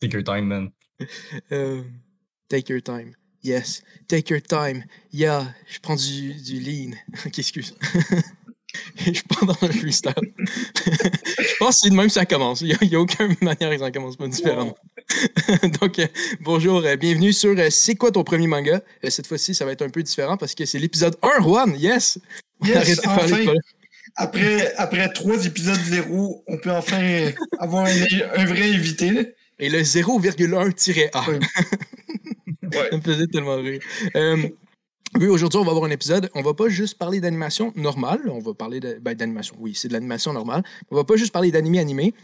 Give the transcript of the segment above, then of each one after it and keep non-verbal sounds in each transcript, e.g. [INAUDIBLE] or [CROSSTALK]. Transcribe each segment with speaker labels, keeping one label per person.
Speaker 1: Take your time, man. [LAUGHS]
Speaker 2: Euh, take your time. Yes. Take your time. Yeah. Je prends du, du lean. [LAUGHS] ok, excuse. [LAUGHS] je prends dans le freestyle. je pense que c'est de même que ça commence. Il n'y a, aucune manière que ça commence pas différemment. Donc, euh, bonjour, euh, bienvenue sur euh, C'est quoi ton premier manga? Euh, cette fois-ci, ça va être un peu différent parce que c'est l'épisode 1, Juan. Yes!
Speaker 3: Yes,
Speaker 2: Arrêtez de parler de
Speaker 3: enfin.
Speaker 2: problème.
Speaker 3: Après, après trois épisodes zéro, on peut enfin avoir un, un vrai invité.
Speaker 2: Et le 0,1-A. [LAUGHS]
Speaker 3: Ouais.
Speaker 2: Ça me faisait tellement rire. Euh, oui, aujourd'hui, on va avoir un épisode. On va pas juste parler d'animation normale. On va parler de- ben, d'animation. Oui, c'est de l'animation normale. On va pas juste parler d'animé animé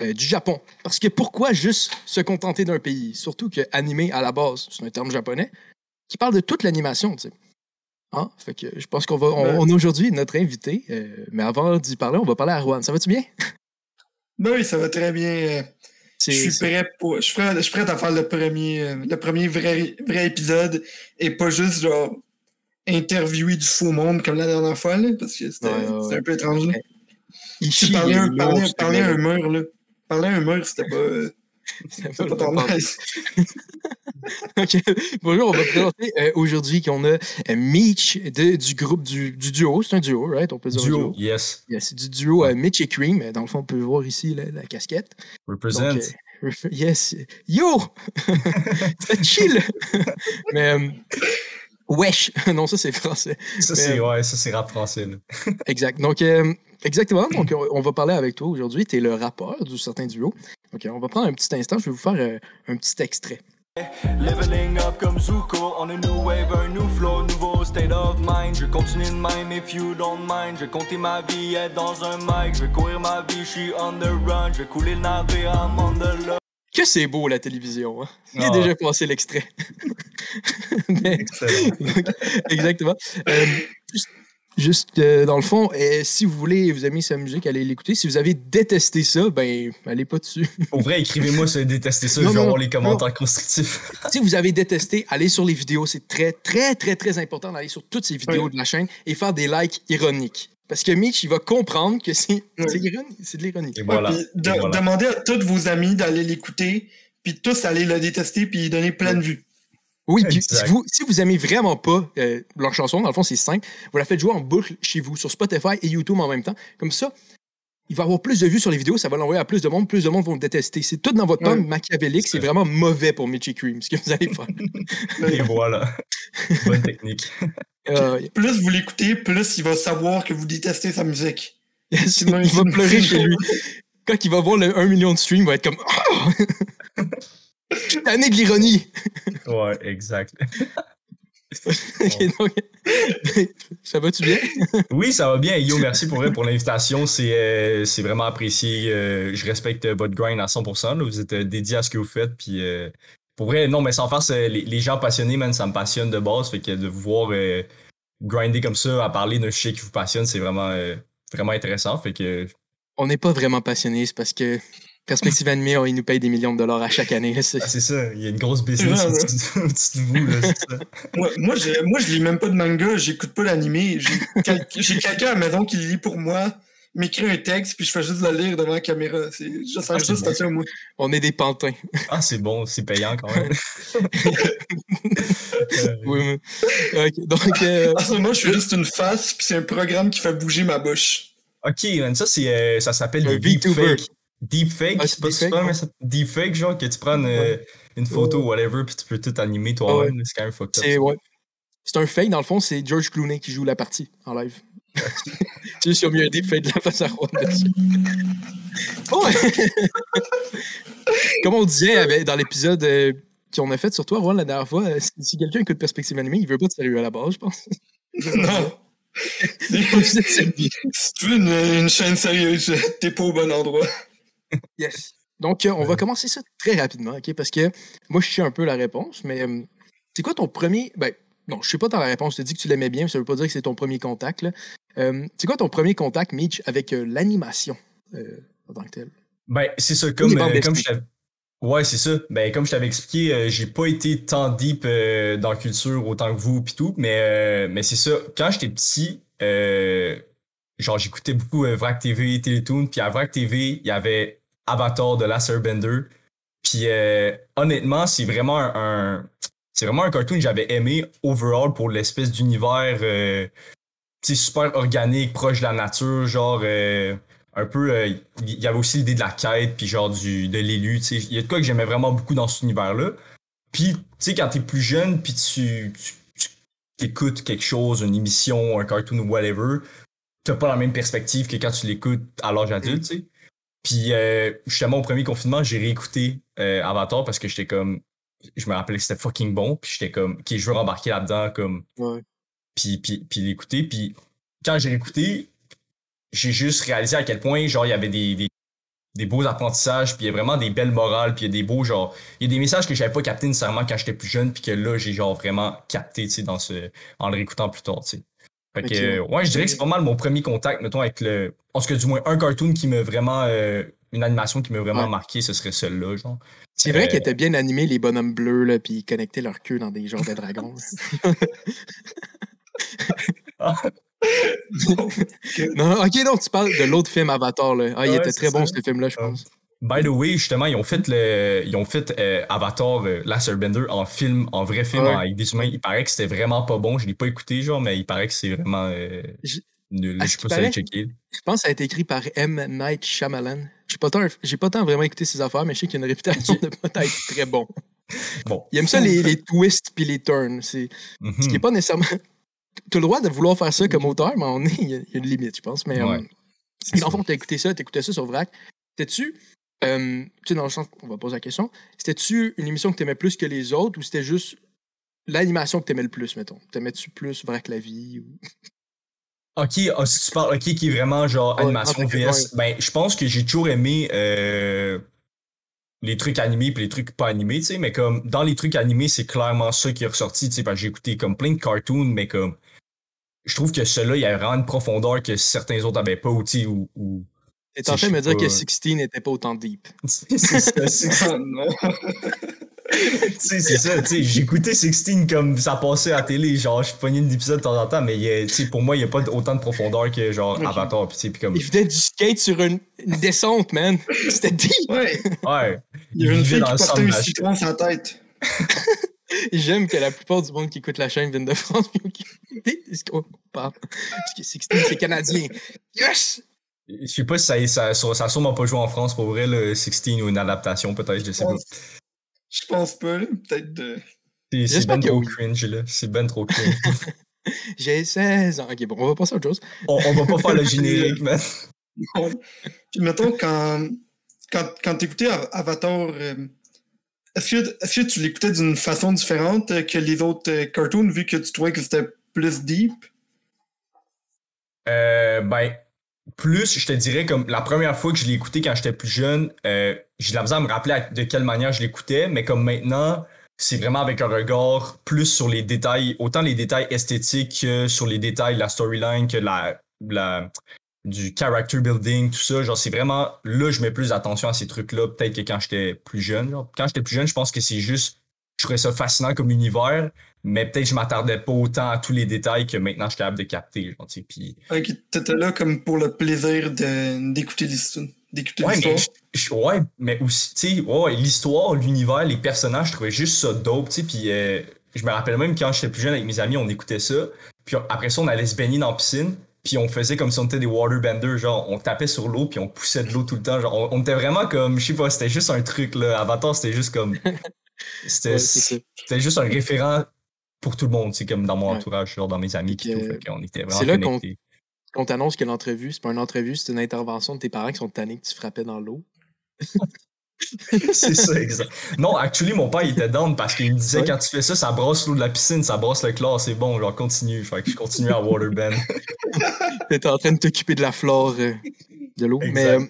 Speaker 2: euh, du Japon. Parce que pourquoi juste se contenter d'un pays? Surtout que animé, à la base, c'est un terme japonais qui parle de toute l'animation, tu sais. Hein? Fait que je pense qu'on va. On,
Speaker 3: Ben-
Speaker 2: on a aujourd'hui notre invité. euh, mais avant d'y parler, on va parler à Rouen. Ça va-tu bien?
Speaker 3: Ben oui, ça va très bien. Je suis prêt pour. Je suis prêt, je suis prêt à faire le premier, le premier vrai, vrai épisode et pas juste genre interviewer du faux monde comme la dernière fois, là, parce que c'était
Speaker 2: Ouais,
Speaker 3: un peu étrange. là.
Speaker 2: Ichi,
Speaker 3: Tu parlais un, parlais, parlais à un mur, là. Parler à un mur, c'était pas, euh,
Speaker 2: C'est
Speaker 3: c'était
Speaker 2: pas
Speaker 3: pas tant
Speaker 2: le
Speaker 3: nice.
Speaker 2: Ok. Bonjour, on va présenter euh, aujourd'hui qu'on a euh, Mitch de- du groupe du, du duo. C'est un duo, right? On peut dire un
Speaker 1: Duo, yes.
Speaker 2: C'est du duo euh, Mitch et Cream. Euh, Dans le fond, on peut voir ici la, la casquette.
Speaker 1: Represent.
Speaker 2: Donc, euh, [LAUGHS] yes. Yo! [LAUGHS] C'est chill! [LAUGHS] Mais, euh, wesh! [LAUGHS] non, ça c'est français.
Speaker 1: ça, c'est ouais, ça, c'est rap français. là. [LAUGHS]
Speaker 2: Exact. Donc, euh, exactement. Donc, on, on va parler avec toi aujourd'hui. Tu es le rappeur du certain duo. OK, on va prendre un petit instant. Je vais vous faire euh, un petit extrait.
Speaker 4: Leveling up comme Zuko, on a new wave, un new flow, nouveau state of mind. Je continue de mime if you don't mind. Je vais compter ma vie, être dans un mic. Je vais courir ma vie, je suis on the run. Je vais couler le navire, I'm on the love.
Speaker 2: Que c'est beau la télévision. Hein? Il est
Speaker 1: Ah.
Speaker 2: déjà passé l'extrait. [LAUGHS] Mais- [LAUGHS] exactement. Euh, juste juste, euh, dans le fond, euh, si vous voulez, vous aimez sa musique, allez l'écouter. Si vous avez détesté ça, ben, allez pas dessus.
Speaker 1: Pour vrai, écrivez-moi si vous détestez ça.
Speaker 2: Non,
Speaker 1: je vais
Speaker 2: non,
Speaker 1: avoir les
Speaker 2: non.
Speaker 1: commentaires constructifs. [LAUGHS]
Speaker 2: si vous avez détesté, allez sur les vidéos. C'est très, très, très, très important d'aller sur toutes ces vidéos de la chaîne et faire des likes ironiques. Parce que Mitch, il va comprendre que c'est de l'ironie.
Speaker 1: Et voilà.
Speaker 3: Ouais, puis de-
Speaker 1: Et voilà.
Speaker 3: Demandez à tous vos amis d'aller l'écouter, puis tous aller le détester, puis donner plein de vues.
Speaker 2: Oui, puis si vous, si vous aimez vraiment pas euh, leur chanson, dans le fond, c'est simple. Vous la faites jouer en boucle chez vous, sur Spotify et YouTube en même temps. Comme ça, il va avoir plus de vues sur les vidéos, ça va l'envoyer à plus de monde, plus de monde vont le détester. C'est tout dans votre
Speaker 3: Ouais.
Speaker 2: pomme machiavélique, c'est vraiment mauvais pour Mitchy Cream, ce que vous allez faire.
Speaker 1: Et voilà. [LAUGHS] Bonne technique.
Speaker 2: Euh,
Speaker 3: Plus vous l'écoutez, plus il va savoir que vous détestez sa musique. une-
Speaker 2: il va pleurer chez lui. Quand il va voir le 1 million de streams, il va être comme [LAUGHS] Ah! Suis tanné de l'ironie.
Speaker 1: Ouais, exact. [LAUGHS]
Speaker 2: Donc, [LAUGHS] ça va-tu bien?
Speaker 1: Oui, ça va bien. Yo, merci pour, pour l'invitation. C'est euh, c'est vraiment apprécié. Euh, je respecte votre grind à 100%. là. Vous êtes euh, dédié à ce que vous faites. Puis, euh, pour vrai, non, mais sans faire, c'est- les, les gens passionnés, man, ça me passionne de base. Fait que de vous voir euh, grinder comme ça, à parler d'un sujet qui vous passionne, c'est vraiment, euh, vraiment intéressant. Fait que,
Speaker 2: On n'est pas vraiment passionnés, c'est parce que Perspective Animée, ils nous payent des millions de dollars à chaque année. c'est-
Speaker 1: ah, c'est ça. Il y a une grosse business
Speaker 3: Ouais, ouais.
Speaker 1: au-dessus de vous. Là, ça.
Speaker 3: Moi, moi, je, moi, je lis même pas de manga, j'écoute pas l'animé. J'ai [LAUGHS] quel- quelqu'un maison qui lit pour moi, m'écrit un texte, puis je fais juste le lire devant la caméra. C'est, je sers
Speaker 1: Ah,
Speaker 3: juste
Speaker 1: bon.
Speaker 3: ça, moi.
Speaker 2: On est des pantins.
Speaker 1: Ah, c'est bon. C'est payant quand même. Euh, [LAUGHS]
Speaker 2: Oui, Donc, euh,
Speaker 3: En ce moment, je suis juste une face, puis c'est un programme qui fait bouger ma bouche.
Speaker 1: Ok, man, ça, c'est, euh, ça s'appelle des deepfakes. Deepfake,
Speaker 2: Ah,
Speaker 1: c'est pas
Speaker 2: deepfake,
Speaker 1: super, mais ça- deepfake, genre que tu prends euh, une photo ou whatever, puis tu peux tout animer toi-même. C'est quand même fucked up.
Speaker 2: c'est ouais. C'est un fake, dans le fond, c'est George Clooney qui joue la partie en live. Tu sais, si on mis un deep de la face à Juan dessus. Bon, Comme on disait dans l'épisode euh, qu'on a fait sur toi, Juan, la dernière fois, euh, si, quelqu'un écoute Perspective Animée, il veut pas de sérieux à la base, je pense. [LAUGHS]
Speaker 3: non. Si tu veux une, une chaîne sérieuse, t'es pas au bon endroit. [LAUGHS]
Speaker 2: Yes. Donc, euh, on va commencer ça très rapidement, OK? Parce que moi, je sais un peu la réponse, mais c'est quoi ton premier. Ben, non, je sais pas dans la réponse. Tu dis que tu l'aimais bien, mais ça veut pas dire que c'est ton premier contact. là. Euh, c'est quoi ton premier contact, Mitch, avec euh, l'animation euh, en tant que tel?
Speaker 1: Ben, c'est ça, comme, je t'avais. Ouais, c'est ça. Ben, comme je t'avais expliqué, j'ai pas été tant deep dans la culture autant que vous pis tout, mais, mais c'est ça. Quand j'étais petit, genre j'écoutais beaucoup Vrac TV, Télétoon, puis à Vrac TV, il y avait Avatar de Last Airbender. Puis honnêtement, c'est vraiment un, un- c'est vraiment un cartoon que j'avais aimé overall pour l'espèce d'univers euh, tu sais, super organique, proche de la nature, genre euh, un peu euh, il y avait aussi l'idée de la quête puis genre du de l'élu, tu sais, il y a de quoi que j'aimais vraiment beaucoup dans cet univers-là. Puis tu sais quand t'es plus jeune puis tu, tu, tu écoutes quelque chose, une émission, un cartoon ou whatever, t'as pas la même perspective que quand tu l'écoutes à l'âge adulte, tu sais. Puis euh, justement au premier confinement, j'ai réécouté euh, Avatar parce que j'étais comme je me rappelais que c'était fucking bon, puis j'étais comme OK, je veux rembarquer là-dedans comme
Speaker 2: Ouais.
Speaker 1: puis, puis, puis l'écouter. Puis quand j'ai écouté, j'ai juste réalisé à quel point genre il y avait des, des, des beaux apprentissages, puis il y a vraiment des belles morales, puis il y a des beaux genre il y a des messages que j'avais pas capté nécessairement quand j'étais plus jeune, puis que là j'ai genre vraiment capté, tu sais, dans ce en le réécoutant plus tard, tu sais. Fait que euh, ouais, je dirais que c'est pas mal mon premier contact, mettons, avec le. En tout cas, du moins, un cartoon qui m'a vraiment. euh, une animation qui m'a vraiment
Speaker 2: Ouais.
Speaker 1: marqué, ce serait celle-là, genre.
Speaker 2: C'est vrai
Speaker 1: Euh,
Speaker 2: qu'ils étaient bien animés, les bonhommes bleus, là, puis ils connectaient leur queue dans des genres de dragons. [LAUGHS] [LAUGHS] non, ok, non, tu parles de l'autre film Avatar, là. Ah, il était très bon,
Speaker 1: ça.
Speaker 2: ce film-là, je
Speaker 1: Ah.
Speaker 2: pense.
Speaker 1: By the way, justement, ils ont fait le, ils ont fait euh, Avatar, euh, Last Airbender en film, en vrai film
Speaker 2: Ouais.
Speaker 1: avec des humains. Il paraît que c'était vraiment pas bon. Je l'ai pas écouté, genre, mais il paraît que c'est vraiment euh,
Speaker 2: Je-
Speaker 1: nul. Je sais pas si.
Speaker 2: Je pense que ça a été écrit par M. Night Shyamalan. J'ai pas tant, j'ai pas tant vraiment écouté ses affaires, mais je sais qu'il a une réputation de [LAUGHS] pas être très bon.
Speaker 1: Bon.
Speaker 2: Il aime ça, les, les [LAUGHS] twists puis les turns. C'est,
Speaker 1: Mhm.
Speaker 2: Ce qui est pas nécessairement. [LAUGHS] Tu as le droit de vouloir faire ça comme auteur, mais on est, il y a une limite, je pense. Mais
Speaker 1: Ouais.
Speaker 2: euh, mais dans le fond, t'as écouté ça, t'écoutais ça sur Vrac. C'était-tu, euh, tu sais, dans le sens, on va poser la question, c'était-tu une émission que t'aimais plus que les autres ou c'était juste l'animation que t'aimais le plus, mettons? T'aimais-tu plus Vrac la vie? Ou...
Speaker 1: Ok, si tu parles, ok, qui est vraiment genre animation VS, ben, je pense que j'ai toujours aimé euh, les trucs animés puis les trucs pas animés, tu sais, mais comme dans les trucs animés, c'est clairement ça qui est ressorti, tu sais, parce que j'ai écouté comme plein de cartoons, mais comme je trouve que ceux-là, il y a vraiment une profondeur que certains autres avaient pas, ou, tu sais, ou, ou
Speaker 2: T'es en train de me dire que
Speaker 1: pas.
Speaker 2: 16 n'était pas autant deep. [LAUGHS]
Speaker 1: c'est ça, [LAUGHS] c'est
Speaker 3: Ah, non.
Speaker 1: Tu sais, c'est ça, tu sais, j'écoutais 16 comme ça passait à la télé, genre, je pognais une épisode de temps en temps, mais tu pour moi, il n'y a pas autant de profondeur que, genre,
Speaker 3: Ok.
Speaker 1: Avatar, sais, puis comme,
Speaker 2: Il venait du skate sur une, une descente, man. [LAUGHS] C'était deep.
Speaker 3: Ouais,
Speaker 1: ouais,
Speaker 3: il y avait une fille qui portait un citron sur la tête.
Speaker 2: J'aime que la plupart du monde qui écoute la chaîne vienne de France. Parce que 16, c'est canadien. Yes!
Speaker 1: Je sais pas si ça, ça, ça, ça a sûrement pas joué en France pour vrai, le 16 ou une adaptation peut-être, je sais pas.
Speaker 3: Je pense pas. Peut-être de.
Speaker 1: C'est ben trop cringe là, c'est ben trop cringe. [LAUGHS]
Speaker 2: J'ai 16 ans. Ok, bon, on va passer à autre chose.
Speaker 1: on, on va pas faire le [LAUGHS] générique, man.
Speaker 3: Non. Puis mettons, quand, quand, quand t'écoutais Av- Avatar, euh, est-ce que, est-ce que tu l'écoutais d'une façon différente euh, que les autres euh, cartoons, vu que tu trouvais que c'était plus deep?
Speaker 1: Euh, ben, plus, je te dirais, comme la première fois que je l'ai écouté quand j'étais plus jeune, euh, j'ai de la à me rappeler de quelle manière je l'écoutais, mais comme maintenant, c'est vraiment avec un regard plus sur les détails, autant les détails esthétiques que sur les détails de la storyline, que la, la, du character building, tout ça. Genre, c'est vraiment, là, je mets plus attention à ces trucs-là, peut-être que quand j'étais plus jeune. Quand j'étais plus jeune, je pense que c'est juste, je trouvais ça fascinant comme univers, mais peut-être que je m'attardais pas autant à tous les détails que maintenant je suis capable de capter. Genre, tu sais, puis
Speaker 3: Ok, t'étais là comme pour le plaisir de, d'écouter l'histoire. D'écouter
Speaker 1: Ouais,
Speaker 3: l'histoire.
Speaker 1: mais, je- je- ouais, mais aussi, tu sais, ouais, ouais, l'histoire, l'univers, les personnages, je trouvais juste ça dope, tu sais, puis euh, je me rappelle même quand j'étais plus jeune avec mes amis, on écoutait ça, puis après ça, on allait se baigner dans la piscine, puis on faisait comme si on était des waterbenders, genre, on tapait sur l'eau, puis on poussait de l'eau tout le temps, genre, on, on était vraiment comme, je sais pas, c'était juste un truc, là, Avatar, c'était juste comme, [LAUGHS] c'était
Speaker 2: Ouais, c'est
Speaker 1: juste un référent pour tout le monde, sais, comme dans mon entourage, genre, dans mes amis,
Speaker 2: puis
Speaker 1: tout, qu'on était vraiment
Speaker 2: c'est là qu'on-. On t'annonce que l'entrevue, c'est pas une entrevue, c'est une intervention de tes parents qui sont tannés que tu frappais dans l'eau. [LAUGHS]
Speaker 1: c'est ça, exact. Non, actually, mon père, il était down parce qu'il me disait
Speaker 2: Ouais.
Speaker 1: quand tu fais ça, ça brosse l'eau de la piscine, ça brosse le chlore, c'est bon, genre continue. Fait que je continue à waterbend. [LAUGHS]
Speaker 2: T'étais en train de t'occuper de la flore euh, de l'eau. Mais, euh,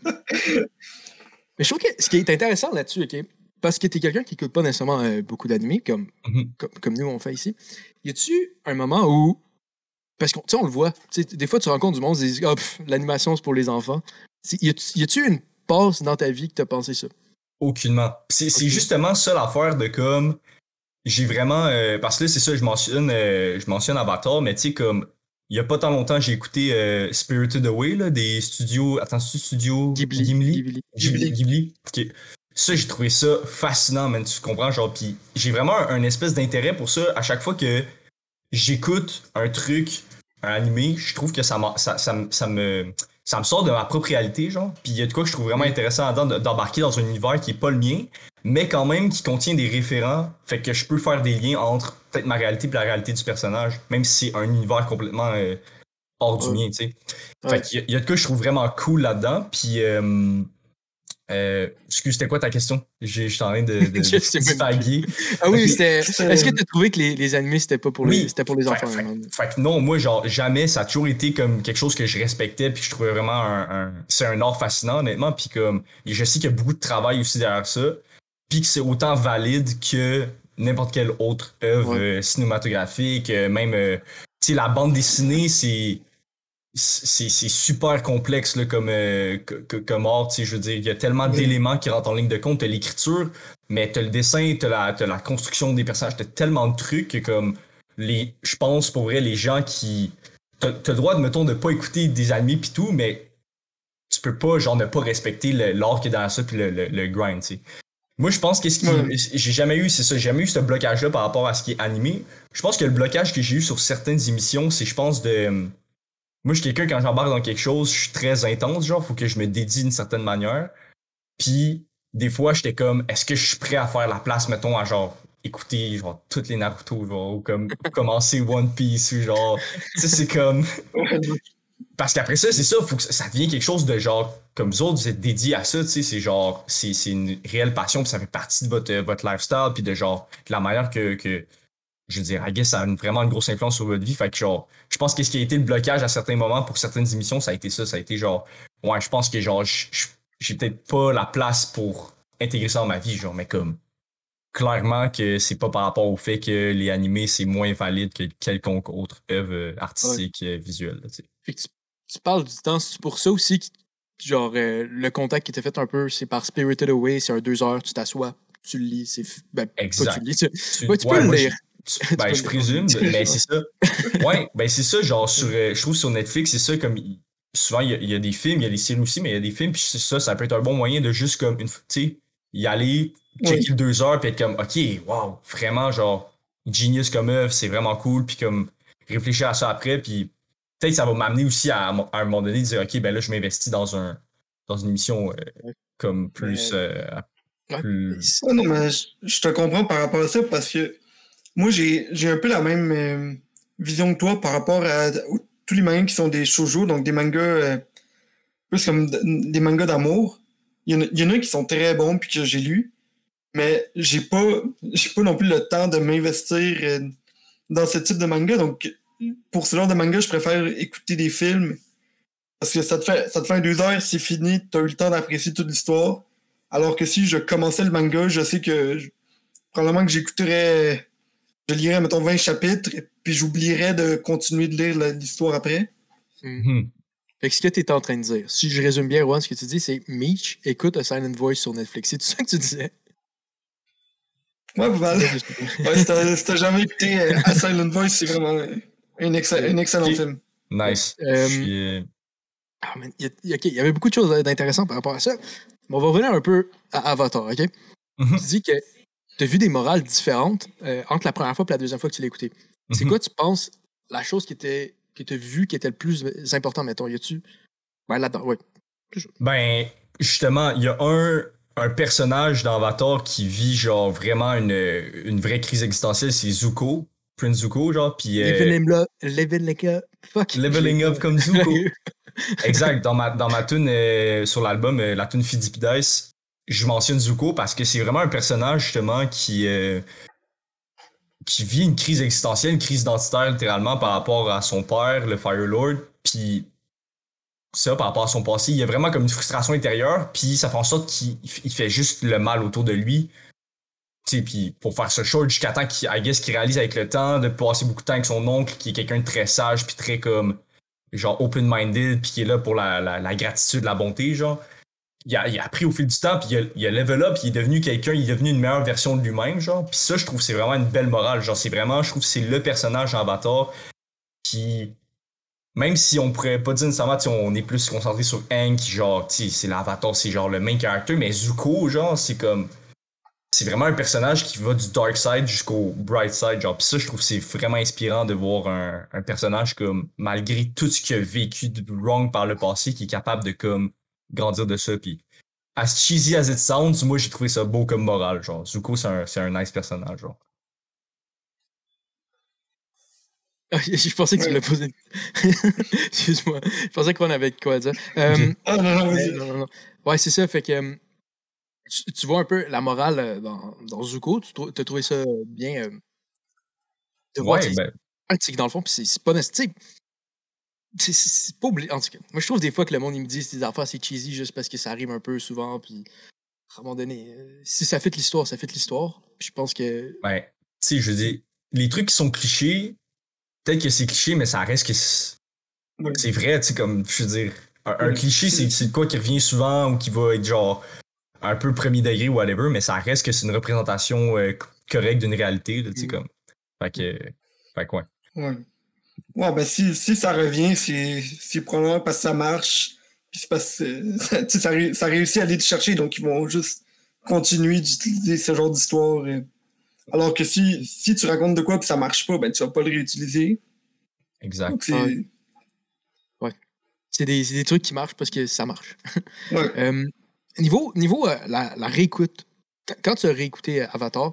Speaker 2: mais je trouve que ce qui est intéressant là-dessus, OK, parce que t'es quelqu'un qui écoute pas nécessairement euh, beaucoup d'animés, comme,
Speaker 1: Mhm.
Speaker 2: comme, comme nous on fait ici, y a-tu un moment où. Parce qu'on tu sais, on le voit, tu des fois tu rencontres du monde, ils disent Ah, pff, l'animation c'est pour les enfants. Y a-tu une passe dans ta vie que t'as pensé ça?
Speaker 1: Aucunement. C'est justement ça l'affaire de comme. J'ai vraiment. euh, parce que là, c'est ça, je mentionne, euh, je mentionne Avatar, mais tu sais, comme. Il y a pas tant longtemps, j'ai écouté euh, Spirited Away, là, des studios. Attends, c'est studio?
Speaker 2: Ghibli. Ghibli?
Speaker 1: Ghibli.
Speaker 3: Ghibli.
Speaker 1: Ça, j'ai trouvé ça fascinant, man, tu comprends, genre, puis j'ai vraiment un, un espèce d'intérêt pour ça à chaque fois que j'écoute un truc, un animé, je trouve que ça, ça, ça, me- ça me ça me sort de ma propre réalité, genre. Puis il y a de quoi que je trouve vraiment intéressant dedans, de- d'embarquer dans un univers qui est pas le mien, mais quand même qui contient des référents, fait que je peux faire des liens entre peut-être ma réalité et la réalité du personnage, même si c'est un univers complètement euh, hors du mien, tu sais.
Speaker 2: Ouais.
Speaker 1: Fait qu'il y a- il y, a de quoi que je trouve vraiment cool là-dedans, puis... Euh, euh, excuse, c'était quoi ta question? J'ai- J'étais en train de, de, [LAUGHS]
Speaker 2: Je
Speaker 1: de. [LAUGHS]
Speaker 2: Ah oui, c'était.
Speaker 3: Euh,
Speaker 2: Est-ce que tu as trouvé que les, les animés, c'était pas pour les,
Speaker 1: Oui.
Speaker 2: c'était pour les
Speaker 1: Fait-
Speaker 2: enfants?
Speaker 1: fait-
Speaker 2: hein?
Speaker 1: Fait que non, moi, genre, jamais, ça a toujours été comme quelque chose que je respectais, puis que je trouvais vraiment un. un- c'est un art fascinant, honnêtement, puis comme. je sais qu'il y a beaucoup de travail aussi derrière ça, puis que c'est autant valide que n'importe quelle autre œuvre
Speaker 2: Ouais.
Speaker 1: euh, cinématographique, euh, même. euh, tu sais, la bande dessinée, c'est. C'est super complexe là, comme, euh, que- comme art, tu sais, je veux dire, il y a tellement
Speaker 3: Oui.
Speaker 1: d'éléments qui rentrent en ligne de compte, t'as l'écriture, mais t'as le dessin, t'as la, t'as la construction des personnages, t'as tellement de trucs que comme les, je pense pour vrai, les gens qui. T'as le droit, de, mettons, de pas écouter des animés pis tout, mais tu peux pas, genre, ne pas respecter l'art qui est dans ça pis le, le, le grind, tu sais. Moi, je pense qu'est-ce qui. J'ai jamais eu, c'est ça, j'ai jamais eu ce blocage-là par rapport à ce qui est animé. Je pense que le blocage que j'ai eu sur certaines émissions, c'est, je pense, de. Moi, je suis quelqu'un, quand j'embarque dans quelque chose, je suis très intense, genre, faut que je me dédie d'une certaine manière. Puis, des fois, j'étais comme, est-ce que je suis prêt à faire la place, mettons, à genre, écouter, genre, toutes les Naruto, genre, ou comme, [LAUGHS] commencer One Piece, ou genre, tu sais, c'est comme. Parce qu'après ça, c'est ça, faut que ça, ça devient quelque chose de genre, comme vous autres, vous êtes dédiés à ça, tu sais, c'est genre, c'est une réelle passion, puis ça fait partie de votre, votre lifestyle, puis de genre, de la manière que, que je veux dire, I guess, ça a une- vraiment une grosse influence sur votre vie. Fait que genre, je pense que ce qui a été le blocage à certains moments pour certaines émissions, ça a été ça, ça a été genre, ouais, je pense que genre, j'ai peut-être pas la place pour intégrer ça dans ma vie, genre, mais comme, clairement que c'est pas par rapport au fait que les animés, c'est moins valide que quelconque autre œuvre artistique, visuelle, là, tu sais.
Speaker 2: Fait que tu, tu parles du temps, c'est pour ça aussi que, genre, euh, le contact qui était fait un peu, c'est par Spirited Away, c'est un deux heures, tu t'assois, tu le lis, c'est. Ben, pas tu le lis, tu,
Speaker 1: Tu,
Speaker 2: ouais, tu
Speaker 1: ouais,
Speaker 2: peux le lire. [LAUGHS] Tu
Speaker 1: ben, je présume,
Speaker 2: lire.
Speaker 1: ben, c'est ça. Ouais, ben, c'est ça, genre, sur, euh, je trouve sur Netflix, c'est ça, comme, souvent, il y, a, il y a des films, il y a des séries aussi, mais il y a des films, puis c'est ça, ça peut être un bon moyen de juste, comme, une, tu sais, y aller, checker deux heures, puis être comme, ok, wow, vraiment, genre, genius comme œuvre, c'est vraiment cool, puis comme, réfléchir à ça après, puis peut-être ça va m'amener aussi à, à un moment donné, de dire, ok, ben là, je m'investis dans un, dans une émission, euh, comme, plus, euh,
Speaker 2: Ouais.
Speaker 1: plus-
Speaker 3: Ouais, non, mais je, je te comprends par rapport à ça parce que moi, j'ai un peu la même euh, vision que toi par rapport à, tous les mangas qui sont des shoujo, donc des mangas euh, plus comme des mangas d'amour. Il y, en a, qui sont très bons puis que j'ai lu, mais j'ai pas j'ai pas non plus le temps de m'investir euh, dans ce type de manga. Donc, pour ce genre de manga, je préfère écouter des films parce que ça te fait, ça te fait deux heures, c'est fini, tu as eu le temps d'apprécier toute l'histoire. Alors que si je commençais le manga, je sais que probablement que j'écouterais, je lirais, mettons, 20 chapitres, puis j'oublierais de continuer de lire l'histoire après.
Speaker 1: Mhm.
Speaker 2: Fait que ce que tu es en train de dire, si je résume bien, Juan, ce que tu dis, c'est Meech, écoute A Silent Voice sur Netflix. C'est tout ça que tu disais?
Speaker 3: Ouais, Val. [LAUGHS] Ouais, si t'as jamais écouté euh, A Silent Voice, c'est vraiment un, un excellent film.
Speaker 1: Nice.
Speaker 2: Euh,
Speaker 1: Je suis, euh,
Speaker 2: man, il y, a- ok, il y avait beaucoup de choses d'intéressantes par rapport à ça. Mais on va revenir un peu à Avatar, OK?
Speaker 1: Mhm.
Speaker 2: Tu dis que tu as vu des morales différentes euh, entre la première fois et la deuxième fois que tu l'as écouté. C'est
Speaker 1: Mhm.
Speaker 2: quoi, tu penses, la chose qui était que tu as vue qui était le plus important, mettons? Y a-tu. Ouais, là-dedans, ouais.
Speaker 1: Ben, justement, il y a un, un personnage dans Avatar qui vit genre vraiment une, une vraie crise existentielle, c'est Zuko, Prince Zuko, genre, puis euh,
Speaker 2: Leveling up, leveling up, fuck.
Speaker 1: leveling up comme Zuko. exact, dans ma, dans ma tune euh, sur l'album, euh, la tune Fidipides, je mentionne Zuko parce que c'est vraiment un personnage justement qui, euh, qui vit une crise existentielle, une crise identitaire littéralement par rapport à son père, le Fire Lord, puis ça par rapport à son passé, il y a vraiment comme une frustration intérieure, puis ça fait en sorte qu'il il fait juste le mal autour de lui. Tu sais, puis pour faire ce short jusqu'à temps qu'il, guess, qu'il réalise avec le temps de passer beaucoup de temps avec son oncle, qui est quelqu'un de très sage, puis très comme, genre open-minded, puis qui est là pour la, la gratitude, la bonté, genre. Il a, il appris au fil du temps, puis il a, il a level up, puis il est devenu quelqu'un, il est devenu une meilleure version de lui-même, genre. Puis ça, je trouve, c'est vraiment une belle morale. Genre, c'est vraiment, je trouve, c'est le personnage en qui même si on pourrait pas dire nécessairement, on est plus concentré sur qui genre, c'est l'avatar, c'est genre le main character, mais Zuko, genre, c'est comme. C'est vraiment un personnage qui va du dark side jusqu'au bright side, genre. Pis ça, je trouve c'est vraiment inspirant de voir un, un personnage comme, malgré tout ce qu'il a vécu de wrong par le passé, qui est capable de comme grandir de ça. Puis, as cheesy as it sounds, moi j'ai trouvé ça beau comme morale, genre. Zuko, c'est un, c'est un nice personnage, genre. [LAUGHS]
Speaker 2: Je pensais que tu
Speaker 3: Ouais.
Speaker 2: l'as posé. [LAUGHS] Excuse-moi. Je pensais qu'on avait de quoi dire. [LAUGHS] Euh,
Speaker 3: Ah non, non,
Speaker 2: mais non, non, non. Ouais, c'est ça. Fait que euh, tu, tu vois un peu la morale euh, dans, dans Zuko. Tu as trouvé ça bien. euh, de voir
Speaker 1: Ouais,
Speaker 2: que
Speaker 1: ben,
Speaker 2: c'est- c'est que dans le fond, puis c'est c'est pas nécessaire. C'est pas obligé. En tout cas, moi, je trouve des fois que le monde, il me dit que des affaires, c'est cheesy juste parce que ça arrive un peu souvent. Puis à un moment donné, euh, si ça fait de l'histoire, ça fait de l'histoire. Je pense que.
Speaker 1: ben, tu sais, je veux dire, les trucs qui sont clichés, peut-être que c'est cliché, mais ça reste que c'est
Speaker 3: Ouais.
Speaker 1: vrai, tu sais, comme, je veux dire, un, un
Speaker 3: Ouais.
Speaker 1: cliché, c'est quoi qui revient souvent ou qui va être genre un peu premier degré ou whatever, mais ça reste que c'est une représentation euh, co- correcte d'une réalité, là, tu sais,
Speaker 2: Mm.
Speaker 1: comme. Fait que. Fait que ouais.
Speaker 3: Ouais. Ouais, ben si, si ça revient, c'est c'est probablement parce que ça marche. Puis c'est parce que [LAUGHS] ça, sais, ça, ça réussit à aller te chercher, donc ils vont juste continuer d'utiliser ce genre d'histoire. euh. Alors que si, si tu racontes de quoi puis ça marche pas, ben tu vas pas le réutiliser.
Speaker 1: Exact.
Speaker 3: Donc c'est.
Speaker 2: Ouais. C'est des, c'est des trucs qui marchent parce que ça marche.
Speaker 3: Ouais. [LAUGHS]
Speaker 2: Euh, niveau niveau euh, la, la réécoute, quand, tu as réécouté euh, Avatar,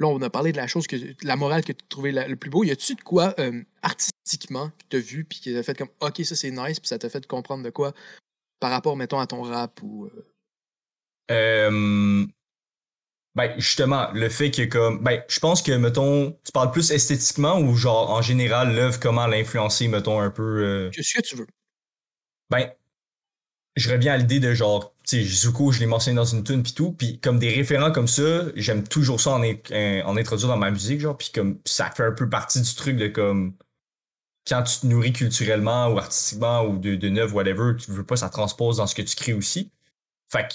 Speaker 2: là, on a parlé de la chose, que la morale que tu trouvais la- le plus beau. Y a-tu de quoi euh, artistiquement que tu as vu puis qui t'a fait comme OK, ça c'est nice, puis ça t'a fait comprendre de quoi par rapport, mettons, à ton rap ou. euh,
Speaker 1: ben, justement, le fait que comme. Ben, je pense que, mettons, tu parles plus esthétiquement ou genre en général, l'œuvre, comment l'influencer, mettons, un peu. euh,
Speaker 2: ce que tu veux.
Speaker 1: ben, je reviens à l'idée de genre, tu sais, Zuko, je l'ai mentionné dans une tune pis tout, puis comme des référents comme ça, j'aime toujours ça en, euh, en introduire dans ma musique, genre, puis comme ça fait un peu partie du truc de comme quand tu te nourris culturellement ou artistiquement ou de, de neuf, whatever, tu veux pas, ça transpose dans ce que tu crées aussi. Fait que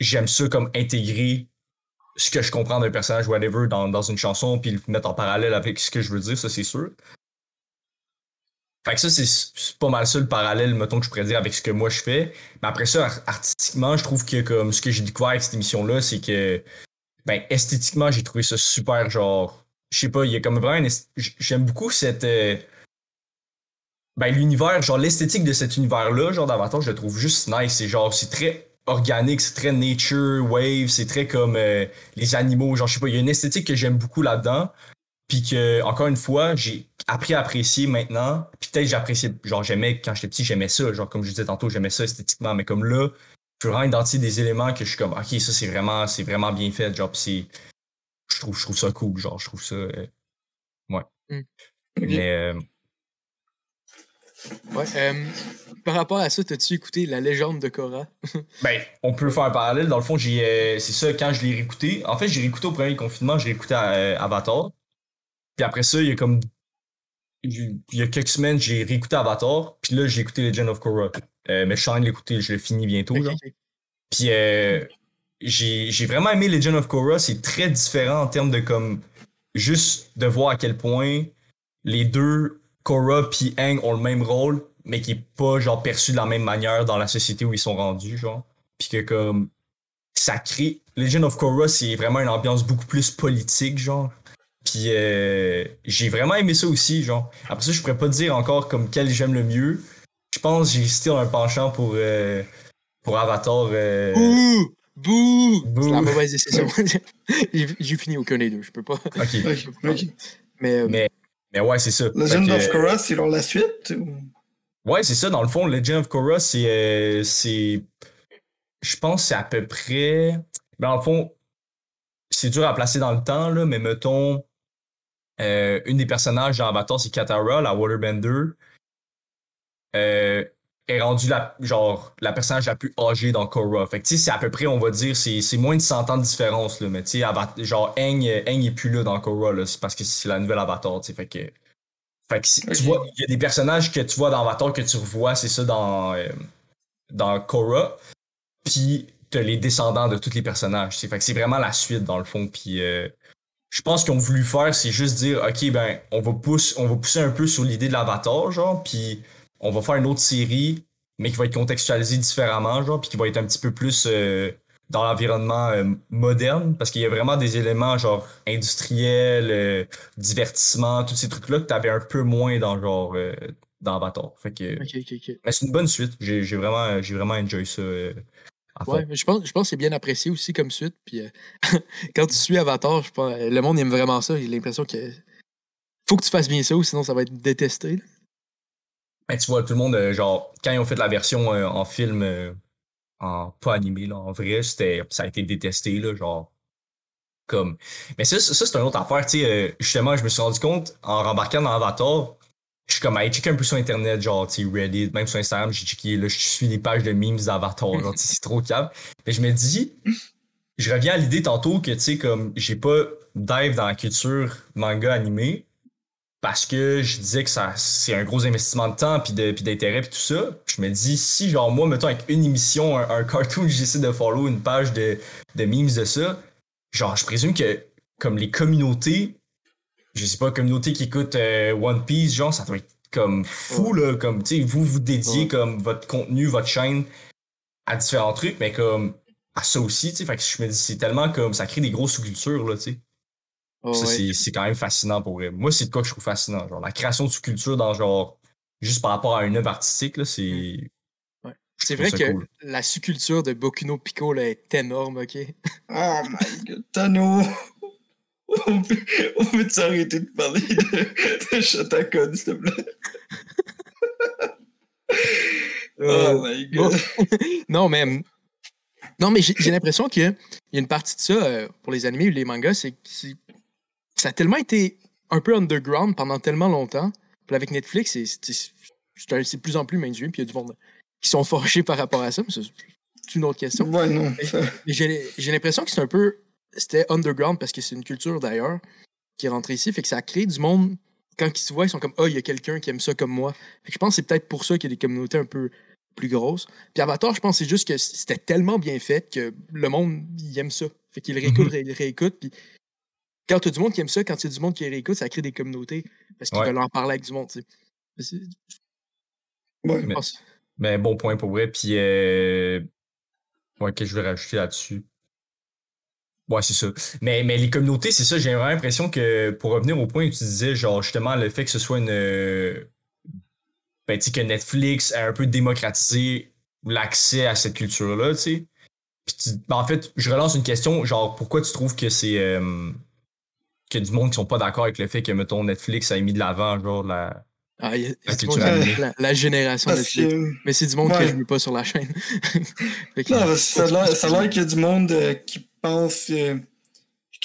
Speaker 1: j'aime ça comme intégrer ce que je comprends d'un personnage, whatever, dans, dans une chanson, puis le mettre en parallèle avec ce que je veux dire, ça c'est sûr. Fait que ça, c'est- pas mal ça le parallèle, mettons, que je pourrais dire avec ce que moi je fais. Mais après ça, ar- artistiquement, je trouve que comme ce que j'ai découvert avec cette émission-là, c'est que ben esthétiquement, j'ai trouvé ça super genre. Je sais pas, il y a comme vraiment J'aime beaucoup cette. euh, ben l'univers, genre l'esthétique de cet univers-là, genre d'Avatar, je le trouve juste nice. C'est genre, c'est très organique, c'est très nature, wave, c'est très comme euh, les animaux, genre je sais pas, il y a une esthétique que j'aime beaucoup là-dedans. Puis que, encore une fois, j'ai appris à apprécier maintenant. Puis peut-être j'appréciais, genre j'aimais, quand j'étais petit, j'aimais ça. Genre comme je disais tantôt, j'aimais ça esthétiquement. Mais comme là, je peux vraiment identifier des éléments que je suis comme, ok, ça c'est vraiment, c'est vraiment bien fait. Genre, c'est, je trouve, je trouve ça cool. Genre, je trouve ça, euh, ouais.
Speaker 2: Mm.
Speaker 1: Mais, euh,
Speaker 2: Ouais. euh, par rapport à ça, as-tu écouté La légende de Korra? [LAUGHS]
Speaker 1: Ben, on peut faire un parallèle. Dans le fond, j'ai, c'est ça, quand je l'ai réécouté. En fait, j'ai réécouté au premier confinement, j'ai réécouté Avatar. Puis après ça, il y a comme. Il y a quelques semaines, j'ai réécouté Avatar. Puis là, j'ai écouté Legend of Korra. Euh, mais je suis en train de l'écouter, je le finis bientôt. Genre. Puis euh, j'ai j'ai vraiment aimé Legend of Korra. C'est très différent en termes de comme. Juste de voir à quel point les deux, Korra puis Aang, ont le même rôle, mais qui est pas genre perçu de la même manière dans la société où ils sont rendus, genre. Puis que comme. Ça crée. Legend of Korra, c'est vraiment une ambiance beaucoup plus politique, genre. Puis euh, j'ai vraiment aimé ça aussi, genre. Après ça, je pourrais pas dire encore comme quel j'aime le mieux. Je pense que j'ai still un penchant pour, euh, pour Avatar. euh,
Speaker 2: Bouh! Bouh!
Speaker 1: Bouh.
Speaker 2: C'est la mauvaise décision. [LAUGHS] j'ai fini aucun des deux, je peux pas.
Speaker 1: Ok.
Speaker 2: Mais, euh,
Speaker 1: Mais, mais ouais, c'est ça.
Speaker 3: Legend
Speaker 1: que,
Speaker 3: of Korra, c'est dans la suite ou-
Speaker 1: Ouais, c'est ça. Dans le fond, Legend of Korra, c'est. euh, c'est je pense que c'est à peu près. Ben, dans le fond, c'est dur à placer dans le temps, là, mais mettons. Euh, une des personnages dans Avatar, c'est Katara, la Waterbender. Euh, est rendue la, genre, la personnage la plus âgée dans Korra. Fait que, c'est à peu près, on va dire, c'est c'est moins de 100 ans de différence, là. Mais, tu sais, genre, Aang, Aang est plus là dans Korra, là. C'est parce que c'est la nouvelle Avatar, tu sais. Fait que. Fait que si-
Speaker 3: Ok.
Speaker 1: tu vois, il y a des personnages que tu vois dans Avatar que tu revois, c'est ça dans, euh, dans Korra. Puis t'as les descendants de tous les personnages. Fait que c'est vraiment la suite dans le fond. Puis euh, je pense qu'ils ont voulu faire, c'est juste dire, OK, ben, on va, pousser, on va pousser un peu sur l'idée de l'avatar, genre, puis on va faire une autre série, mais qui va être contextualisée différemment, genre, puis qui va être un petit peu plus euh, dans l'environnement euh, moderne, parce qu'il y a vraiment des éléments, genre, industriels, euh, divertissement, tous ces trucs-là que t'avais un peu moins dans, genre, dans Avatar. Fait que,
Speaker 2: Ok, ok, ok.
Speaker 1: mais c'est une bonne suite. J'ai j'ai vraiment, j'ai vraiment enjoy ça.
Speaker 2: Ouais, mais je pense, je pense que c'est bien apprécié aussi comme suite. Puis euh, [LAUGHS] quand tu suis Avatar, je pense, le monde aime vraiment ça. J'ai l'impression que faut que tu fasses bien ça ou sinon ça va être détesté. là.
Speaker 1: Ben, tu vois, tout le monde, euh, genre, quand ils ont fait la version euh, en film, en pas animé, là, en vrai, c'était, ça a été détesté, là, genre, comme. Mais ça, c'est une autre affaire, tu sais, justement, je me suis rendu compte, en rembarquant dans Avatar, je suis comme, allé checker un peu sur Internet, genre, tu Reddit, même sur Instagram, j'ai checké, là, je suis des pages de memes d'Avatar, genre, c'est trop calme. Mais je me dis, je reviens à l'idée tantôt que, tu sais, comme, j'ai pas dive dans la culture manga animée, parce que je disais que ça c'est un gros investissement de temps puis de puis d'intérêt puis tout ça je me dis si genre moi mettons avec une émission un, un cartoon [LAUGHS] j'essaie de follow une page de, de memes de ça genre je présume que comme les communautés je sais pas communautés qui écoutent euh, One Piece genre ça doit être comme fou là comme tu sais vous vous dédiez
Speaker 2: Ouais.
Speaker 1: comme votre contenu votre chaîne à différents trucs mais comme à ça aussi tu sais fait que je me dis c'est tellement comme ça crée des grosses sous-cultures là tu sais
Speaker 2: Oh,
Speaker 1: ça,
Speaker 2: ouais.
Speaker 1: c'est- quand même fascinant pour vrai. Moi, c'est de quoi que je trouve fascinant. Genre, la création de sous-culture dans genre. Juste par rapport à une œuvre artistique, là, c'est.
Speaker 2: C'est vrai que
Speaker 1: cool.
Speaker 2: la sous-culture de Boku no Pico là, est énorme, ok?
Speaker 3: Oh my god, Tano! [LAUGHS] On peut, on peut s'arrêter de parler de, de Shotacon, s'il te plaît? Oh my god. [LAUGHS]
Speaker 2: non, mais. Non, mais j'ai l'impression qu'il y a une partie de ça euh, pour les animés ou les mangas, c'est que ça a tellement été un peu underground pendant tellement longtemps. Puis avec Netflix, c'est- de plus en plus mainstream, puis il y a du monde qui sont [LAUGHS] forchés par rapport à ça, mais c'est une autre question.
Speaker 3: Ouais, non.
Speaker 2: j'ai l'impression que c'est un peu. C'était underground parce que c'est une culture d'ailleurs qui est rentrée ici. Fait que ça a créé du monde. Quand ils se voient, ils sont comme Ah, il y a quelqu'un qui aime ça comme moi. Fait que je pense que c'est peut-être pour ça qu'il y a des communautés un peu plus grosses. Puis Avatar, je pense que c'est juste que c'était tellement bien fait que le monde, il aime ça. Fait qu'il réécoute, ré- réécoute. Puis quand tu as du monde qui aime ça, quand il y a du monde qui réécoute, ça crée des communautés parce qu'ils
Speaker 1: Ouais.
Speaker 2: veulent en parler avec du monde. tu sais.
Speaker 3: Ouais.
Speaker 1: Mais bon point pour vrai. Puis. Euh... Ouais, qu'est-ce que je vais rajouter là-dessus? Ouais, c'est ça. Mais, mais les communautés, c'est ça, j'ai vraiment l'impression que pour revenir au point où tu disais, genre justement, le fait que ce soit une. euh, Ben, tu sais, que Netflix a un peu démocratisé l'accès à cette culture-là, tu sais. Puis tu- ben, en fait, je relance une question, genre, pourquoi tu trouves que c'est. euh, que du monde qui sont pas d'accord avec le fait que, mettons, Netflix a mis de l'avant, genre, la.
Speaker 2: Ah, il y a-
Speaker 1: La
Speaker 2: c'est du monde
Speaker 1: culture
Speaker 2: la, la génération
Speaker 3: Parce
Speaker 2: Netflix.
Speaker 3: que.
Speaker 2: Mais c'est du monde que
Speaker 3: Ouais.
Speaker 2: je veux pas sur la chaîne. [LAUGHS] Que-
Speaker 3: Non, parce que ça a l'air- ça a l'air qu'il y a du monde euh, qui pense euh,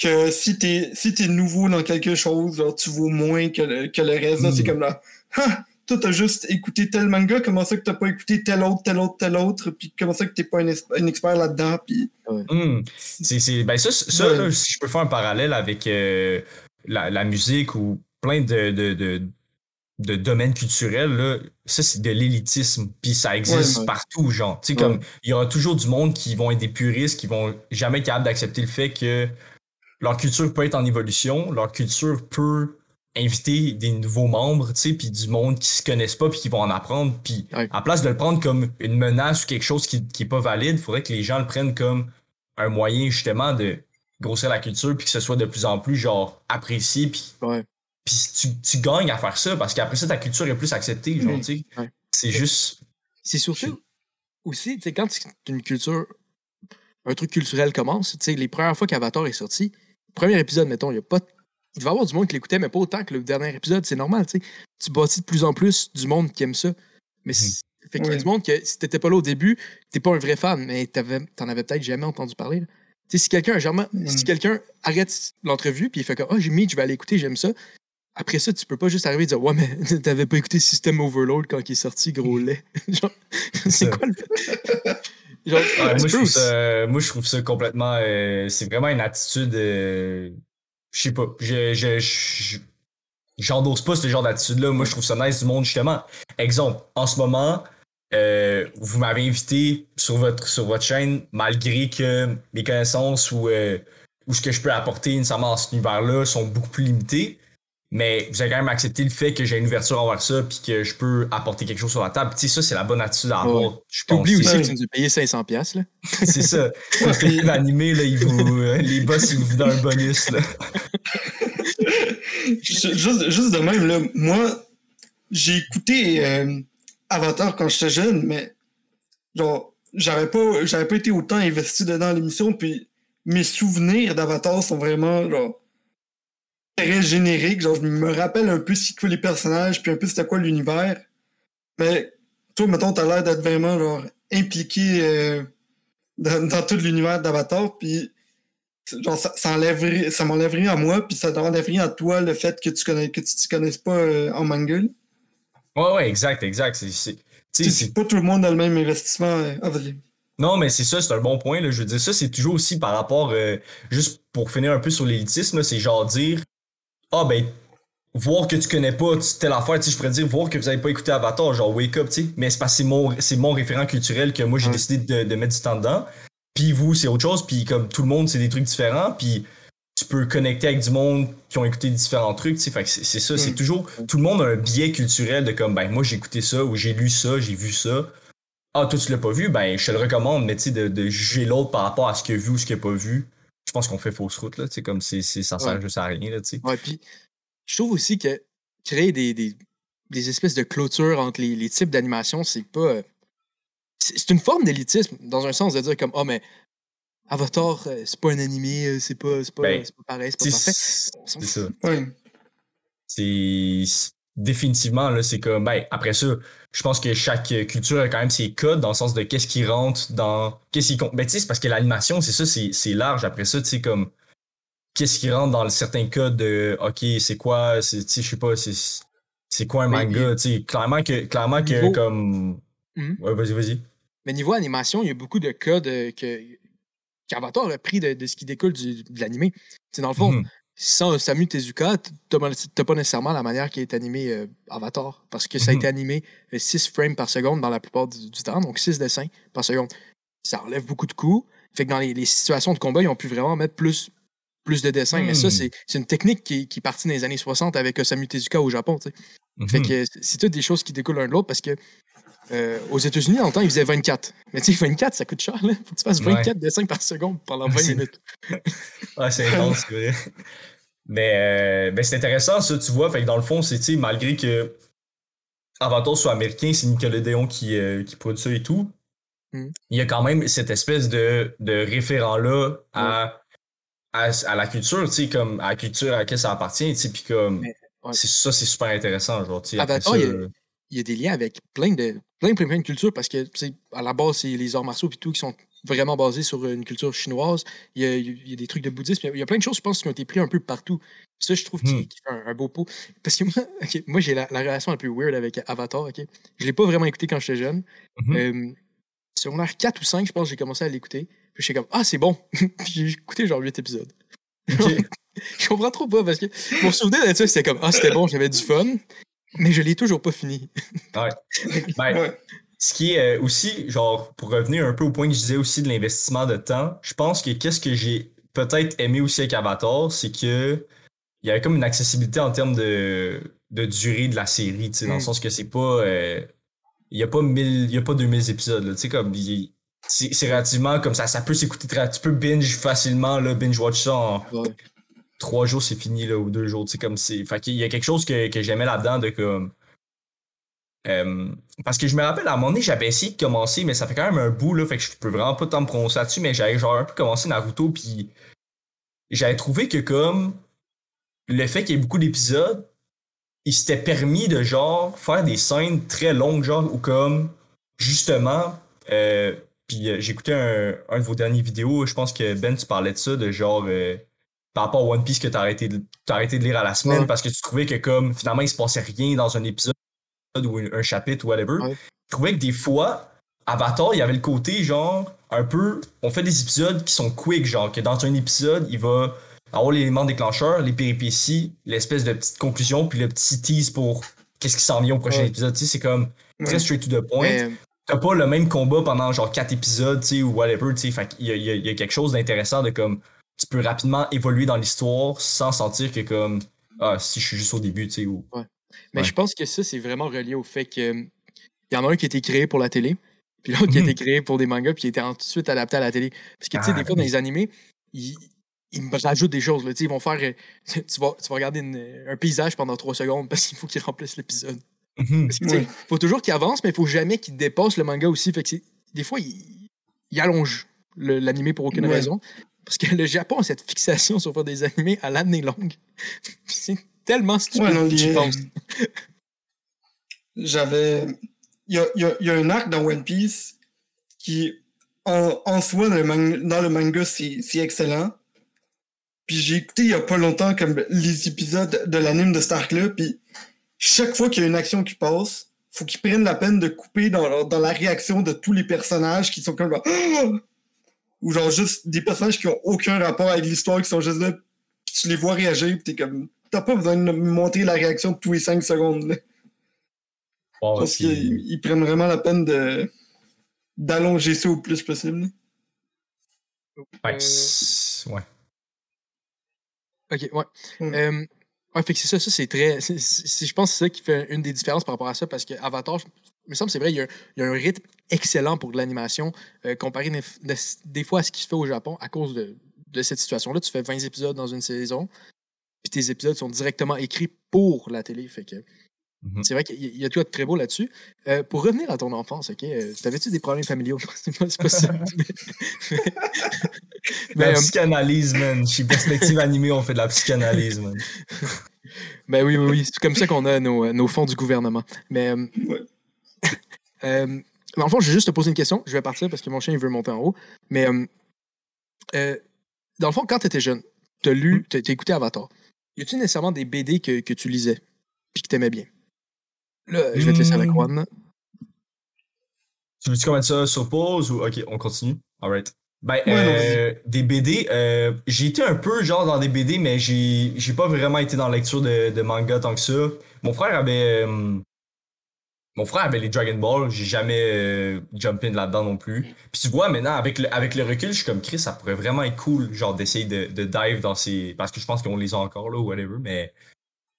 Speaker 3: que si t'es si t'es nouveau dans quelque chose, genre, tu vaux moins que le, que le reste. là,
Speaker 1: Mm.
Speaker 3: C'est comme là. [LAUGHS] Ah, toi, t'as juste écouté tel manga, comment ça que t'as pas écouté tel autre, tel autre, tel autre, puis comment ça que t'es pas un, es- un expert là-dedans, puis.
Speaker 1: Hmm. C'est, c'est- ben ça, ça
Speaker 3: Ouais.
Speaker 1: là, si je peux faire un parallèle avec euh, la, la musique ou plein de, de, de, de domaines culturels, là, ça, c'est de l'élitisme. Puis ça existe
Speaker 2: Ouais, ouais.
Speaker 1: partout, genre. Tu sais,
Speaker 2: Ouais.
Speaker 1: comme, il y aura toujours du monde qui vont être des puristes, qui vont jamais être capables d'accepter le fait que leur culture peut être en évolution, leur culture peut inviter des nouveaux membres, tu sais, puis du monde qui se connaissent pas, puis qui vont en apprendre. Puis à place de le prendre comme une menace ou quelque chose qui, qui est pas valide, il faudrait que les gens le prennent comme un moyen justement de grossir la culture, puis que ce soit de plus en plus genre apprécié, puis
Speaker 2: Ouais.
Speaker 1: Puis tu, tu gagnes à faire ça parce qu'après ça ta culture est plus acceptée, genre, tu sais.
Speaker 2: Ouais.
Speaker 1: C'est juste.
Speaker 2: C'est surtout aussi, tu sais, quand une culture, un truc culturel commence, tu sais, les premières fois qu'Avatar est sorti, premier épisode, mettons, il y a pas. Il devait y avoir du monde qui l'écoutait, mais pas autant que le dernier épisode, c'est normal, tu sais. Tu bâtis de plus en plus du monde qui aime ça. Mais c'est- fait qu'il y a
Speaker 3: Ouais.
Speaker 2: du monde que si t'étais pas là au début, t'es pas un vrai fan, mais t'avais- t'en avais peut-être jamais entendu parler. là. Tu sais, si quelqu'un a jamais-
Speaker 3: Mm.
Speaker 2: si quelqu'un arrête l'entrevue puis il fait comme Ah, j'ai mis, je vais aller écouter, j'aime ça. Après ça, tu peux pas juste arriver et dire Ouais, mais [LAUGHS] t'avais pas écouté System Overload quand il est sorti, gros lait. [LAUGHS] Genre, c'est quoi le. [LAUGHS] Genre,
Speaker 1: Ouais, moi, je trouve ça, moi, je trouve ça complètement. euh, c'est vraiment une attitude. euh, je sais pas. Je, je, je- j'endosse pas ce genre d'attitude-là. Moi, je trouve ça nice du monde, justement. Exemple, en ce moment, euh, vous m'avez invité sur votre, sur votre chaîne, malgré que mes connaissances ou ou ce que je peux apporter nécessairement dans cet univers-là sont beaucoup plus limités. Mais vous avez quand même accepté le fait que j'ai une ouverture envers ça puis que je peux apporter quelque chose sur la table. Tu sais, ça, c'est la bonne attitude à avoir.
Speaker 2: Ouais.
Speaker 1: Je.
Speaker 2: T'oublies aussi que tu nous as payé 500$, piastres, là. [LAUGHS]
Speaker 1: C'est ça. [LAUGHS] Quand vous faites l'animé, là, ils vous, euh, les boss, ils vous donnent un bonus. Là.
Speaker 3: Ju- Juste, juste de même, là, moi, j'ai écouté euh, Avatar quand j'étais jeune, mais genre, j'avais pas, j'avais pas été autant investi dedans l'émission, puis mes souvenirs d'Avatar sont vraiment genre très génériques. Genre, je me rappelle un peu ce que les personnages, puis un peu c'était quoi l'univers. Mais toi, mettons, t'as l'air d'être vraiment genre impliqué euh, dans, dans tout l'univers d'Avatar, puis genre ça, ça enlèverait ça m'enlèverait à moi puis ça t'enlèverait à toi le fait que tu connais que tu t'y connaisses pas euh, en manga
Speaker 1: Ouais, ouais, exact, exact. C'est, c'est,
Speaker 3: c'est
Speaker 1: c'est-
Speaker 3: c'est pas tout le monde a le même investissement euh, ah.
Speaker 1: Non, mais c'est ça, c'est un bon point. Là. Je veux dire, ça, c'est toujours aussi par rapport, euh, juste pour finir un peu sur l'élitisme, c'est genre dire, ah ben, voir que tu connais pas tu- telle affaire, tu sais, je pourrais dire, voir que vous avez pas écouté Avatar, genre wake up, tu sais. Mais c'est parce que c'est mon, c'est mon référent culturel que moi, j'ai décidé de, de mettre du temps dedans. Puis vous, c'est autre chose. Puis comme tout le monde, c'est des trucs différents. Puis tu peux connecter avec du monde qui ont écouté différents trucs, tu sais. Fait que c'est, c'est ça, c'est
Speaker 3: Mm.
Speaker 1: toujours, tout le monde a un biais culturel de comme, ben, moi, j'ai écouté ça, ou j'ai lu ça, j'ai vu ça. Ah, toi, tu l'as pas vu, ben, je te le recommande, mais tu sais, de, de juger l'autre par rapport à ce qu'il a vu ou ce qu'il a pas vu, je pense qu'on fait fausse route, là, tu sais, comme c'est, c'est, ça sert
Speaker 2: Ouais.
Speaker 1: juste à rien, là, tu sais.
Speaker 2: Ouais, puis je trouve aussi que créer des, des, des espèces de clôtures entre les, les types d'animation, c'est pas. euh, C'est une forme d'élitisme, dans un sens de dire comme, ah, mais Avatar, euh, c'est pas un animé, euh, c'est pas, c'est pas,
Speaker 1: Ben,
Speaker 2: pas pareil, c'est pas parfait.
Speaker 1: C'est ça.
Speaker 3: Ouais.
Speaker 1: C'est- définitivement là, c'est comme ben après ça, je pense que chaque culture a quand même ses codes dans le sens de qu'est-ce qui rentre dans qu'est-ce qui compte. Ben tu sais, c'est parce que l'animation, c'est ça, c'est c'est large après ça, tu sais comme qu'est-ce qui rentre dans certains codes de OK, c'est quoi, c'est tu sais je sais pas, c'est c'est quoi un manga, tu sais clairement que clairement que
Speaker 2: Niveau-
Speaker 1: comme
Speaker 2: Mhm.
Speaker 1: Ouais, vas-y, vas-y.
Speaker 2: Mais niveau animation, il y a beaucoup de codes euh, que qu'Avatar a pris de, de ce qui découle du- de l'animé. C'est dans le fond,
Speaker 1: Mhm.
Speaker 2: Sans Samu Tezuka, t'as pas nécessairement la manière qui est animé euh, Avatar. Parce que ça a
Speaker 1: Mhm.
Speaker 2: été animé 6 frames par seconde dans la plupart du, du temps, donc 6 dessins par seconde. Ça enlève beaucoup de coups. Fait que dans les, les situations de combat, ils ont pu vraiment mettre plus, plus de dessins. Mais ça,
Speaker 1: Mhm.
Speaker 2: c'est une technique qui, qui est partie dans les années 60 avec Osamu Tezuka au Japon. Fait
Speaker 1: Mhm.
Speaker 2: que c'est toutes des choses qui découlent l'un de l'autre parce que euh, aux États-Unis, dans le temps, ils faisaient 24. Mais tu sais, 24, ça coûte cher. Là. Faut que tu fasses 24 dessins par seconde pendant 20
Speaker 1: C'est-
Speaker 2: minutes.
Speaker 1: Ouais, [LAUGHS] c'est intense, c'est vrai. Mais, euh, ben, c'est intéressant, ça, tu vois. Fait que dans le fond, c'est, tu sais, malgré que Avatar soit américain, c'est Nickelodeon qui, euh, qui produit ça et tout.
Speaker 2: Mm.
Speaker 1: Il y a quand même cette espèce de, de référent-là à, à, à la culture, tu sais, comme à la culture à laquelle ça appartient, tu sais, puis comme.
Speaker 2: Mais, ouais.
Speaker 1: c'est Ça, c'est super intéressant, genre, tu sais.
Speaker 2: Il y a des liens avec plein de, plein, plein, plein de cultures parce que, à la base, c'est les arts martiaux et tout qui sont vraiment basés sur une culture chinoise. Il y a, il y a des trucs de bouddhisme. Il y a- plein de choses, je pense, qui ont été pris un peu partout. Ça, je trouve qu'il
Speaker 1: Hmm.
Speaker 2: qu'il fait un, un beau pot. Parce que moi, j'ai la, la relation un peu weird avec Avatar. ok? Je l'ai pas vraiment écouté quand j'étais jeune.
Speaker 1: Mhm.
Speaker 2: Euh, secondaire 4 ou 5, je pense, j'ai commencé à l'écouter. Puis j'étais comme, ah, c'est bon. [LAUGHS] J'ai écouté genre 8 épisodes.
Speaker 1: Ok. [LAUGHS]
Speaker 2: je comprends trop pas parce que mon souvenir de ça, c'était comme, ah, c'était bon, j'avais du fun. Mais je l'ai toujours pas fini. [LAUGHS]
Speaker 1: Ben,
Speaker 3: Ouais.
Speaker 1: Ce qui est euh, aussi, genre, pour revenir un peu au point que je disais aussi de l'investissement de temps, je pense que qu'est-ce que j'ai peut-être aimé aussi avec Avatar, c'est que il y avait comme une accessibilité en termes de, de durée de la série, tu sais, dans le
Speaker 2: Mm.
Speaker 1: sens que c'est pas. euh, il y a pas 1000, il y a pas 2000 épisodes, là, tu sais, comme. c'est c'est relativement comme ça, ça peut s'écouter très. Tu peux binge facilement, là, binge-watch ça en
Speaker 2: Ouais.
Speaker 1: Trois jours, c'est fini, là, ou deux jours, tu sais, comme c'est. Fait qu'il y a quelque chose que, que j'aimais là-dedans de comme. Euh, parce que je me rappelle, à un moment donné, j'avais essayé de commencer, mais ça fait quand même un bout, là, fait que je peux vraiment pas tant me prononcer là-dessus, mais j'avais genre un peu commencé Naruto, puis j'avais trouvé que comme le fait qu'il y ait beaucoup d'épisodes, il s'était permis de genre faire des scènes très longues, genre, ou comme justement, euh, puis euh, un, un de vos dernières vidéos, je pense que Ben, tu parlais de ça, de genre euh, par rapport à One Piece que t'as arrêté, de- t'as arrêté de lire à la semaine
Speaker 2: Ouais.
Speaker 1: parce que tu trouvais que comme finalement il se passait rien dans un épisode ou un, un chapitre ou whatever.
Speaker 2: Ouais.
Speaker 1: Je trouvais que des fois, Avatar, il y avait le côté genre un peu. On fait des épisodes qui sont quick, genre que dans un épisode, il va avoir l'élément déclencheur, les péripéties, l'espèce de petite conclusion, puis le petit tease pour qu'est-ce qui s'en vient au prochain
Speaker 2: Ouais.
Speaker 1: épisode. Tu sais, c'est comme très straight to the point.
Speaker 2: Mais,
Speaker 1: T'as pas le même combat pendant genre quatre épisodes, tu sais, ou whatever, tu sais. Fait qu'il y a quelque chose d'intéressant de comme. Tu peux rapidement évoluer dans l'histoire sans sentir que comme ah si je suis juste au début, tu sais ou.
Speaker 2: Mais
Speaker 1: Ouais.
Speaker 2: je pense que ça, c'est vraiment relié au fait que il y en a un qui a été créé pour la télé, [LAUGHS] puis l'autre qui a
Speaker 1: Mhm.
Speaker 2: été créé pour des mangas, puis qui a été ensuite adapté à la télé. Parce que, tu sais,
Speaker 1: Ah,
Speaker 2: des fois, dans
Speaker 1: oui.
Speaker 2: les animés, ils, ils me rajoutent des choses. Là, ils vont faire. euh, [LAUGHS] tu, vas, tu vas regarder une- un paysage pendant trois secondes parce qu'il faut qu'ils remplissent l'épisode.
Speaker 1: Mhm.
Speaker 2: Parce que,
Speaker 3: Ouais.
Speaker 2: faut toujours qu'il avance, mais il faut jamais qu'il dépasse le manga aussi. Fait que des fois, il, il allonge le- l'animé pour aucune raison. Parce que le Japon a cette fixation sur faire des animés à l'année longue. [LAUGHS] c'est tellement stupide
Speaker 3: Ouais, non,
Speaker 2: j'y
Speaker 3: les-
Speaker 2: pense.
Speaker 3: J'avais. Il y a, y a- il y a un arc dans One Piece qui, en, en soi, dans le, man- dans le manga, c'est excellent. Puis j'ai écouté il y a pas longtemps comme les épisodes de l'anime de cet arc-là, puis chaque fois qu'il y a une action qui passe, faut qu'ils prennent la peine de couper dans, dans la réaction de tous les personnages qui sont comme genre, [GASPS] ou genre juste des personnages qui ont aucun rapport avec l'histoire, qui sont juste là, puis tu les vois réagir, puis t'es comme, t'as pas besoin de me montrer la réaction de tous les 5 secondes. Là.
Speaker 1: Bon,
Speaker 3: Parce qu'ils ils prennent vraiment la peine de d'allonger ça au plus possible.
Speaker 1: fait
Speaker 2: Euh,
Speaker 1: ouais.
Speaker 2: Ok, ouais.
Speaker 3: Mm.
Speaker 2: Euh, ouais, fait que c'est ça, ça c'est très. je pense que c'est ça qui fait une des différences par rapport à ça, parce que Avatar, je- il me semble c'est vrai, il y, a, il y a un rythme excellent pour de l'animation, euh, comparé des, des- des fois à ce qui se fait au Japon à cause de, de cette situation-là. Tu fais 20 épisodes dans une saison, puis tes épisodes sont directement écrits pour la télé. Fait que
Speaker 1: Mhm.
Speaker 2: c'est vrai qu'il y a- il y a tout de très beau là-dessus. Euh, pour revenir à ton enfance, ok, euh, t'avais-tu des problèmes familiaux? [LAUGHS] c'est ça. mais, [LAUGHS] mais,
Speaker 1: La psychanalyse, man. Chez Perspective Animée, on fait de la psychanalyse, man. [LAUGHS]
Speaker 2: Ben oui, oui, oui. C'est comme ça qu'on a nos, nos fonds du gouvernement. Mais. euh,
Speaker 3: Ouais.
Speaker 2: Dans le fond, je vais juste te poser une question. Je vais partir parce que mon chien il veut monter en haut. Mais. euh, euh, dans le fond, quand tu étais jeune, tu as lu, tu as écouté Avatar. Y a-tu nécessairement des BD que, que tu lisais puis que tu aimais bien? Là, je vais te laisser avec
Speaker 1: Hmm.
Speaker 2: Juan.
Speaker 1: Tu veux-tu commencer ça sur pause ou. Ok, on continue? Alright. Ben,
Speaker 3: Ouais, non,
Speaker 1: euh, des BD, euh, j'ai été un peu genre dans des BD, mais j'ai j'ai pas vraiment été dans la lecture de, de manga tant que ça. Mon frère avait. euh, mon frère avait les Dragon Ball, j'ai jamais euh, jump in là-dedans non plus. Puis tu vois, maintenant, avec le, avec le recul, je suis comme Chris, ça pourrait vraiment être cool, genre d'essayer de, de dive dans ces. Parce que je pense qu'on les a encore là, ou whatever, mais.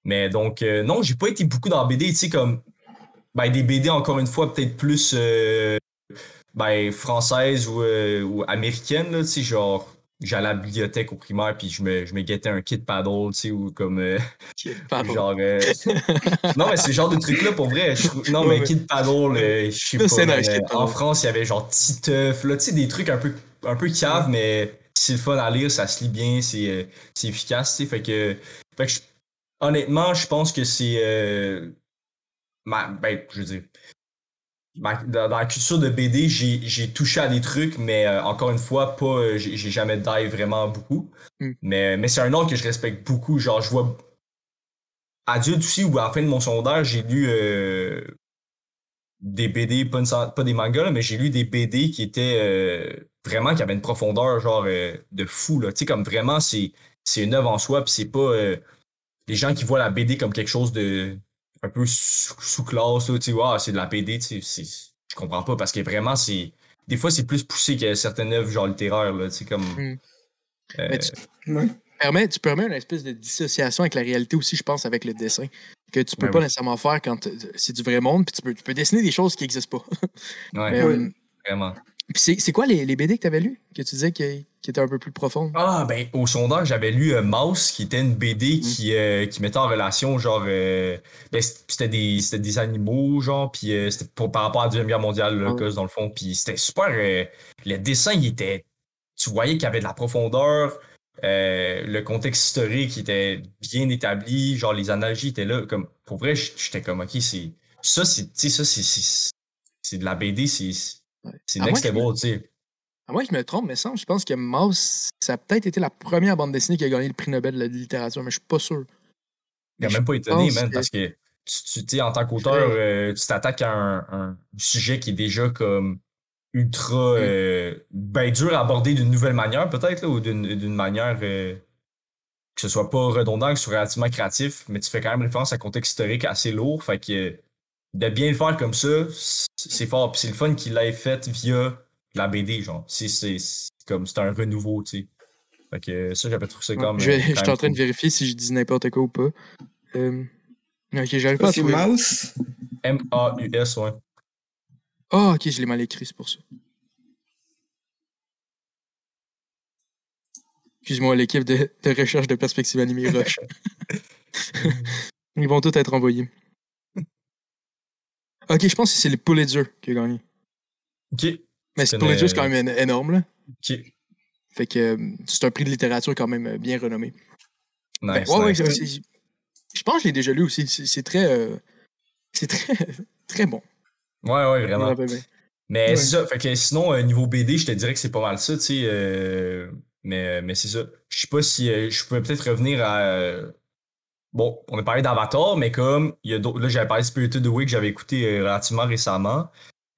Speaker 1: Mais donc, euh, non, j'ai pas été beaucoup dans BD, tu sais, comme. Ben, des BD, encore une fois, peut-être plus. euh, ben, françaises ou, euh, ou américaines, là, tu sais, genre. J'allais à la bibliothèque au primaire, puis je me, je me guettais un kit paddle, tu sais, ou comme. euh. [LAUGHS] Genre. euh, [LAUGHS] non, mais c'est genre de truc-là pour vrai. je Non, mais. Kid Paddle, euh, je sais pas.
Speaker 2: nice,
Speaker 1: euh, en France, il y avait genre Titeuf, là, tu sais, des trucs un peu, un peu cave, mais c'est le fun à lire, ça se lit bien, c'est euh, c'est efficace, tu sais. Fait que. Fait que je- honnêtement, je pense que c'est. euh, ma- ben, je veux dire. Ma- dans, dans la culture de BD, j'ai j'ai touché à des trucs, mais euh, encore une fois, pas, euh, j'ai jamais dive vraiment beaucoup.
Speaker 2: Mm.
Speaker 1: Mais, mais c'est un ordre que je respecte beaucoup. Genre, je vois adulte aussi, ou à la fin de mon secondaire, j'ai lu euh, des BD, pas, une- pas des mangas, là, mais j'ai lu des BD qui étaient euh, vraiment, qui avaient une profondeur genre euh, de fou. Là. Tu sais, comme vraiment, c'est c'est une œuvre en soi, puis c'est pas euh, les gens qui voient la BD comme quelque chose de un peu sous- sous-classe, tu sais, Ah, c'est de la BD, tu sais, je comprends pas, parce que vraiment, c'est des fois, c'est plus poussé que certaines œuvres genre littéraires, là, tu sais, comme...
Speaker 2: Mm.
Speaker 1: euh,
Speaker 2: Mais tu, permets, tu permets une espèce de dissociation avec la réalité aussi, je pense, avec le dessin. Que tu peux
Speaker 1: Ouais,
Speaker 2: pas
Speaker 1: oui.
Speaker 2: nécessairement faire quand euh, c'est du vrai monde, puis tu peux, tu peux dessiner des choses qui n'existent pas.
Speaker 1: ouais, [LAUGHS]
Speaker 2: Mais,
Speaker 3: Ouais.
Speaker 2: euh,
Speaker 1: vraiment.
Speaker 2: Puis c'est c'est quoi les, les BD que tu avais lus, que tu disais qui, qui étaient un peu plus profondes?
Speaker 1: Ah, ben, au sondage, j'avais lu euh, Mouse, qui était une BD qui, euh, qui mettait en relation, genre, euh, ben, c'était des, c'était des animaux, genre, puis c'était par rapport à la Deuxième Guerre mondiale, là,
Speaker 2: Ah
Speaker 1: cause, dans le fond, puis c'était super, le dessin, il était, tu voyais qu'il y avait de la profondeur, le contexte historique était bien établi, genre, les analogies étaient là, comme, pour vrai, j'étais comme, ok, c'est, ça, c'est, ça, c'est de la BD, c'est,
Speaker 2: Ouais.
Speaker 1: c'est next level, tu sais.
Speaker 2: À que je me trompe, mais semble, je pense que Mouse, ça a peut-être été la première bande dessinée qui a gagné le prix Nobel de la littérature, mais je suis pas sûr.
Speaker 1: Il
Speaker 2: Mais
Speaker 1: même pas étonné, man,
Speaker 2: que-
Speaker 1: parce que tu, tu en tant qu'auteur, euh, tu t'attaques à un, un sujet qui est déjà comme ultra euh, ben dur à aborder d'une nouvelle manière, peut-être, ou d'une d'une manière euh, que ce soit pas redondant, que ce soit relativement créatif, mais tu fais quand même référence à un contexte historique assez lourd. Fait que de bien le faire comme ça, c'est fort. Puis c'est le fun qu'il l'ait fait via la BD, genre. C'est comme c'est un renouveau, tu sais. Fait que ça, j'avais trouvé ça comme.
Speaker 2: je,
Speaker 1: quand
Speaker 2: je suis en train de vérifier si je dis n'importe quoi ou pas. Euh, ok, j'arrive pas à trouver.
Speaker 3: Mouse?
Speaker 1: M-A-U-S, ouais.
Speaker 2: Ah, ok, je l'ai mal écrit, c'est pour ça. Excuse-moi, l'équipe de, de recherche de perspective animée Rush. [LAUGHS] [LAUGHS] Ils vont tous être envoyés. Ok, je pense que c'est le Pulitzer qui a gagné.
Speaker 1: Ok.
Speaker 2: Mais c'est Pulitzer, c'est quand même énorme, là.
Speaker 1: Ok.
Speaker 2: Fait que euh, c'est un prix de littérature quand même euh, bien renommé. Ben,
Speaker 1: Nice.
Speaker 2: ouais, ouais,
Speaker 1: nice.
Speaker 2: c'est- je pense que je l'ai déjà lu aussi. C'est c'est très. euh, c'est très, [LAUGHS] très bon.
Speaker 1: Ouais, ouais, vraiment. Mais
Speaker 3: Ouais.
Speaker 1: c'est ça. Fait que sinon, euh, niveau BD, je te dirais que c'est pas mal ça, tu sais. euh, mais mais c'est ça. Je sais pas si je pouvais peut-être revenir à. Bon, on a parlé d'Avatar, mais comme il y a d'autres. Là, j'avais parlé de Spirited Away que j'avais écouté euh, relativement récemment.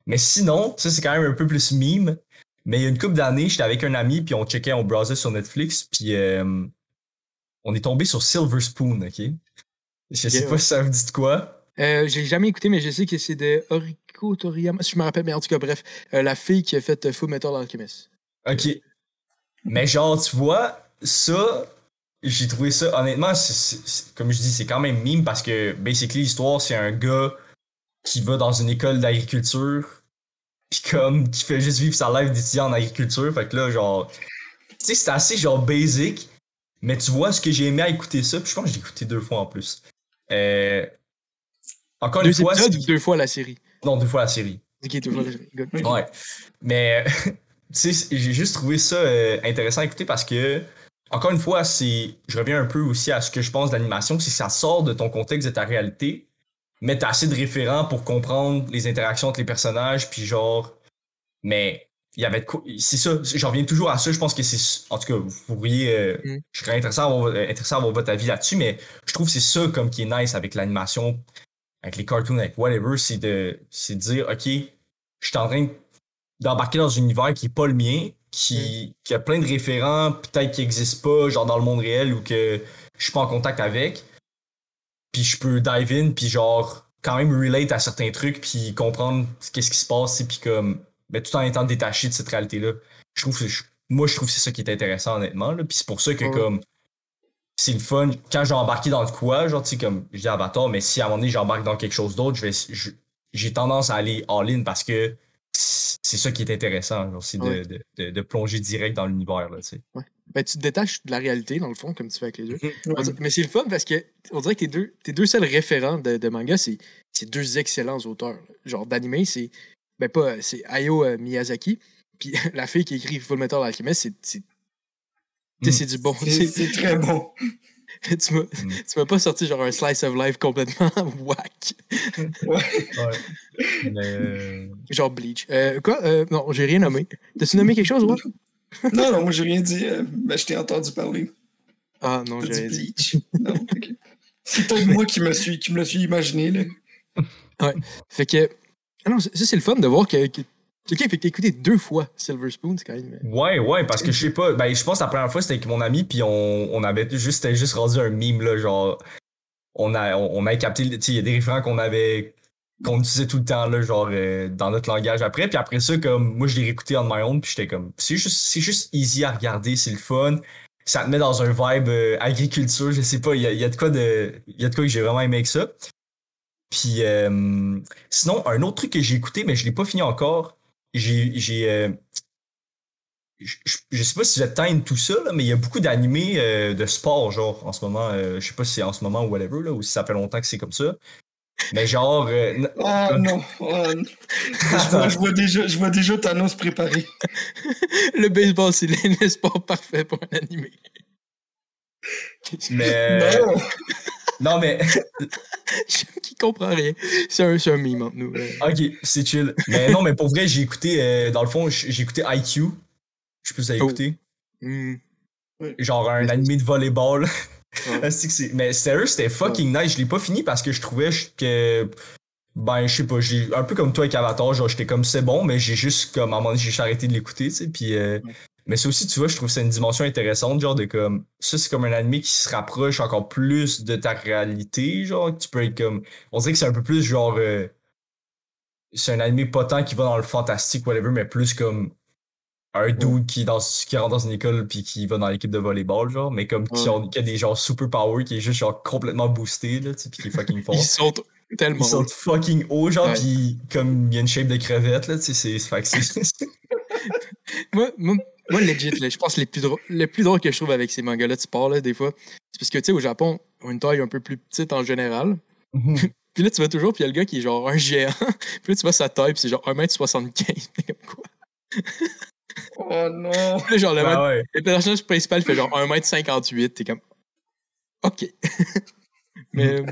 Speaker 1: Mais sinon, ça, c'est quand même un peu plus meme. Mais il y a une couple d'années, j'étais avec un ami, puis on checkait, on browsait sur Netflix, puis euh, on est tombé sur Silver Spoon, ok? Je sais pas si ça vous dit de quoi.
Speaker 2: Euh, je l'ai jamais écouté, mais je sais que c'est de Oriko Toriyama. Si je me rappelle bien, en tout cas, bref, euh, la fille qui a fait Full Metal Alchemist.
Speaker 1: Ok. Mais genre, tu vois, ça, j'ai trouvé ça, honnêtement, comme je dis, c'est quand même mime parce que, basically, l'histoire, c'est un gars qui va dans une école d'agriculture, puis comme, qui fait juste vivre sa life d'étudiant en agriculture. Fait que là, genre, tu sais, c'est assez, genre, basic, mais tu vois ce que j'ai aimé à écouter ça, puis je pense que j'ai écouté deux fois en plus. Euh, encore
Speaker 2: Deux
Speaker 1: une fois,
Speaker 2: épisodes deux fois la série?
Speaker 1: non, deux fois la série.
Speaker 2: Ok, deux fois la série.
Speaker 1: Ouais. Mais, [LAUGHS] tu sais, j'ai juste trouvé ça euh, intéressant à écouter parce que, encore une fois, c'est. Je reviens un peu aussi à ce que je pense d'animation, c'est que ça sort de ton contexte, de ta réalité, mais t'as assez de référents pour comprendre les interactions entre les personnages, puis genre. Mais, il y avait de quoi. C'est ça, j'en reviens toujours à ça, je pense que c'est. En tout cas, vous pourriez. euh,
Speaker 2: Mm.
Speaker 1: Je serais intéressant à avoir, euh, intéressant à avoir votre avis là-dessus, mais je trouve que c'est ça comme qui est nice avec l'animation, avec les cartoons, avec whatever, c'est de, c'est de dire, OK, je suis en train d'embarquer dans un univers qui est pas le mien, qui, qui a plein de référents, peut-être qui n'existent pas, genre dans le monde réel ou que je suis pas en contact avec. Puis je peux dive in, puis genre quand même relate à certains trucs, puis comprendre qu'est-ce qui se passe, et puis comme, mais tout en étant détaché de cette réalité-là. Je trouve que je- moi, je trouve que c'est ça qui est intéressant, honnêtement. Là. Puis c'est pour ça que,
Speaker 2: Ouais.
Speaker 1: comme, c'est le fun. Quand j'ai embarqué dans le quoi, genre, tu sais, comme, je dis Avatar, mais si à un moment donné, j'embarque dans quelque chose d'autre, je vais, je- j'ai tendance à aller all-in parce que c'est ça qui est intéressant. C'est de,
Speaker 2: Ouais.
Speaker 1: de, de, de plonger direct dans l'univers, là, tu sais.
Speaker 2: Ben, tu te détaches de la réalité, dans le fond, comme tu fais avec les deux.
Speaker 3: Ouais.
Speaker 2: Dirait- Mais c'est le fun parce que on dirait que tes deux, tes deux seuls référents de, de manga, c'est c'est deux excellents auteurs. là. Genre d'anime, c'est ben pas c'est Hayao euh, Miyazaki, puis [LAUGHS] la fille qui écrit Full Metal Alchemist, c'est c'est tu sais,
Speaker 1: Mm.
Speaker 2: c'est du bon.
Speaker 3: C'est très bon. [LAUGHS]
Speaker 2: tu m'as tu m'as pas sorti genre un slice of life complètement [LAUGHS] whack.
Speaker 1: Mais, euh,
Speaker 2: Genre Bleach. Euh, quoi? Euh, non, j'ai rien nommé. T'as-tu nommé quelque chose, ouais? [LAUGHS]
Speaker 3: Non, non, moi j'ai rien dit. euh, ben, je t'ai entendu parler.
Speaker 2: Ah non,
Speaker 3: T'as
Speaker 2: j'ai
Speaker 3: dit
Speaker 2: rien dit.
Speaker 3: Bleach. Non, ok. C'est peut-être moi qui me suis, qui me le suis imaginé. Là.
Speaker 2: Fait que. Ah non, ça, ça, c'est le fun de voir que. que... Ok, fait que t'as écouté deux fois Silver Spoon, c'est quand même. euh,
Speaker 1: Ouais, ouais, parce que je sais pas, ben, je pense que la première fois c'était avec mon ami, puis on, on avait juste, juste rendu un meme, là, genre, on a, on, on avait capté, tu sais, il y a des référents qu'on avait, qu'on utilisait tout le temps, là, genre, euh, dans notre langage après, puis après ça, comme, moi, je l'ai réécouté on my own, puis j'étais comme, c'est juste, c'est juste easy à regarder, c'est le fun, ça te met dans un vibe euh, agriculture, je sais pas, il y a, y a de quoi de, il y a de quoi que j'ai vraiment aimé avec ça. Puis, euh, sinon, un autre truc que j'ai écouté, mais je l'ai pas fini encore, j'ai, j'ai, euh, je, je- je sais pas si vous êtes time tout ça, là, mais il y a beaucoup d'animés euh, de sport, genre, en ce moment. euh, je sais pas si c'est en ce moment ou whatever, là, ou si ça fait longtemps que c'est comme ça. Mais genre. euh, n- [LAUGHS]
Speaker 3: Oh [LAUGHS] non. je, vois, je vois déjà, je vois déjà Thanos préparé. [LAUGHS]
Speaker 2: Le baseball, c'est le le sport parfait pour un animé.
Speaker 1: mais.
Speaker 3: Non.
Speaker 1: Non, mais. [LAUGHS]
Speaker 2: Qui comprend rien. C'est un, c'est un meme entre nous.
Speaker 1: Ok, c'est chill. Mais non, mais pour vrai, j'ai écouté. euh, dans le fond, j'ai écouté IQ. Je sais pas si vous avez
Speaker 2: Oh.
Speaker 1: écouté.
Speaker 2: Hmm.
Speaker 1: Genre un animé de volleyball.
Speaker 2: Ouais. [LAUGHS]
Speaker 1: Mais sérieux, c'était fucking nice. Je l'ai pas fini parce que je trouvais que. Ben, je sais pas, j'ai un peu comme toi avec Avatar, genre j'étais comme c'est bon, mais j'ai juste comme à un moment donné, j'ai arrêté de l'écouter, tu sais. Puis, euh, mais ça aussi, tu vois, je trouve que c'est une dimension intéressante, genre de comme. Ça, c'est comme un anime qui se rapproche encore plus de ta réalité, genre. Tu peux être comme. On dirait que c'est un peu plus genre. euh, c'est un anime pas tant qui va dans le fantastique, whatever, mais plus comme un dude qui, dans, qui rentre dans une école puis qui va dans l'équipe de volleyball, genre, mais comme qui, ont, qui a des genre super power, qui est juste genre complètement boosté, là, tu sais, puis qui est fucking fort.
Speaker 2: Ils sautent tellement.
Speaker 1: Ils sont fucking hauts, genre,
Speaker 2: Ouais.
Speaker 1: pis comme il y a une shape de crevette, là, tu sais, c'est. C'est. [LAUGHS]
Speaker 2: Moi, moi, moi, legit, là, je pense que les plus drôles, le plus drôle que je trouve avec ces mangas-là de sport, là, des fois, c'est parce que, tu sais, au Japon, on a une taille un peu plus petite en général. [LAUGHS] Puis là, tu vas toujours, puis il y a le gars qui est genre un géant. [LAUGHS] puis là, tu vois sa taille, puis c'est genre 1m75. T'es [LAUGHS] comme quoi?
Speaker 3: Oh non!
Speaker 2: Puis là, genre, le,
Speaker 1: Ben ouais.
Speaker 2: le personnage principal fait genre 1m58. T'es comme. OK. Mais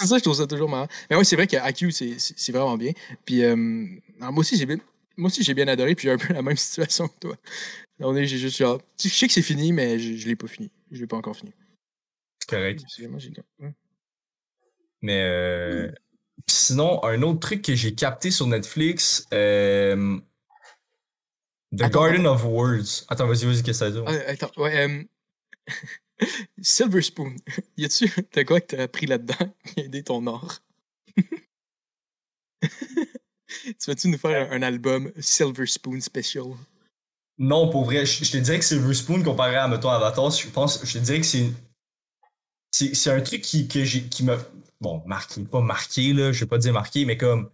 Speaker 2: ça, je trouve ça toujours marrant. Mais ouais, c'est vrai que c'est- c'est c'est vraiment bien. Puis euh, alors, moi aussi, j'ai bien. Moi aussi, j'ai bien adoré, puis j'ai un peu [LAUGHS] la même situation que toi. On est, j'ai juste genre. Je sais que c'est fini, mais je, je l'ai pas fini. Je l'ai pas encore fini.
Speaker 1: C'est correct.
Speaker 2: Ouais.
Speaker 1: Mais euh, pis sinon, un autre truc que j'ai capté sur Netflix, euh, The
Speaker 2: Attends,
Speaker 1: Garden of Words. Attends, vas-y, vas-y, qu'est-ce que ça dit?
Speaker 2: Ah, attends, ouais. euh, [LAUGHS] Silver Spoon. [LAUGHS] Y a-tu de quoi que t'as appris là-dedans qui a aidé ton art? Tu vas-tu nous faire un, un album Silver Spoon Special?
Speaker 1: Non, pour vrai, je, je te dirais que Silver Spoon comparé à, mettons, Avatar, je pense, je te dirais que c'est. C'est c'est un truc qui, que j'ai, qui m'a. Bon, marqué, pas marqué, là, je vais pas dire marqué, mais comme.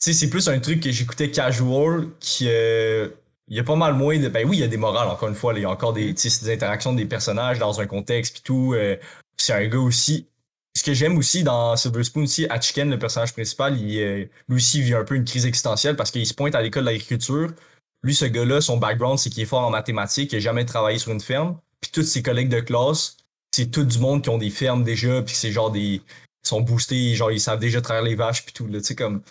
Speaker 1: Tu sais, c'est plus un truc que j'écoutais casual, qui. euh, il y a pas mal moins de. Ben oui, il y a des morales, encore une fois, là, il y a encore des, c'est des interactions des personnages dans un contexte, puis tout. euh, c'est un gars aussi. Ce que j'aime aussi dans Silver Spoon, aussi, Hatchiken, le personnage principal, il, euh, lui aussi vit un peu une crise existentielle parce qu'il se pointe à l'école d'agriculture. Lui, ce gars-là, son background, c'est qu'il est fort en mathématiques, il n'a jamais travaillé sur une ferme. Puis tous ses collègues de classe, c'est tout du monde qui ont des fermes déjà, puis c'est genre des. Ils sont boostés, genre ils savent déjà traire les vaches, puis tout, là, tu sais, comme.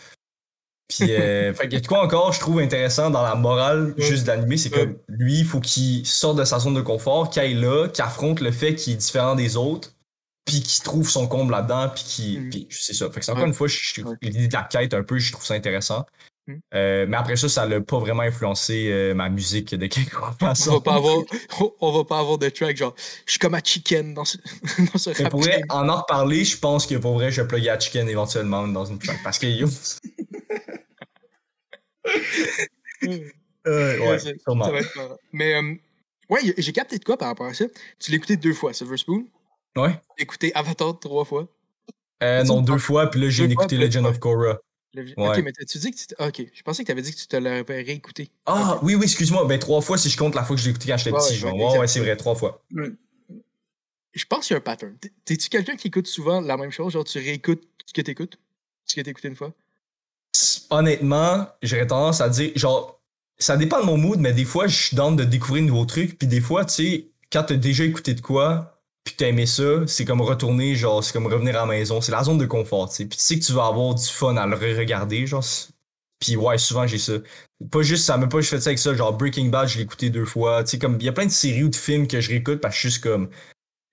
Speaker 1: Puis, euh, [LAUGHS] fait y a de quoi encore, je trouve intéressant dans la morale juste d'animé, c'est comme lui, il faut qu'il sorte de sa zone de confort, qu'il aille là, qu'il affronte le fait qu'il est différent des autres, puis qu'il trouve son comble là-dedans, puis qu'il.
Speaker 2: Mm.
Speaker 1: puis c'est ça. Fait que c'est encore
Speaker 2: Ouais.
Speaker 1: une fois, l'idée de la quête un peu, je trouve ça intéressant.
Speaker 2: Mm.
Speaker 1: Euh, mais après ça, ça l'a pas vraiment influencé euh, ma musique de quelque
Speaker 2: On
Speaker 1: façon.
Speaker 2: va pas avoir, on va pas avoir de track genre je suis comme à chicken dans ce, [LAUGHS] dans ce rap
Speaker 1: pour vrai,
Speaker 2: game.
Speaker 1: en en reparler, je pense que pour vrai, je vais plugger à Chicken éventuellement dans une track. Parce que yo. [LAUGHS] [LAUGHS] Euh, ouais, sûrement.
Speaker 2: Mais ouais, j'ai capté de quoi par rapport à ça. Tu l'as écouté deux fois, Silver Spoon.
Speaker 1: Ouais.
Speaker 2: Écouté Avatar trois fois.
Speaker 1: Euh, non, deux fois, puis là, j'ai écouté Legend of Korra.
Speaker 2: Le-
Speaker 1: Ouais.
Speaker 2: Ok, mais tu dis que tu Ok, je pensais que tu avais dit que tu te l'avais réécouté.
Speaker 1: Ah, oui, oui, excuse-moi. Ben, trois fois si je compte la fois que je l'ai écouté quand j'étais
Speaker 2: Ouais,
Speaker 1: petit.
Speaker 2: ouais,
Speaker 1: genre.
Speaker 2: ouais,
Speaker 1: c'est vrai, trois fois.
Speaker 2: Je pense qu'il y a un pattern. T'es- T'es-tu quelqu'un qui écoute souvent la même chose? Genre, tu réécoutes ce que t'écoutes? Ce que t'as écouté une fois?
Speaker 1: Honnêtement, j'aurais tendance à dire, genre, ça dépend de mon mood, mais des fois, je suis dans de découvrir de nouveaux trucs, puis des fois, tu sais, quand t'as déjà écouté de quoi, puis t'as aimé ça, c'est comme retourner, genre, c'est comme revenir à la maison, c'est la zone de confort, tu sais, puis tu sais que tu vas avoir du fun à le re-regarder, genre, puis ouais, souvent j'ai ça. Pas juste, ça m'a pas juste fait ça avec ça, genre Breaking Bad, je l'ai écouté deux fois, tu sais, comme, il y a plein de séries ou de films que je réécoute parce que je suis juste comme,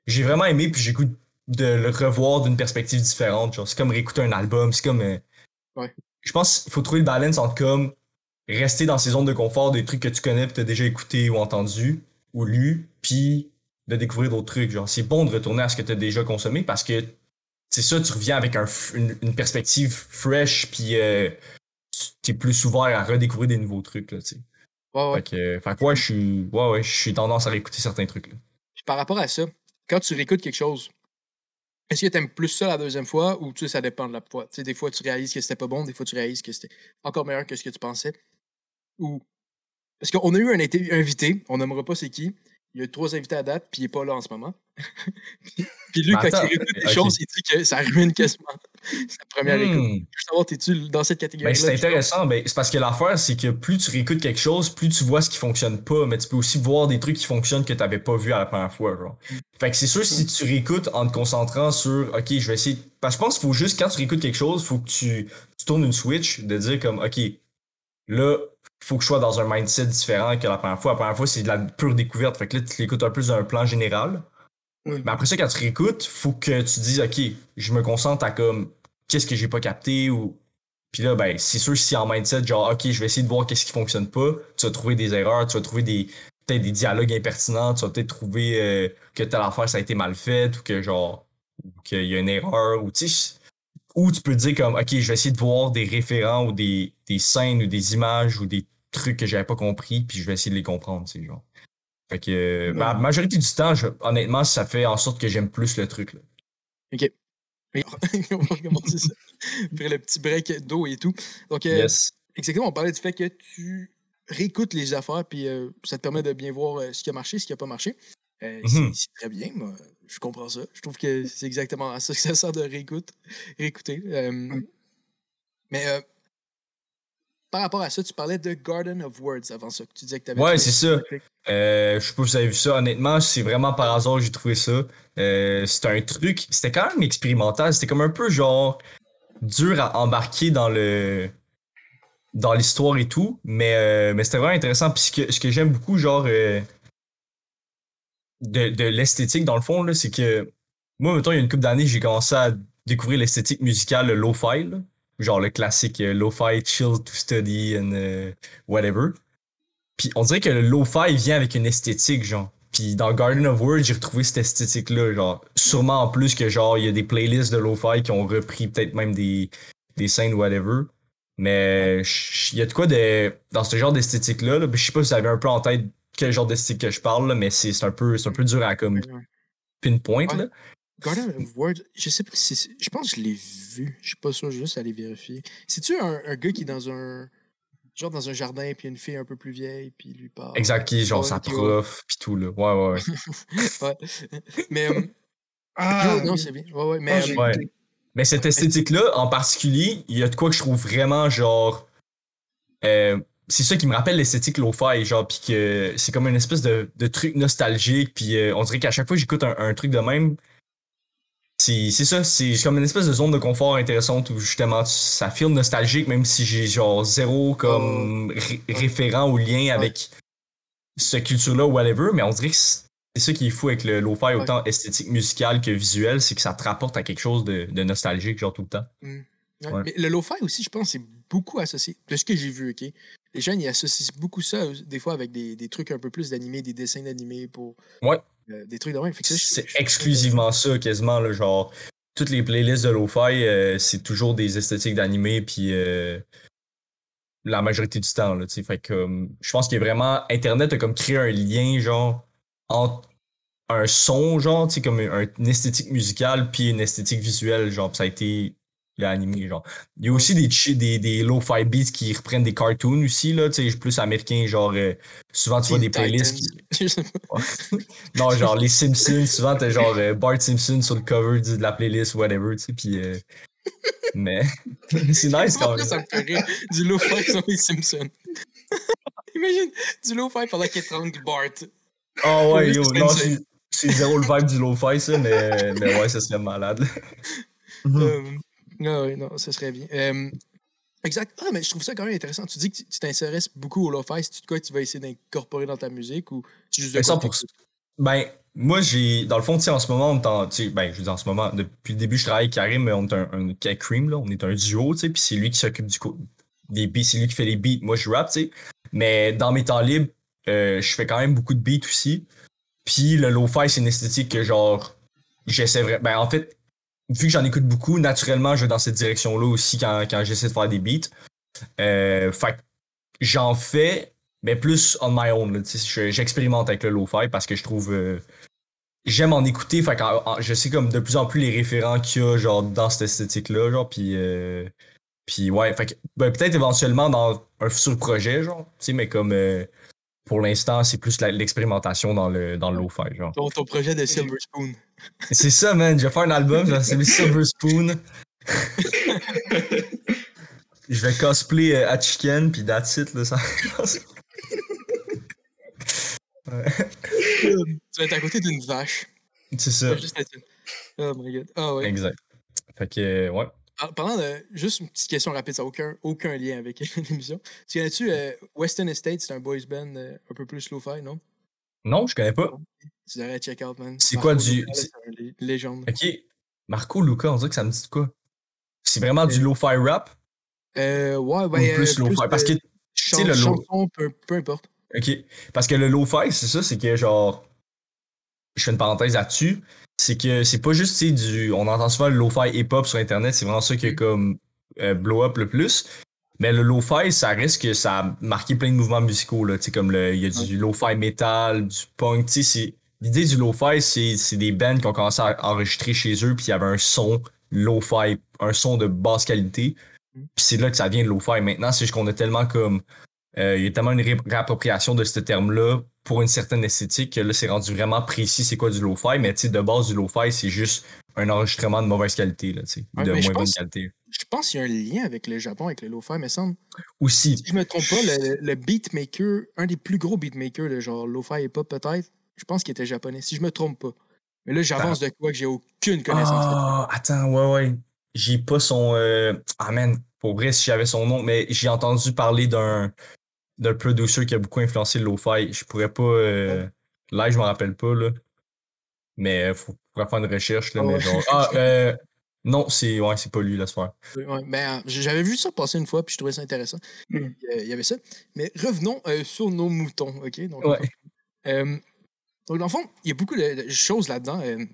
Speaker 1: j'ai vraiment aimé, puis j'écoute de le revoir d'une perspective différente, genre, c'est comme réécouter un album, c'est comme... euh,
Speaker 2: Ouais.
Speaker 1: Je pense qu'il faut trouver le balance entre comme rester dans ces zones de confort des trucs que tu connais, que tu as déjà écouté ou entendu ou lu, puis de découvrir d'autres trucs. Genre, c'est bon de retourner à ce que tu as déjà consommé parce que c'est ça, tu reviens avec un une, une perspective fresh, puis euh, tu es plus ouvert à redécouvrir des nouveaux trucs. Là, tu.
Speaker 2: Ouais, ouais.
Speaker 1: Fait que, fait que ouais, je suis ouais, ouais, je suis tendance à réécouter certains trucs. Là.
Speaker 2: Puis par rapport à ça, quand tu réécoutes quelque chose, est-ce que t'aimes plus ça la deuxième fois ou tu sais, ça dépend de la fois? Tu sais, des fois, tu réalises que c'était pas bon, des fois, tu réalises que c'était encore meilleur que ce que tu pensais. Ou. Parce qu'on a eu un invité, on nommera pas c'est qui. Il y a eu trois invités à date, puis il est pas là en ce moment. [LAUGHS] puis, puis lui, quand il réécoute des choses, il dit que ça ruine quasiment [LAUGHS] sa première écoute.
Speaker 1: Hmm.
Speaker 2: Je veux savoir, t'es-tu dans cette catégorie-là?
Speaker 1: Ben, c'est intéressant. Ben, c'est parce que l'affaire, c'est que plus tu réécoutes quelque chose, plus tu vois ce qui fonctionne pas, mais tu peux aussi voir des trucs qui fonctionnent que tu n'avais pas vu à la première fois. Genre. Fait que c'est sûr, si tu réécoutes en te concentrant sur OK, je vais essayer. Parce que je pense qu'il faut juste, quand tu réécoutes quelque chose, faut que tu, tu tournes une switch de dire comme OK, là, faut que je sois dans un mindset différent que la première fois. La première fois, c'est de la pure découverte. Fait que là, tu l'écoutes un peu d'un plan général.
Speaker 3: Oui.
Speaker 1: Mais après ça, quand tu réécoutes, faut que tu dises, OK, je me concentre à comme, qu'est-ce que j'ai pas capté ou. Puis là, ben, c'est sûr, si en mindset, genre, OK, je vais essayer de voir qu'est-ce qui fonctionne pas, tu vas trouver des erreurs, tu vas trouver des, peut-être des dialogues impertinents, tu vas peut-être trouver euh, que telle affaire, ça a été mal fait ou que, genre, ou qu'il y a une erreur ou, tu sais, ou tu peux dire comme, OK, je vais essayer de voir des référents ou des, des scènes ou des images ou des trucs que j'avais pas compris, puis je vais essayer de les comprendre, tu sais, genre. Fait que, euh, la majorité du temps, je- honnêtement, ça fait en sorte que j'aime plus le truc, là.
Speaker 2: Ok. [LAUGHS] on va recommencer ça. Après le petit break d'eau et tout. Donc, euh,
Speaker 1: Yes.
Speaker 2: exactement, on parlait du fait que tu réécoutes les affaires, puis euh, ça te permet de bien voir euh, ce qui a marché, ce qui n'a pas marché. Euh, c'est-
Speaker 1: Mhm.
Speaker 2: C'est très bien, moi. Je comprends ça. Je trouve que c'est exactement à ça que ça sert de réécoute, réécouter. Euh, Mais euh, par rapport à ça, tu parlais de Garden of Words avant ça. que Tu disais que tu avais.
Speaker 1: Ouais, c'est ça. Euh, je sais pas si vous avez vu ça, honnêtement, c'est vraiment par hasard que j'ai trouvé ça. Euh, c'était un truc, c'était quand même expérimental, c'était comme un peu genre dur à embarquer dans le dans l'histoire et tout, mais, mais c'était vraiment intéressant. Puis ce que, ce que j'aime beaucoup, genre de, de l'esthétique dans le fond, là, c'est que moi, mettons, il y a une couple d'années, j'ai commencé à découvrir l'esthétique musicale, le lo-fi, genre le classique euh, lo-fi, chill to study and euh, whatever. Puis on dirait que le lo-fi vient avec une esthétique, genre. Puis dans Garden of Words, j'ai retrouvé cette esthétique-là, genre. Sûrement en plus que, genre, il y a des playlists de lo-fi qui ont repris peut-être même des, des scènes whatever. Mais il y a de quoi de, dans ce genre d'esthétique-là. là. Je sais pas si vous avez un peu en tête quel genre d'esthétique que je parle, là, mais c'est un, peu- c'est un peu dur à comme pinpoint.
Speaker 2: Ouais.
Speaker 1: Là.
Speaker 2: Garden of Words, je sais pas si c'est. Je pense que je l'ai vu. Je suis pas sûr, je vais juste aller vérifier. C'est-tu un, un gars qui est dans un. Genre dans un jardin, puis il y a une fille un peu plus vieille, puis il lui parle.
Speaker 1: Exact, qui est genre sa prof, pis tout, là. Ouais, ouais, ouais. [LAUGHS]
Speaker 2: Ouais. Mais. euh,
Speaker 3: Ah,
Speaker 2: non, c'est bien. Ouais, ouais. Mais.
Speaker 3: Ah,
Speaker 2: euh,
Speaker 1: ouais. Mais cette esthétique-là, en particulier, il y a de quoi que je trouve vraiment genre. euh, c'est ça qui me rappelle l'esthétique lo-fi, genre, pis que c'est comme une espèce de, de truc nostalgique, puis euh, on dirait qu'à chaque fois que j'écoute un, un truc de même, c'est ça, c'est comme une espèce de zone de confort intéressante où justement ça feel nostalgique, même si j'ai genre zéro comme ré- référent ou lien avec cette culture-là ou whatever, mais on dirait que c'est ça qui est fou avec le lo-fi, autant esthétique musicale que visuel, c'est que ça te rapporte à quelque chose de, de nostalgique, genre tout le temps.
Speaker 2: Ouais. Mais le lo-fi aussi, je pense, c'est beaucoup associé. De ce que j'ai vu, OK? Les jeunes, ils associent beaucoup ça, euh, des fois, avec des, des trucs un peu plus d'animés, des dessins d'animés pour.
Speaker 1: Ouais.
Speaker 2: euh, des trucs de même.
Speaker 1: C'est exclusivement ça, quasiment, là, genre, toutes les playlists de lo-fi, euh, c'est toujours des esthétiques d'animé, puis euh, la majorité du temps, là, tu fait que je pense que vraiment, Internet a comme créé un lien, genre, entre un son, genre, tu comme un- une esthétique musicale, puis une esthétique visuelle, genre, ça a été l'animé, genre. Il y a aussi des, des, des lo-fi beats qui reprennent des cartoons aussi, là, tu sais, plus américains, genre, euh, souvent tu vois des playlists qui, [LAUGHS] [LAUGHS] non, genre les Simpsons, souvent t'as genre euh, Bart Simpson sur le cover de la playlist, whatever, tu sais, pis. euh, mais. [LAUGHS] c'est nice quand même.
Speaker 2: ça me fait rire. Du lo-fi sur les Simpsons. Imagine, du lo-fi pendant qu'il étrangle Bart.
Speaker 1: Oh ouais, yo,
Speaker 2: c'est
Speaker 1: non, c'est- zéro le vibe du lo-fi, ça, mais, mais ouais, ça serait malade.
Speaker 3: Mhm.
Speaker 2: Ah ouais, non, ça serait bien. Euh, exact. Ah, mais je trouve ça quand même intéressant. Tu dis que tu tu t'intéresses beaucoup au lo-fi. C'est-tu de quoi tu vas essayer d'incorporer dans ta musique ou c'est juste de
Speaker 1: Ben,
Speaker 2: quoi
Speaker 1: 100%.
Speaker 2: t'écoutes?
Speaker 1: Ben, moi, j'ai. Dans le fond, tu sais, en ce moment, on est en. tu Ben, je dire, en ce moment, depuis le début, je travaille avec Karim, mais on est un, un avec Cream, là. On est un duo, tu sais, puis c'est lui qui s'occupe du des beats, c'est lui qui fait les beats. Moi, je rap, tu sais. Mais dans mes temps libres, euh, je fais quand même beaucoup de beats aussi. Puis le lo-fi, c'est une esthétique que, genre, j'essaie vraiment. Ben, en fait, vu que j'en écoute beaucoup, naturellement, je vais dans cette direction-là aussi quand, j'essaie de faire des beats. Euh, fait j'en fais, mais plus on my own. J'expérimente avec le lo-fi parce que je trouve. euh, J'aime en écouter, fait en- je sais comme de plus en plus les référents qu'il y a genre dans cette esthétique-là, genre, puis euh, puis ouais, fait ben, peut-être éventuellement dans un futur projet, genre, tu sais, mais comme euh, pour l'instant, c'est plus l'expérimentation dans le dans le genre.
Speaker 2: Ton, ton projet de Silver Spoon. [LAUGHS]
Speaker 1: C'est ça, man. Je vais faire un album, s'appeler Silver Spoon. [LAUGHS] Je vais cosplay euh, à Chicken, puis that's it, là. Ça... [LAUGHS]
Speaker 2: tu vas être à côté d'une vache.
Speaker 1: C'est ça.
Speaker 2: juste être une- Oh my god. Ah ouais.
Speaker 1: Exact. Fait que, ouais.
Speaker 2: Par- Parlant de. Juste une petite question rapide, ça n'a aucun, aucun lien avec [LAUGHS] l'émission. Tu connais-tu euh, Western Estate, c'est un boys band euh, un peu plus lo-fi, non?
Speaker 1: Non, je connais pas.
Speaker 2: Tu devrais check out, man.
Speaker 1: C'est quoi du-
Speaker 2: C'est un lé- légende.
Speaker 1: Ok. Marco Luca, on dirait que ça me dit quoi? C'est vraiment du lo-fi rap?
Speaker 2: Euh, ouais,
Speaker 1: ou
Speaker 2: ben.
Speaker 1: plus
Speaker 2: euh,
Speaker 1: lo-fi? Parce que,
Speaker 2: chan-
Speaker 1: sais, le lo-
Speaker 2: chanson, peu, peu importe.
Speaker 1: ok. Parce que le lo-fi, c'est ça, c'est que genre. Je fais une parenthèse là-dessus. C'est que c'est pas juste, du. On entend souvent le lo-fi hip-hop sur Internet, c'est vraiment ça qui est comme euh, blow up le plus. Mais le lo-fi, ça reste que ça a marqué plein de mouvements musicaux, là. Comme le, il y a du lo-fi metal, du punk, tu sais, c'est, l'idée du lo-fi, c'est, c'est des bands qui ont commencé à enregistrer chez eux, puis il y avait un son lo-fi, un son de basse qualité. Puis c'est là que ça vient de lo-fi. Maintenant, c'est juste qu'on a tellement comme, euh, il y a tellement une ré- réappropriation de ce terme-là pour une certaine esthétique que là, c'est rendu vraiment précis c'est quoi du lo-fi, mais tu sais, de base, du lo-fi, c'est juste un enregistrement de mauvaise qualité, là,
Speaker 2: Ouais,
Speaker 1: de moins bonne
Speaker 2: pense-
Speaker 1: qualité.
Speaker 2: Je pense qu'il y a un lien avec le Japon, avec le lo-fi, mais semble.
Speaker 1: Aussi,
Speaker 2: Si je me trompe pas, le, le beatmaker, un des plus gros beatmakers de genre lo-fi et pop peut-être, je pense qu'il était japonais, si je me trompe pas. Mais là, j'avance de quoi que j'ai aucune connaissance.
Speaker 1: Ah, attends, ouais, ouais. J'ai pas son. euh, Ah, man, pour vrai, si j'avais son nom, mais j'ai entendu parler d'un d'un producer qui a beaucoup influencé le lo-fi. Je pourrais pas. euh, Là, je me rappelle pas, là. Mais faut pourrait faire une recherche, là.
Speaker 2: Ah
Speaker 1: mais
Speaker 2: ouais.
Speaker 1: genre. Ah, euh, non, c'est ouais, c'est pas lui, laisse faire.
Speaker 2: Ouais, ben, euh, j'avais vu ça passer une fois, puis je trouvais ça intéressant.
Speaker 3: Mm.
Speaker 2: Euh, Il y avait ça. Mais revenons euh, sur nos moutons, OK? Donc,
Speaker 1: Ouais.
Speaker 2: euh, donc, dans le fond, il y a beaucoup de, de choses là-dedans euh,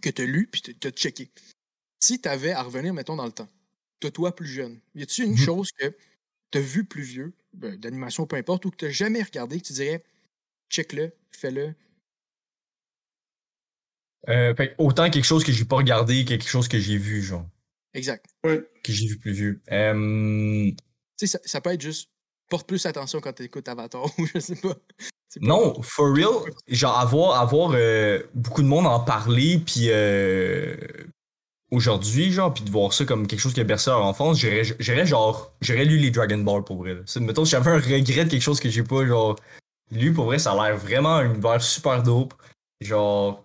Speaker 2: que tu as lu puis tu as checké. Si tu avais à revenir, mettons, dans le temps, de toi plus jeune, y a-tu une
Speaker 1: Mhm.
Speaker 2: chose que tu as vu plus vieux, d'animation, peu importe, ou que tu n'as jamais regardé, que tu dirais, check-le, fais-le?
Speaker 1: Euh, autant quelque chose que j'ai pas regardé, que quelque chose que j'ai vu, genre.
Speaker 2: Exact.
Speaker 1: Que j'ai vu plus vieux. Euh,
Speaker 2: Tu sais, ça, ça peut être juste, porte plus attention quand tu écoutes Avatar, [LAUGHS] ou je sais pas.
Speaker 1: Non, for real, genre avoir, avoir euh, beaucoup de monde en parler, puis euh, aujourd'hui, genre, puis de voir ça comme quelque chose qui a bercé leur enfance, j'irais j'irais genre, j'aurais lu les Dragon Ball pour vrai. C'est- Mettons, si j'avais un regret de quelque chose que j'ai pas, genre, lu pour vrai, ça a l'air vraiment un univers super dope. Genre,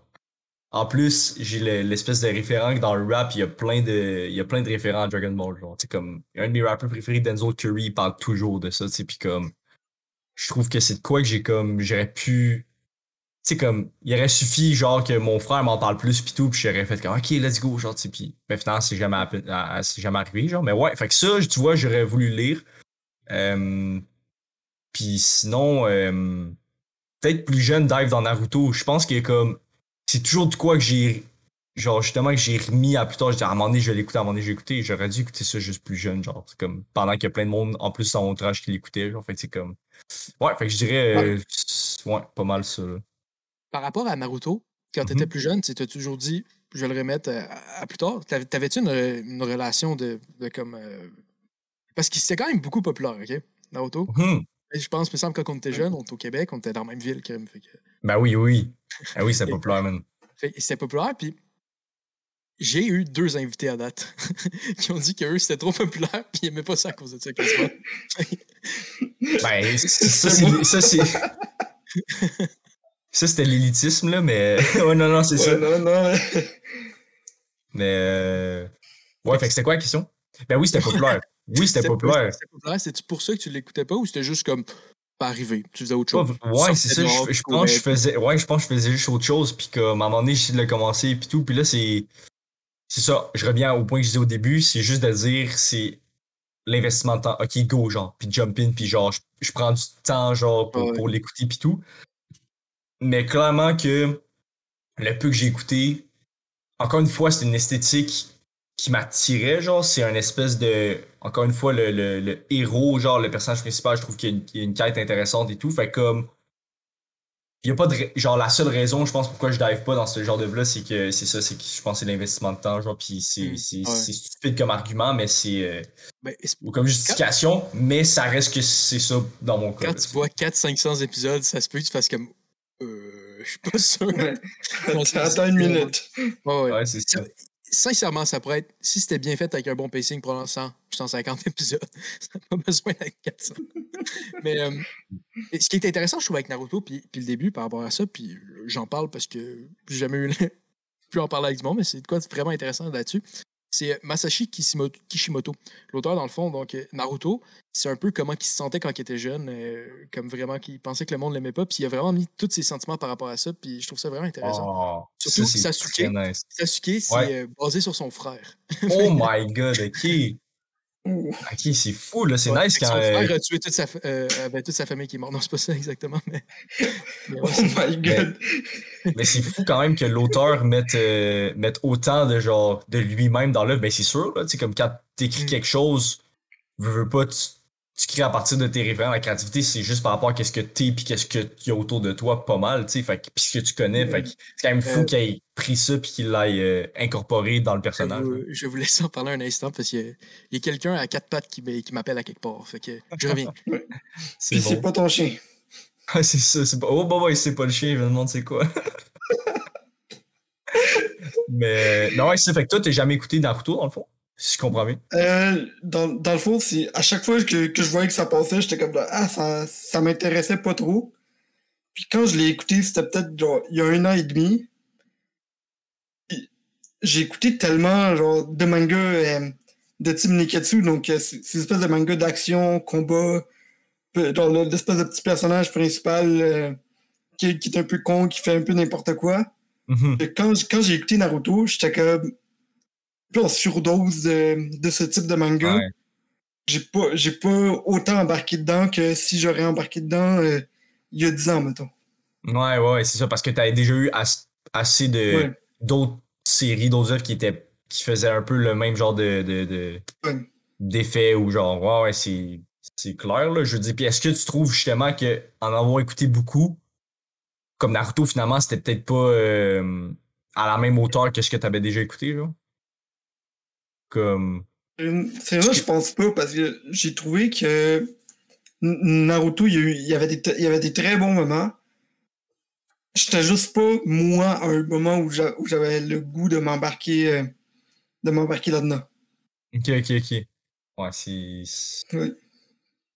Speaker 1: en plus, j'ai le- l'espèce de référent que dans le rap, il y a plein de, il y a plein de référents à Dragon Ball, genre, sais, comme, un de mes rappeurs préférés, Denzel Curry, il parle toujours de ça, tu sais, puis comme, je trouve que c'est de quoi que j'ai comme j'aurais pu sais comme il aurait suffi genre que mon frère m'en parle plus pis tout puis j'aurais fait comme OK let's go genre tu puis mais finalement c'est jamais à- à- c'est jamais arrivé genre mais ouais fait que ça tu vois j'aurais voulu le lire euh, puis sinon euh, peut-être plus jeune dive dans Naruto je pense que comme c'est toujours de quoi que j'ai genre justement que j'ai remis à plus tard j'ai dit à un moment donné je vais l'écouter à un moment donné je vais l'écouter j'aurais dû écouter ça juste plus jeune genre c'est comme pendant qu'il y a plein de monde en plus dans mon entourage qui l'écoutait genre fait c'est comme ouais fait que je dirais euh, c'est- ouais pas mal ça là.
Speaker 2: Par rapport à Naruto, quand tu
Speaker 1: Mhm.
Speaker 2: étais plus jeune, tu t'as toujours dit, je vais le remettre euh, à, à plus tard? T'avais- T'avais-tu une, une relation de, de comme. euh, Parce que c'était quand même beaucoup populaire, OK? Naruto.
Speaker 1: Mhm.
Speaker 2: Et je pense, me semble, quand on était jeune, on était au Québec, on était dans la même ville. Quand même, fait que,
Speaker 1: Ben oui, oui. Ah oui, c'est [LAUGHS] populaire, man.
Speaker 2: c'était populaire, puis j'ai eu deux invités à date [LAUGHS] qui ont dit qu'eux, c'était trop populaire, puis ils n'aimaient pas ça à cause de ça, quasiment.
Speaker 1: Ben, [LAUGHS] ça, c'est. Ça, c'est. C'était l'élitisme, là, mais. [LAUGHS] ouais, non, non, c'est ça.
Speaker 3: Non, non. [LAUGHS]
Speaker 1: Mais. euh, Ouais, fait que c'était quoi la question? Ben oui, c'était populaire. [LAUGHS] Oui, c'était populaire.
Speaker 2: C'était populaire. C'était pour ça que tu l'écoutais pas ou c'était juste comme pas arrivé? Tu faisais autre chose?
Speaker 1: Ouais, c'est ça. Je, pense que je faisais. Ouais, je pense que je faisais juste autre chose. Puis qu'à un moment donné, j'essayais de le commencer. Puis tout. Puis là, c'est. C'est ça. Je reviens au point que je disais au début. C'est juste de dire, c'est l'investissement de temps. Ok, go, genre. Puis jump in. Puis genre, je, je prends du temps, genre, pour,
Speaker 2: Ouais.
Speaker 1: pour l'écouter. Puis tout. Mais clairement que le peu que j'ai écouté, encore une fois, c'est une esthétique qui m'attirait, genre, c'est un espèce de. Encore une fois, le, le, le héros, genre, le personnage principal, je trouve qu'il y, a une- qu'il y a une quête intéressante et tout. Fait comme. Il y a pas de. Genre, la seule raison, je pense, pourquoi je dive pas dans ce genre de là c'est que c'est ça, c'est que je pense que c'est l'investissement de temps, genre, puis c'est
Speaker 2: Mm, ouais.
Speaker 1: c'est stupide comme argument, mais c'est. euh, ou comme justification, mais ça reste que c'est ça dans mon cas.
Speaker 2: quand
Speaker 1: là,
Speaker 2: tu vois 400-500 épisodes, ça se peut que tu fasses comme. Euh, je suis pas sûr.
Speaker 3: Ouais. [LAUGHS] Attends une minute.
Speaker 2: Ouais, ouais.
Speaker 1: Ouais, c'est ça.
Speaker 2: Sincèrement, ça pourrait être. Si c'était bien fait avec un bon pacing, probablement 100, 150 [LAUGHS] épisodes. Ça n'a pas besoin d'être 400. Mais euh, et ce qui est intéressant, je trouve, avec Naruto, puis, puis le début par rapport à ça, puis j'en parle parce que j'ai jamais eu. le- [LAUGHS] pu en parler avec du monde, mais c'est de quoi vraiment intéressant là-dessus. C'est euh, Masashi Kishimoto. L'auteur, dans le fond, donc euh, Naruto, c'est un peu comment il se sentait quand il était jeune, euh, comme vraiment qu'il pensait que le monde l'aimait pas, puis il a vraiment mis tous ses sentiments par rapport à ça, puis je trouve ça vraiment intéressant.
Speaker 1: Oh,
Speaker 2: Surtout
Speaker 1: ça,
Speaker 2: Sasuke.
Speaker 1: nice.
Speaker 2: Sasuke, c'est
Speaker 1: Ouais.
Speaker 2: basé sur son frère.
Speaker 1: Oh [LAUGHS] my god, ok.
Speaker 3: Ouh.
Speaker 1: Ok, c'est fou, là. C'est
Speaker 2: Ouais,
Speaker 1: nice quand.
Speaker 2: Son frère a tué toute sa, euh, ben, toute sa famille qui est morte. Non, c'est pas ça exactement, mais. [LAUGHS] mais
Speaker 3: Oh
Speaker 2: c'est-
Speaker 3: my god.
Speaker 1: Mais c'est fou quand même que l'auteur mette, euh, mette autant de genre de lui-même dans l'œuvre. Ben c'est sûr, là, tu sais, comme quand t'écris
Speaker 2: Mm.
Speaker 1: quelque chose, veux, veux pas, tu, tu crées à partir de tes référents. La créativité, c'est juste par rapport à qu'est-ce que t'es puis qu'est-ce qu'il y a autour de toi, pas mal, tu sais. Fait que, puis ce que tu connais. Fait que c'est quand même fou
Speaker 2: Euh,
Speaker 1: qu'il ait pris ça puis qu'il l'ait euh, incorporé dans le
Speaker 2: Je
Speaker 1: personnage.
Speaker 2: vous, je vais vous laisser en parler un instant parce qu'il y a, il y a quelqu'un à quatre pattes qui, m'a- qui m'appelle à quelque part. Fait que je reviens. [LAUGHS]
Speaker 1: C'est
Speaker 3: Puis c'est
Speaker 1: bon.
Speaker 3: pas ton chien.
Speaker 1: Ah, c'est ça. C'est pas... Oh, bah, ouais, c'est pas le chien. Je me demande c'est quoi. [LAUGHS] Mais, non, ouais, c'est ça. Fait que toi, t'as jamais écouté Naruto, dans le fond? Si je comprends bien.
Speaker 3: Euh, dans, dans le fond, c'est à chaque fois que, que je voyais que ça passait, j'étais comme là, ah, ça, ça m'intéressait pas trop. Puis quand je l'ai écouté, c'était peut-être genre il y a un an et demi. J'ai écouté tellement genre de mangas euh, de type Niketsu, donc euh, c'est une espèce de manga d'action, combat, le- l'espèce de petit personnage principal qui, qui est un peu con, qui fait un peu n'importe quoi.
Speaker 1: Mhm.
Speaker 3: Et quand, quand j'ai écouté Naruto, j'étais comme en surdose de, de ce type de manga.
Speaker 1: Ouais.
Speaker 3: J'ai pas, j'ai pas autant embarqué dedans que si j'aurais embarqué dedans euh, il y a 10 ans, mettons.
Speaker 1: Ouais, ouais, c'est ça, parce que t'avais déjà eu as- assez de
Speaker 3: Ouais.
Speaker 1: d'autres séries, d'autres œuvres qui étaient qui faisaient un peu le même genre de, de,
Speaker 3: Ouais.
Speaker 1: d'effet ou genre ouais, ouais, c'est c'est clair là. Je veux dire, puis est-ce que tu trouves justement que en avoir écouté beaucoup, comme Naruto finalement, c'était peut-être pas euh, à la même hauteur que ce que t'avais déjà écouté, genre? Comme
Speaker 3: Euh, C'est vrai, je pense pas, parce que j'ai trouvé que Naruto, il y, a eu- il y avait des, t- il y avait des très bons moments. J'étais juste pas, moi, à un moment où j'a- où j'avais le goût de m'embarquer euh, de m'embarquer là-dedans.
Speaker 1: Ok, ok, ok. Ouais, c'est.
Speaker 3: Ouais.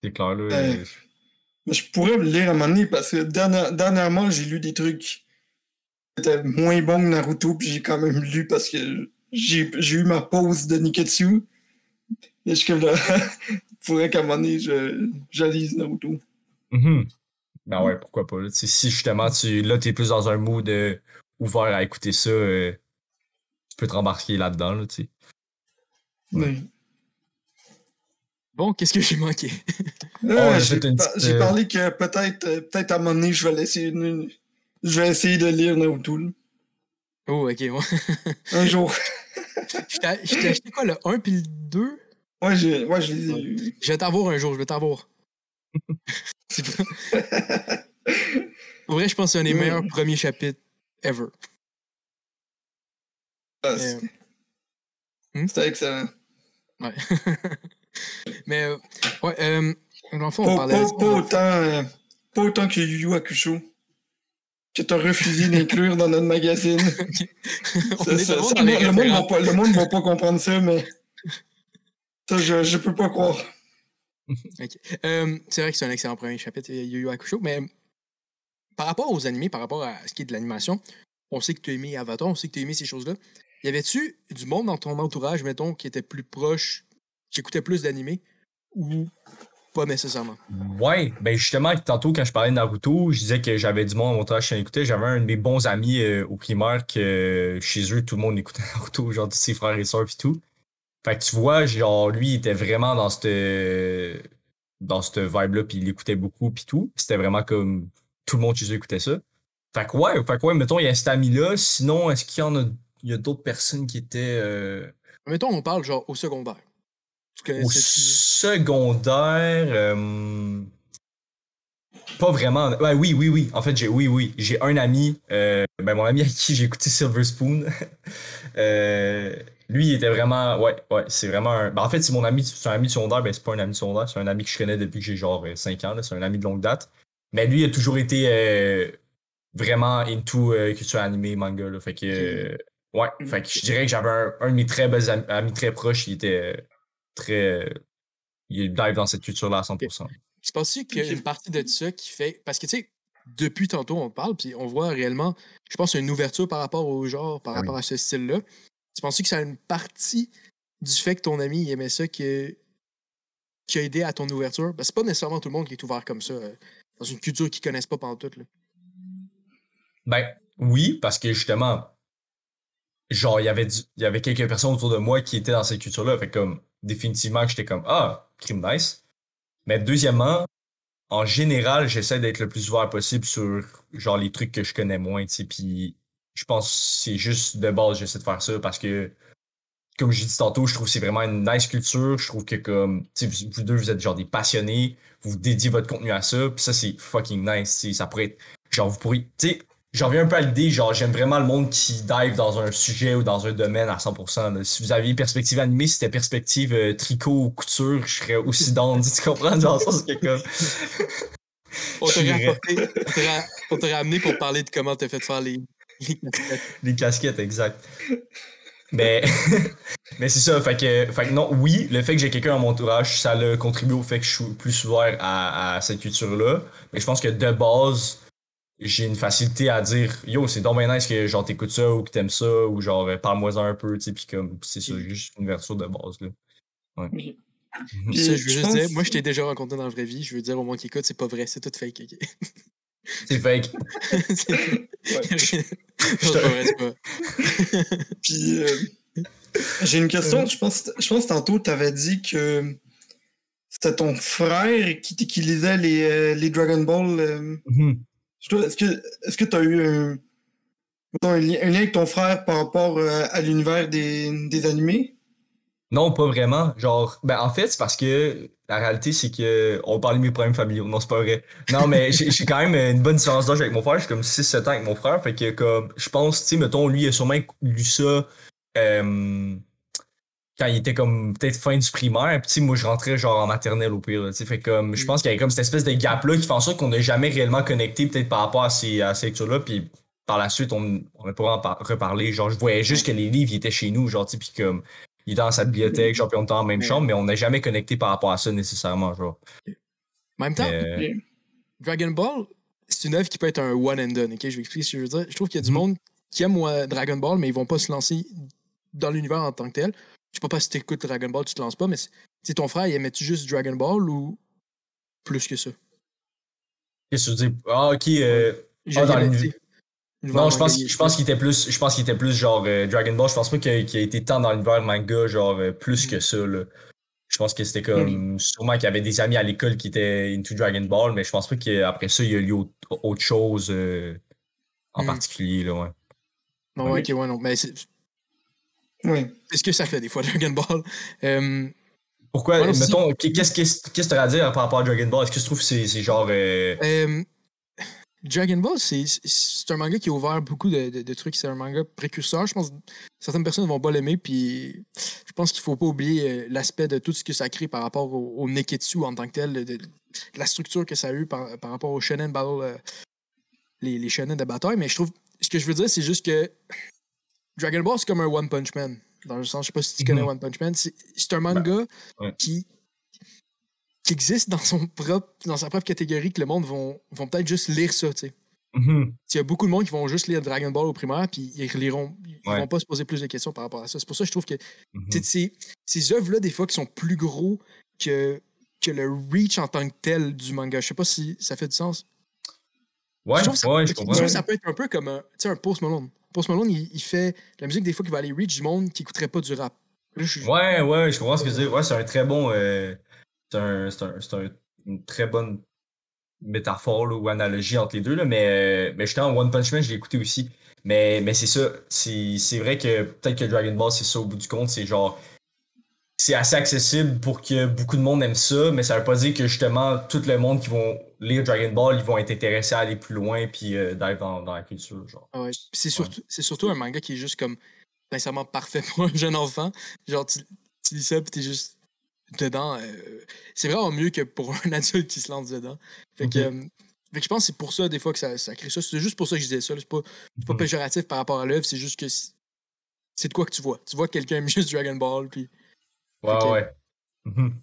Speaker 1: C'est clair là.
Speaker 3: Euh, je pourrais le lire à un moment donné parce que dernière- dernièrement, j'ai lu des trucs qui étaient moins bons que Naruto, puis j'ai quand même lu parce que j'ai j'ai eu ma pause de Niketsu. Et je suis comme là, [LAUGHS] il faudrait qu'à un moment donné, je, lise Naruto.
Speaker 1: Mhm. Ben ouais, pourquoi pas. là. Si justement, tu là, t'es plus dans un mood euh, ouvert à écouter ça, euh, tu peux te rembarquer là-dedans, là, tu sais.
Speaker 2: Bon, qu'est-ce que j'ai manqué?
Speaker 1: On a
Speaker 3: j'ai
Speaker 1: fait une
Speaker 3: par-
Speaker 1: petite,
Speaker 3: j'ai
Speaker 1: euh,
Speaker 3: parlé que peut-être euh, peut-être à un moment donné, je vais essayer de, je vais essayer de lire Naruto.
Speaker 2: Oh, ok. ouais. [LAUGHS]
Speaker 3: Un jour.
Speaker 2: Je t'ai acheté quoi, le 1 puis le 2?
Speaker 3: Ouais, je, ouais, je les ai lus.
Speaker 2: Je vais t'avoir un jour, je vais t'avoir. [LAUGHS] [LAUGHS] Pour vrai, je pense que c'est un des meilleurs premiers chapitres ever.
Speaker 3: Ah,
Speaker 2: Euh,
Speaker 3: c'est-
Speaker 2: hmm?
Speaker 3: C'était excellent.
Speaker 2: Ouais. Mais, euh, ouais, euh, dans le fond, on
Speaker 3: Pas,
Speaker 2: parlait.
Speaker 3: pas- pas autant, euh, pas autant que Yu Yu Hakusho. Que t'as refusé d'inclure dans notre magazine. [LAUGHS] Ça- ça- ça, le, monde
Speaker 2: référents.
Speaker 3: va pas, le monde va pas comprendre ça, mais. Ça, je, je peux pas croire. [LAUGHS]
Speaker 2: Euh, c'est vrai que c'est un excellent premier chapitre, Yu Yu Hakusho, mais par rapport aux animés, par rapport à ce qui est de l'animation, on sait que tu as aimé Avatar, on sait que tu as aimé ces choses-là. Y avait-tu du monde dans ton entourage, mettons, qui était plus proche, qui écoutait plus d'animés, ou pas nécessairement?
Speaker 1: Ouais, ben justement, tantôt, quand je parlais de Naruto, je disais que j'avais du monde à mon en écoutait. J'avais un de mes bons amis euh, au primaire que euh, chez eux, tout le monde écoutait [LAUGHS] Naruto, genre tous ses frères et sœurs et tout. Fait que tu vois, genre, lui, il était vraiment dans cette, dans cette vibe-là, puis il écoutait beaucoup, puis tout. C'était vraiment comme tout le monde chez eux écoutait ça. Fait que ouais, fait que ouais, mettons, il y a cet ami-là. Sinon, est-ce qu'il y en a, il y a d'autres personnes qui étaient euh,
Speaker 2: Mettons, on parle genre au secondaire.
Speaker 1: Au secondaire? euh, Pas vraiment. Ouais, oui, oui, oui. En fait, j'ai oui, oui. J'ai un ami, euh, ben, mon ami avec qui j'ai écouté Silver Spoon. [LAUGHS] Euh, lui, il était vraiment. Ouais, ouais, c'est vraiment un. ben, en fait, c'est mon ami, c'est un ami de secondaire, ben, c'est pas un ami de secondaire, c'est un ami que je connais depuis que j'ai genre 5 ans, c'est un ami de longue date. Mais lui, il a toujours été euh, vraiment into culture animée, manga, là. Fait que. ouais, fait que je dirais que j'avais un, un de mes très bons am- amis très proches, il était très. il dive dans cette culture-là à 100%.
Speaker 2: Tu penses-tu qu'il y a une partie de ça qui fait. Parce que, tu sais, depuis tantôt, on parle, puis on voit réellement, je pense, une ouverture par rapport au genre, par
Speaker 1: Ah oui.
Speaker 2: rapport à ce style-là. Tu penses que ça a une partie du fait que ton ami il aimait ça qui, qui a aidé à ton ouverture? Parce que c'est pas nécessairement tout le monde qui est ouvert comme ça, euh, dans une culture qu'ils connaissent pas pendant tout. Là.
Speaker 1: Ben oui, parce que justement, genre, il y avait du- il y avait quelques personnes autour de moi qui étaient dans cette culture-là. Fait que comme définitivement que j'étais comme Ah, crime nice. Mais deuxièmement, en général, j'essaie d'être le plus ouvert possible sur genre les trucs que je connais moins, tu. Puis je pense c'est juste de base, j'essaie de faire ça parce que comme j'ai dit tantôt, je trouve que c'est vraiment une nice culture. Je trouve que comme, tu vous deux, vous êtes genre des passionnés, vous dédiez votre contenu à ça, puis ça, c'est fucking nice. Ça pourrait être, genre, vous pourriez, tu sais, j'en reviens un peu à l'idée, genre, j'aime vraiment le monde qui dive dans un sujet ou dans un domaine à 100%. Si vous aviez perspective animée, si c'était perspective euh, tricot ou couture, je serais aussi [LAUGHS] dans, tu comprends? Dans le sens que comme...
Speaker 2: On t'aurait amené pour parler de comment t'as fait faire les, [LAUGHS]
Speaker 1: les casquettes. Les casquettes, exact. Mais, [LAUGHS] mais c'est ça, fait que, fait que non, oui, le fait que j'ai quelqu'un dans mon entourage, ça a contribué au fait que je suis plus ouvert à, à cette culture-là. Mais je pense que de base, j'ai une facilité à dire Yo, c'est donc bien nice que genre t'écoutes ça ou que t'aimes ça ou genre parle-moi un peu, tu sais, pis comme c'est ça, juste une version de base là. Ouais. [LAUGHS]
Speaker 2: Puis ça, je veux juste dire, moi je t'ai déjà rencontré dans la vraie vie, je veux dire au moins qu'il écoute, c'est pas vrai, c'est tout fake, ok?
Speaker 1: C'est fake. [LAUGHS]
Speaker 2: c'est ouais. [LAUGHS] c'est pas.
Speaker 3: Puis euh, j'ai une question, je pense, je pense tantôt t'avais dit que c'était ton frère qui, qui lisait les, euh, les Dragon Ball. Euh... Mm -hmm. Est-ce que tu as eu un, un, lien avec ton frère par rapport euh, à l'univers des, des, animés?
Speaker 1: Non, pas vraiment. Genre, ben en fait, c'est parce que la réalité, c'est que on parle de mes problèmes familiaux. Non, c'est pas vrai. Non, mais j'ai quand même une bonne différence d'âge avec mon frère. J'ai comme 6-7 ans avec mon frère. Fait que, comme, je pense, tu sais, mettons, lui, il a sûrement lu ça. Euh, quand il était comme peut-être fin du primaire, puis moi je rentrais genre en maternelle au pire. Là, fait comme je pense qu'il y avait comme cette espèce de gap là qui fait en sorte qu'on n'a jamais réellement connecté peut-être par rapport à ces, à ces lectures-là. Puis par la suite, on n'a pas en reparlé. Genre, je voyais juste que les livres ils étaient chez nous, genre, puis comme il était dans sa bibliothèque, genre, puis on était dans la même chambre, mais on n'a jamais connecté par rapport à ça nécessairement, genre.
Speaker 2: En même temps, mais... Dragon Ball, c'est une œuvre qui peut être un one and done, ok? Je vais expliquer ce que je veux dire. Je trouve qu'il y a du mm -hmm. monde qui aime Dragon Ball, mais ils vont pas se lancer dans l'univers en tant que tel. Je sais pas si t'écoutes Dragon Ball, tu te lances pas, mais c'est ton frère, il aimait-tu juste Dragon Ball ou plus que ça?
Speaker 1: Qu'est-ce que tu dis? Ah, ok. Euh, ah, dans l'univers. Non, je pense, je pense qu'il était plus, je pense qu'il était plus genre euh, Dragon Ball. Je pense pas qu'il a, qu a, été tant dans l'univers manga, genre euh, plus que ça. Là. Je pense que c'était comme, mm. sûrement qu'il y avait des amis à l'école qui étaient into Dragon Ball, mais je pense pas qu'après ça, il y a eu autre, autre chose euh, en mm. particulier. Là, ouais.
Speaker 2: Non, ouais, ok, ouais, non. Mais
Speaker 3: oui.
Speaker 2: C'est ce que ça fait des fois, Dragon Ball? Euh,
Speaker 1: Pourquoi, ouais, mettons, qu'est-ce que tu as à dire par rapport à Dragon Ball? Est-ce que tu trouves que c'est genre. Euh...
Speaker 2: Euh, Dragon Ball, c'est un manga qui a ouvert beaucoup de, de, de trucs. C'est un manga précurseur. Je pense que certaines personnes vont pas l'aimer. Puis je pense qu'il faut pas oublier l'aspect de tout ce que ça crée par rapport au, au Neketsu en tant que tel, de, de, la structure que ça a eu par, par rapport au Shonen Battle, euh, les, les Shonen de bataille. Mais je trouve, ce que je veux dire, c'est juste que Dragon Ball, c'est comme un One Punch Man. Dans le sens, je sais pas si tu connais mm -hmm. One Punch Man. C'est un manga
Speaker 1: ben, ouais.
Speaker 2: qui, qui existe dans, son propre, dans sa propre catégorie que le monde vont, vont peut-être juste lire ça, tu sais.
Speaker 1: Mm -hmm.
Speaker 2: Il y a beaucoup de monde qui vont juste lire Dragon Ball au primaire, puis ils reliront, ils ouais. vont pas se poser plus de questions par rapport à ça. C'est pour ça que je trouve que mm -hmm. ces, ces œuvres-là, des fois, qui sont plus gros que, que le reach en tant que tel du manga. Je sais pas si ça fait du sens.
Speaker 1: Ouais,
Speaker 2: je,
Speaker 1: ça, ouais, je comprends.
Speaker 2: Trouve ça peut être un peu comme un, un Post Malone. Post Malone, il, il, fait la musique des fois qui va aller reach du monde qui écouterait pas du rap.
Speaker 1: Ouais, ouais, je comprends ce que tu dire. Ouais, c'est un très bon. Euh, c'est un, un, un, une très bonne métaphore ou analogie entre les deux. Là, mais, euh, mais justement, One Punch Man, je l'ai écouté aussi. Mais, mais c'est ça. C'est vrai que peut-être que Dragon Ball, c'est ça au bout du compte. C'est genre. C'est assez accessible pour que beaucoup de monde aime ça, mais ça veut pas dire que justement tout le monde qui vont lire Dragon Ball, ils vont être intéressés à aller plus loin puis euh, d'aller dans, dans, la culture. Genre.
Speaker 2: Ah ouais. C'est surtout, ouais. surtout un manga qui est juste comme sincèrement parfait [LAUGHS] pour un jeune enfant. Genre, tu, tu lis ça puis t'es juste dedans. Euh, c'est vraiment mieux que pour un [LAUGHS] adulte qui se lance dedans. Fait que, euh, fait que je pense que c'est pour ça, des fois, que ça, ça crée ça. C'est juste pour ça que je disais ça. C'est pas, c'est pas péjoratif par rapport à l'œuvre, c'est juste que c'est de quoi que tu vois. Tu vois que quelqu'un aime [LAUGHS] juste Dragon Ball, puis.
Speaker 1: Ouais, ouais. Mhm.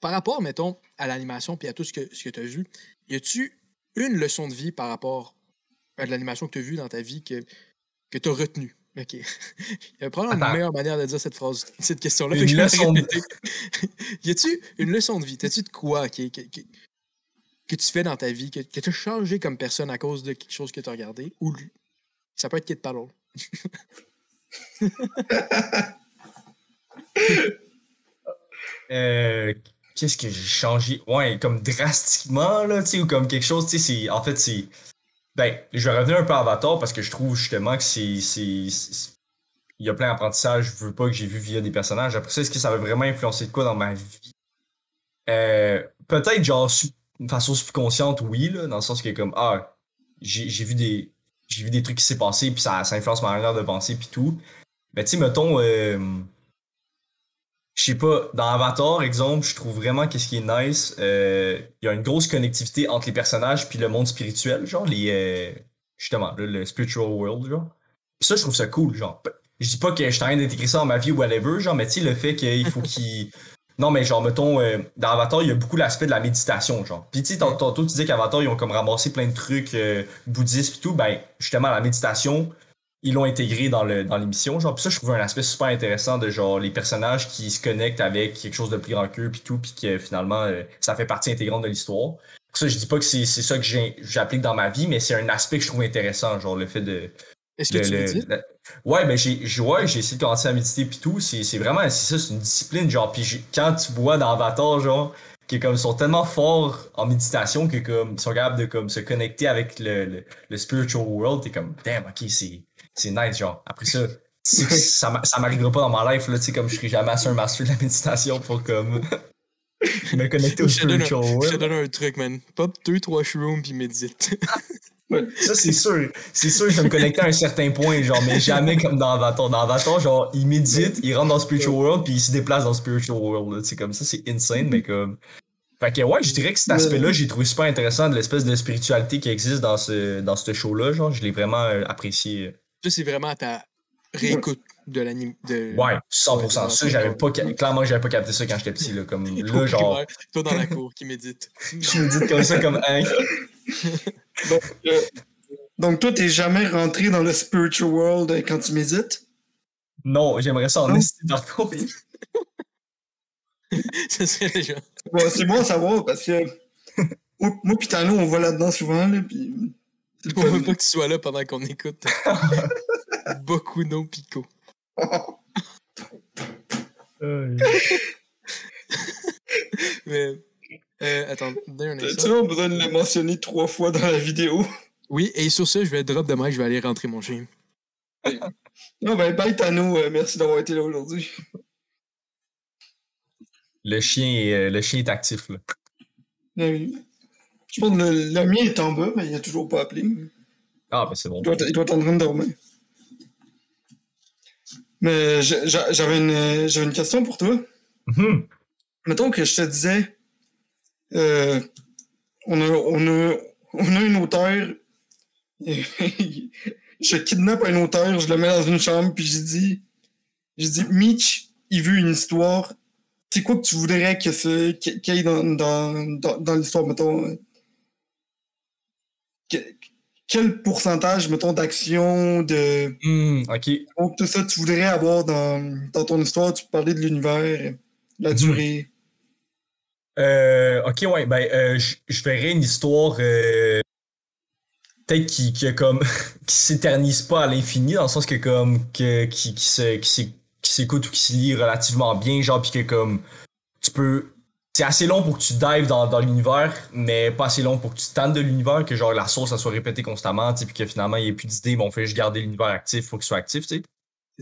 Speaker 2: Par rapport, mettons, à l'animation puis à tout ce que, ce que tu as vu, y a-tu une leçon de vie par rapport à de l'animation que tu as vue dans ta vie que, que tu as retenue? OK. Il [LAUGHS] y a probablement
Speaker 1: Attends.
Speaker 2: une meilleure manière de dire cette phrase, [LAUGHS] cette question-là.
Speaker 1: Une [LAUGHS]
Speaker 2: que
Speaker 1: leçon de-
Speaker 2: répéter. y a-tu une leçon de vie? T'as-tu de quoi qui, qui- qui- que tu fais dans ta vie, que, que tu as changé comme personne à cause de quelque chose que tu as regardé? Ou lu? ça peut être Kid Paddle.
Speaker 1: Euh, Qu'est-ce que j'ai changé? Ouais, comme drastiquement, là, tu sais, ou comme quelque chose, tu sais, c'est. En fait, c'est. Ben, je vais revenir un peu à Avatar parce que je trouve justement que c'est. il y a plein d'apprentissages, je veux pas que j'ai vu via des personnages. Après ça, est-ce que ça va vraiment influencer de quoi dans ma vie? Euh, peut-être genre de façon subconsciente, oui, là, dans le sens que comme Ah, j'ai vu des. J'ai vu des trucs qui s'est passé, puis ça, ça influence ma manière de penser, puis tout. Mais tu sais, mettons, euh, je sais pas, dans Avatar, exemple, je trouve vraiment qu'est-ce qui est nice, euh, il y a une grosse connectivité entre les personnages puis le monde spirituel, genre, les, euh, justement, le, spiritual world, genre. ça, je trouve ça cool, genre. Je dis pas que je suis en train d'intégrer ça dans ma vie ou whatever, genre, mais tu sais, le fait qu'il faut qu'il. [LAUGHS] Non, mais genre, mettons, euh, dans Avatar, il y a beaucoup l'aspect de la méditation, genre. Puis, tu sais, tantôt, tu disais qu'Avatar, ils ont comme ramassé plein de trucs bouddhistes et tout. Ben, justement, la méditation, ils l'ont intégré dans le dans l'émission genre puis ça je trouve un aspect super intéressant de genre les personnages qui se connectent avec quelque chose de plus grand qu'eux puis tout puis que finalement euh, ça fait partie intégrante de l'histoire ça je dis pas que c'est ça que j'applique dans ma vie mais c'est un aspect que je trouve intéressant genre le fait de
Speaker 2: est-ce que tu médites?
Speaker 1: Ouais, ben j'ai ouais, j'ai essayé de commencer à méditer puis tout. C'est vraiment c'est ça, c'est une discipline. Genre, puis quand tu vois dans Avatar, genre, qui comme sont tellement forts en méditation que comme ils sont capables de comme se connecter avec le, le, le spiritual world, t'es comme damn, ok, c'est c'est nice, genre. Après ça, [LAUGHS] ça, ça m'arrivera pas dans ma life, là, tu sais, comme je serai jamais assez un master de la méditation pour comme [LAUGHS] me connecter au spiritual world.
Speaker 2: Je te donne un truc, man. Pop 2-3 shrooms puis médite. [LAUGHS]
Speaker 1: ça, c'est sûr. C'est sûr, je vais me connecter à un certain point, genre, mais jamais comme dans Avatar. Dans Avatar, genre, il médite, il rentre dans le spiritual world, puis il se déplace dans le spiritual world. C'est comme ça, c'est insane, mais comme. Fait que ouais, je dirais que cet aspect-là, j'ai trouvé super intéressant de l'espèce de spiritualité qui existe dans ce, dans ce show-là. Genre, je l'ai vraiment euh, apprécié.
Speaker 2: Ça, c'est vraiment ta réécoute de l'anime. De...
Speaker 1: Ouais, 100%. ça, j'avais pas, clairement, j'avais pas capté ça quand j'étais petit. Là, comme, [LAUGHS] là, genre...
Speaker 2: Toi dans la cour qui médite. [LAUGHS]
Speaker 1: je médite comme ça, comme un. [LAUGHS]
Speaker 3: donc, euh, donc, toi, t'es jamais rentré dans le spiritual world quand tu médites?
Speaker 1: Non, j'aimerais ça en esti par contre.
Speaker 2: ça serait déjà.
Speaker 3: Bon, c'est bon à savoir parce que moi, moi pis Tano, on va là-dedans souvent, là, pis
Speaker 2: on veut pas que tu sois là pendant qu'on écoute [LAUGHS] beaucoup non Pico. [LAUGHS] Mais, euh, attends, un
Speaker 3: Tu as besoin de le mentionner trois fois dans la vidéo?
Speaker 2: Oui, et sur ce, je vais drop demain, je vais aller rentrer mon chien. [LAUGHS]
Speaker 3: Non, ben, bye Tano, euh, merci d'avoir été là aujourd'hui.
Speaker 1: Le chien, est, euh, le chien est actif, là.
Speaker 3: Ben oui. Je pense que le, mien est en bas, mais il n'a toujours pas appelé.
Speaker 1: Ah, ben c'est bon.
Speaker 3: Il doit, il doit être en train de dormir. Mais j'avais une, une question pour toi.
Speaker 1: Mm
Speaker 3: Mettons que je te disais, euh, on, a, on, a, on a une auteur, [LAUGHS] je kidnappe un auteur, je le mets dans une chambre, puis je dis, je dis, Mitch, il veut une histoire. C'est quoi que tu voudrais qu'il y ait dans, dans, dans, dans l'histoire, mettons? Quel pourcentage, mettons, d'action, de.
Speaker 1: Hmm, ok.
Speaker 3: tout ça, tu voudrais avoir dans, dans ton histoire, tu parlais de l'univers, la hmm. durée.
Speaker 1: Euh, ok, ouais, ben, euh, je verrais une histoire. Euh, peut-être qui, qui, comme, [LAUGHS] qui s'éternise pas à l'infini, dans le sens que, comme, que, qui, qui, se, qui s'écoute ou qui se lit relativement bien, genre, puis que, comme, tu peux c'est assez long pour que tu dives dans, dans l'univers, mais pas assez long pour que tu tannes de l'univers, que genre la source ça soit répétée constamment, puis que finalement il n'y ait plus d'idées, mais on fait juste garder l'univers actif, faut qu'il soit actif, tu sais.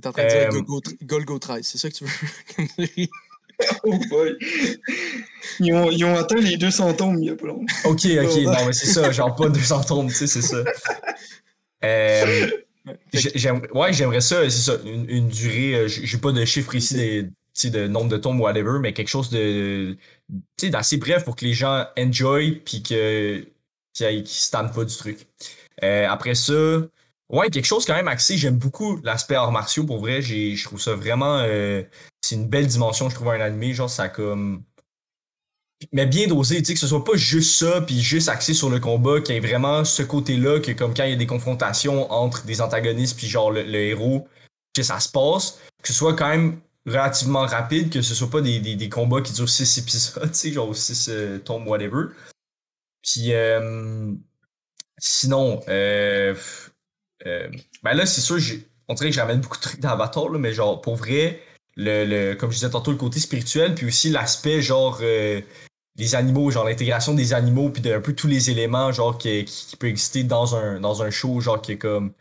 Speaker 2: T'es en train de dire euh, Golgo 13, c'est ça que tu veux? [LAUGHS]
Speaker 3: oh boy! Ils ont, ils ont, atteint les 200 tomes il y a pas longtemps.
Speaker 1: Ok, ok, [LAUGHS] non, mais c'est ça, genre pas 200 tomes, tu sais, c'est ça. Euh, ouais, j'aimerais ça, c'est ça, une, une durée, euh, j'ai pas de chiffre ici des de nombre de tombes, whatever, mais quelque chose de d'assez bref pour que les gens enjoy puis que qu'ils qu se pas du truc. Euh, après ça, ouais, quelque chose quand même axé. J'aime beaucoup l'aspect arts martiaux pour vrai. Je trouve ça vraiment. Euh, c'est une belle dimension, je trouve, un animé. Genre, ça comme. Mais bien dosé, tu sais, que ce soit pas juste ça, puis juste axé sur le combat, qu'il y ait vraiment ce côté-là, que comme quand il y a des confrontations entre des antagonistes, puis genre le héros, que ça se passe, que ce soit quand même relativement rapide, que ce soit pas des, des, combats qui durent 6 épisodes, [LAUGHS] genre 6 euh, tombes, whatever. Puis euh, sinon, euh, euh, ben là, c'est sûr, on dirait que j'amène beaucoup de trucs d'Avatar, mais genre, pour vrai, le, le, comme je disais tantôt, le côté spirituel, puis aussi l'aspect, genre, les animaux, genre l'intégration des animaux, puis d'un peu tous les éléments, genre, qui, qui, peut exister dans un, dans un show, genre, qui est comme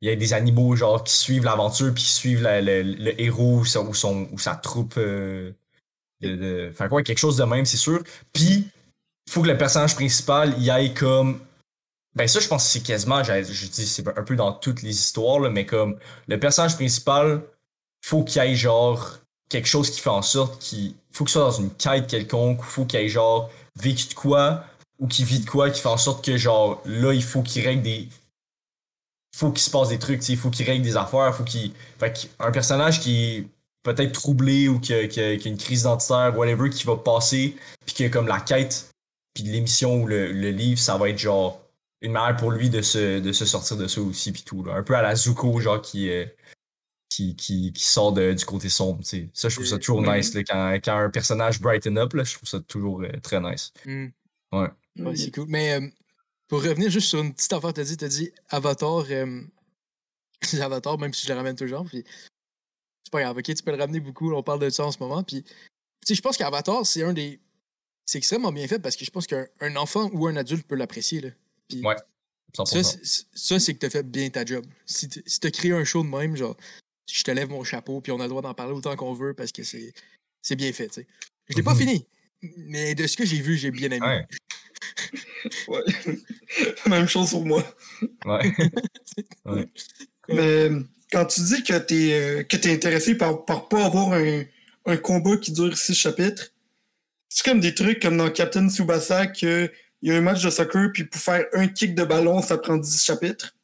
Speaker 1: il y a des animaux genre qui suivent l'aventure puis qui suivent le, le héros ou, son, ou, sa troupe. euh, de, Enfin quoi, quelque chose de même, c'est sûr. Puis, faut que le personnage principal y aille comme. Ben ça, je pense que c'est quasiment, je dis, c'est un peu dans toutes les histoires, là, mais comme le personnage principal, faut qu'il ait genre quelque chose qui fait en sorte qu'il faut qu'il soit dans une quête quelconque, faut qu'il ait genre vécu de quoi, ou qu'il vit de quoi, qui fait en sorte que genre là, il faut qu'il règle des. Faut qu'il se passe des trucs, il faut qu'il règle des affaires, faut qu'il. Fait qu'un personnage qui est peut-être troublé ou qui a, qui a- qui a une crise identitaire, whatever, qui va passer, puis que comme la quête, puis l'émission ou le, le livre, ça va être genre une manière pour lui de se, de se sortir de ça aussi, puis tout. Là. Un peu à la Zuko, genre qui. euh, qui, qui, qui sort de- du côté sombre. tu sais. Ça, je trouve ça toujours
Speaker 3: Ouais.
Speaker 1: nice. là, quand, quand un personnage brighten up, là, je trouve ça toujours euh, très nice.
Speaker 2: Hmm.
Speaker 1: Ouais.
Speaker 2: Ouais, c'est cool. Mais euh, pour revenir juste sur une petite affaire, t'as dit, t'as dit Avatar. euh, [LAUGHS] Avatar, même si je le ramène toujours. Puis c'est pas grave, ok, tu peux le ramener beaucoup. On parle de ça en ce moment. Puis tu sais, je pense qu'Avatar, c'est un des. C'est extrêmement bien fait parce que je pense qu'un un enfant ou un adulte peut l'apprécier. là.
Speaker 1: Ouais. 100%.
Speaker 2: ça, c'est- ça, c'est que t'as fait bien ta job. Si t- si t'as créé un show de même, genre, je te lève mon chapeau, puis on a le droit d'en parler autant qu'on veut parce que c'est bien fait, tu sais. Je l'ai pas
Speaker 1: Mhm.
Speaker 2: fini, mais de ce que j'ai vu, j'ai bien aimé.
Speaker 1: Ouais.
Speaker 3: Ouais. [LAUGHS] Même chose pour moi.
Speaker 1: Ouais. [LAUGHS]
Speaker 3: Mais quand tu dis que t'es euh, que intéressé par, par pas avoir un, un combat qui dure six chapitres, c'est comme des trucs comme dans Captain Tsubasa que il y a un match de soccer puis pour faire un kick de ballon ça prend 10 chapitres.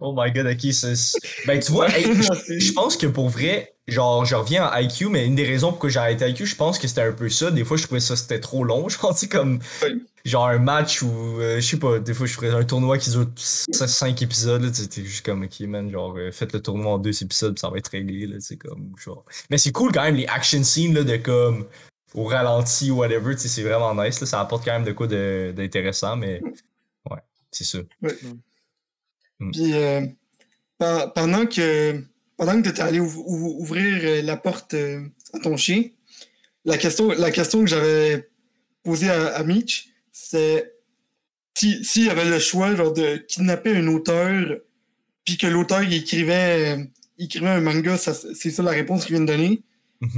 Speaker 1: Oh my god, ok. c'est- Ben, tu vois, hey, je pense que pour vrai, genre, je reviens à IQ, mais une des raisons pourquoi j'ai arrêté IQ, je pense que c'était un peu ça. Des fois, je trouvais ça c'était trop long. [LAUGHS] Je pensais comme.
Speaker 3: Oui.
Speaker 1: Genre un match où, euh, je sais pas, des fois, je ferais un tournoi qui dure 5 épisodes, là, c'était juste comme, ok, man, genre, euh, faites le tournoi en deux épisodes, puis ça va être réglé, là, c'est comme, genre. Mais c'est cool quand même, les action scenes, là, de comme, au ralenti, whatever, tu sais, c'est vraiment nice, là, ça apporte quand même de quoi de- d'intéressant, mais, ouais, c'est ça.
Speaker 3: Puis euh, pe- pendant que pendant que tu étais allé ouv- ouv- ouvrir euh, la porte euh, à ton chien, la question, la question que j'avais posée à, à Mitch, c'est si- s'il y avait le choix genre, de kidnapper un auteur, puis que l'auteur il écrivait, euh, il écrivait un manga, c'est ça la réponse qu'il vient de donner.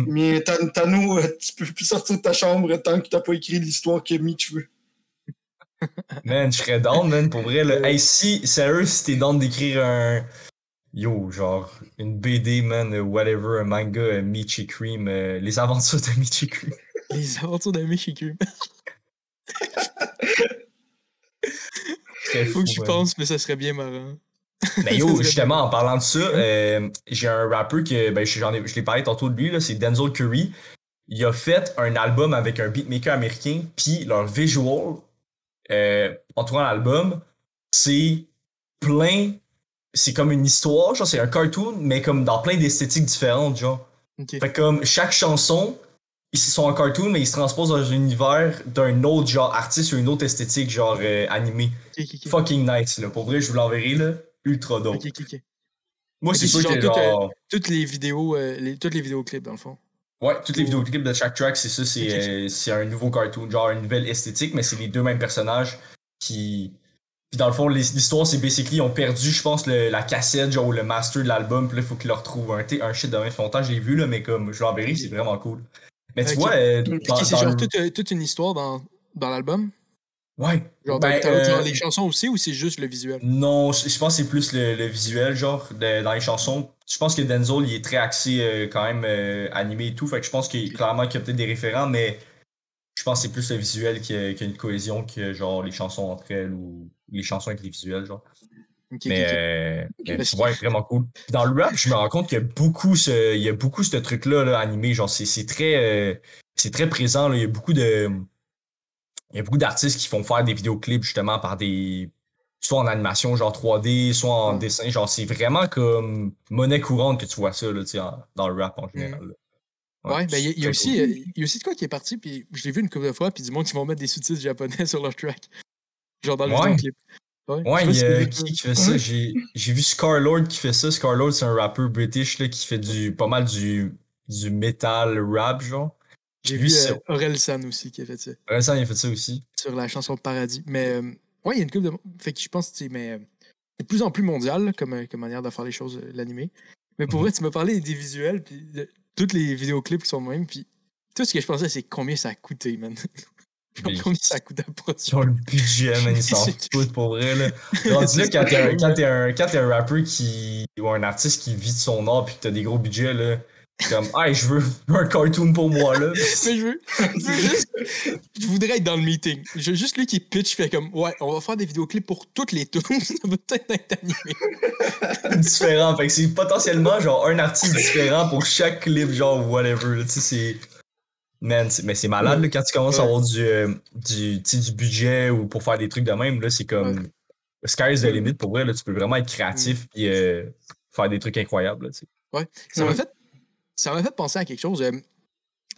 Speaker 3: Mais Tan- Tano, euh, tu peux plus sortir de ta chambre tant que tu n'as pas écrit l'histoire que Mitch veut.
Speaker 1: Man, je serais down, man, pour vrai. Là. Hey, si, sérieux, si t'es down d'écrire un. Yo, genre, une BD, man, euh, whatever, un manga, euh, Michi Cream, euh, les aventures de Michi Cream. [LAUGHS]
Speaker 2: Les aventures chez Q.
Speaker 1: C'était
Speaker 2: Faut
Speaker 1: fou,
Speaker 2: que
Speaker 1: man.
Speaker 2: pense, mais ça serait bien marrant.
Speaker 1: Mais [LAUGHS] yo, justement, en parlant de ça, euh, j'ai un rappeur que, ben, j'en ai, je l'ai parlé tantôt de lui, c'est Denzel Curry. Il a fait un album avec un beatmaker américain, puis leur visual euh, entourant l'album, c'est plein. C'est comme une histoire, genre, c'est un cartoon, mais comme dans plein d'esthétiques différentes, genre.
Speaker 2: Ok.
Speaker 1: Fait que comme chaque chanson, ils sont en cartoon, mais ils se transposent dans un univers d'un autre genre artiste ou une autre esthétique, genre euh, animé. Fucking nice, là. Pour vrai, je vous l'enverrai, là. Ultra dope. Moi, c'est sûr que
Speaker 2: tout,
Speaker 1: genre.
Speaker 2: Toutes les vidéos, euh, les, toutes les vidéoclips, dans le fond.
Speaker 1: Ouais, toutes les vidéoclips de chaque track, c'est ça, euh, c'est un nouveau cartoon, genre une nouvelle esthétique, mais c'est les deux mêmes personnages qui. Puis dans le fond, l'histoire, c'est basically, ils ont perdu, je pense, le- la cassette, genre, ou le master de l'album, puis là, il faut qu'ils le retrouvent un, un shit de même longtemps, je l'ai vu, là, mais comme, je l'enverrai, c'est vraiment cool. Mais tu vois, euh,
Speaker 2: c'est genre toute, euh, toute une histoire dans, dans l'album?
Speaker 1: Ouais.
Speaker 2: Genre,
Speaker 1: Ben,
Speaker 2: genre
Speaker 1: euh,
Speaker 2: les chansons aussi ou c'est juste le visuel?
Speaker 1: Non, je je pense que c'est plus le, le visuel, genre, de- dans les chansons. Je pense que Denzel, il est très axé euh, quand même euh, animé et tout. Fait que je pense qu'il clairement qu'il y a peut-être des référents, mais je pense que c'est plus le visuel qui a, qui a une cohésion que genre les chansons entre elles ou les chansons avec les visuels, genre. Mais,
Speaker 2: ok.
Speaker 1: euh, mais
Speaker 2: parce que-
Speaker 1: ouais, vraiment cool. Puis dans le rap, je me rends compte qu'il y a beaucoup ce, il y a beaucoup ce truc-là là, animé. Genre, c'est c'est très, euh, c'est très présent. Là. Il y a beaucoup de, il y a beaucoup d'artistes qui font faire des vidéoclips justement par des, soit en animation genre 3D, soit en
Speaker 3: Ouais.
Speaker 1: dessin. Genre, c'est vraiment comme monnaie courante que tu vois ça là, tu en- dans le rap en général. là.
Speaker 2: Ouais, ben il y, a- il y a aussi,
Speaker 1: cool.
Speaker 2: euh, il y a aussi de quoi qui est parti, puis je l'ai vu une couple de fois, puis du monde qui vont mettre des sous-titres japonais [LAUGHS] sur leur track. Genre dans le
Speaker 1: Ouais.
Speaker 2: vidéoclip. Ouais,
Speaker 1: il y a qui qui fait ça? J'ai j'ai vu Scarlord qui fait ça. Scarlord, c'est un rappeur british là, qui fait du pas mal du, du metal rap, genre.
Speaker 2: J'ai vu euh, Aurel San aussi qui a fait ça
Speaker 1: Vincent, il a fait ça aussi.
Speaker 2: sur la chanson Paradis. Mais euh, ouais, il y a une couple de. Fait que je pense que c'est. Mais euh, de plus en plus mondial là, comme, euh, comme manière de faire les choses, l'animé. Mais pour
Speaker 1: Mhm.
Speaker 2: vrai, tu m'as parlé des visuels, puis de toutes les vidéoclips qui sont de même, puis tout ce que je pensais, c'est combien ça a coûté, man. [LAUGHS] Ça
Speaker 1: Ils ont le budget, man, ils s'en [LAUGHS] foutent pour vrai. Là. Rendu là, quand t'es un, un, un rappeur qui, ou un artiste qui vit de son art puis que t'as des gros budgets, là, comme, hey, je veux un cartoon pour moi, là. [LAUGHS]
Speaker 2: Mais je veux, je veux juste. Je voudrais être dans le meeting. Je veux juste lui qui pitch, fait comme, ouais, on va faire des vidéoclips pour toutes les tunes. [LAUGHS] ça va peut-être être animé.
Speaker 1: différent. Fait que c'est potentiellement genre un artiste différent pour chaque clip, genre whatever. Tu sais, c'est. Man, mais c'est malade là, quand tu commences à
Speaker 2: Ouais.
Speaker 1: avoir du, euh, du, tu sais, du budget ou pour faire des trucs de même. Là, c'est comme. Sky is the limit pour vrai. Là, tu peux vraiment être créatif et euh, faire des trucs incroyables. Là, tu sais.
Speaker 2: Ouais. Ça m'a
Speaker 3: Ouais.
Speaker 2: fait, ça m'a fait penser à quelque chose. euh,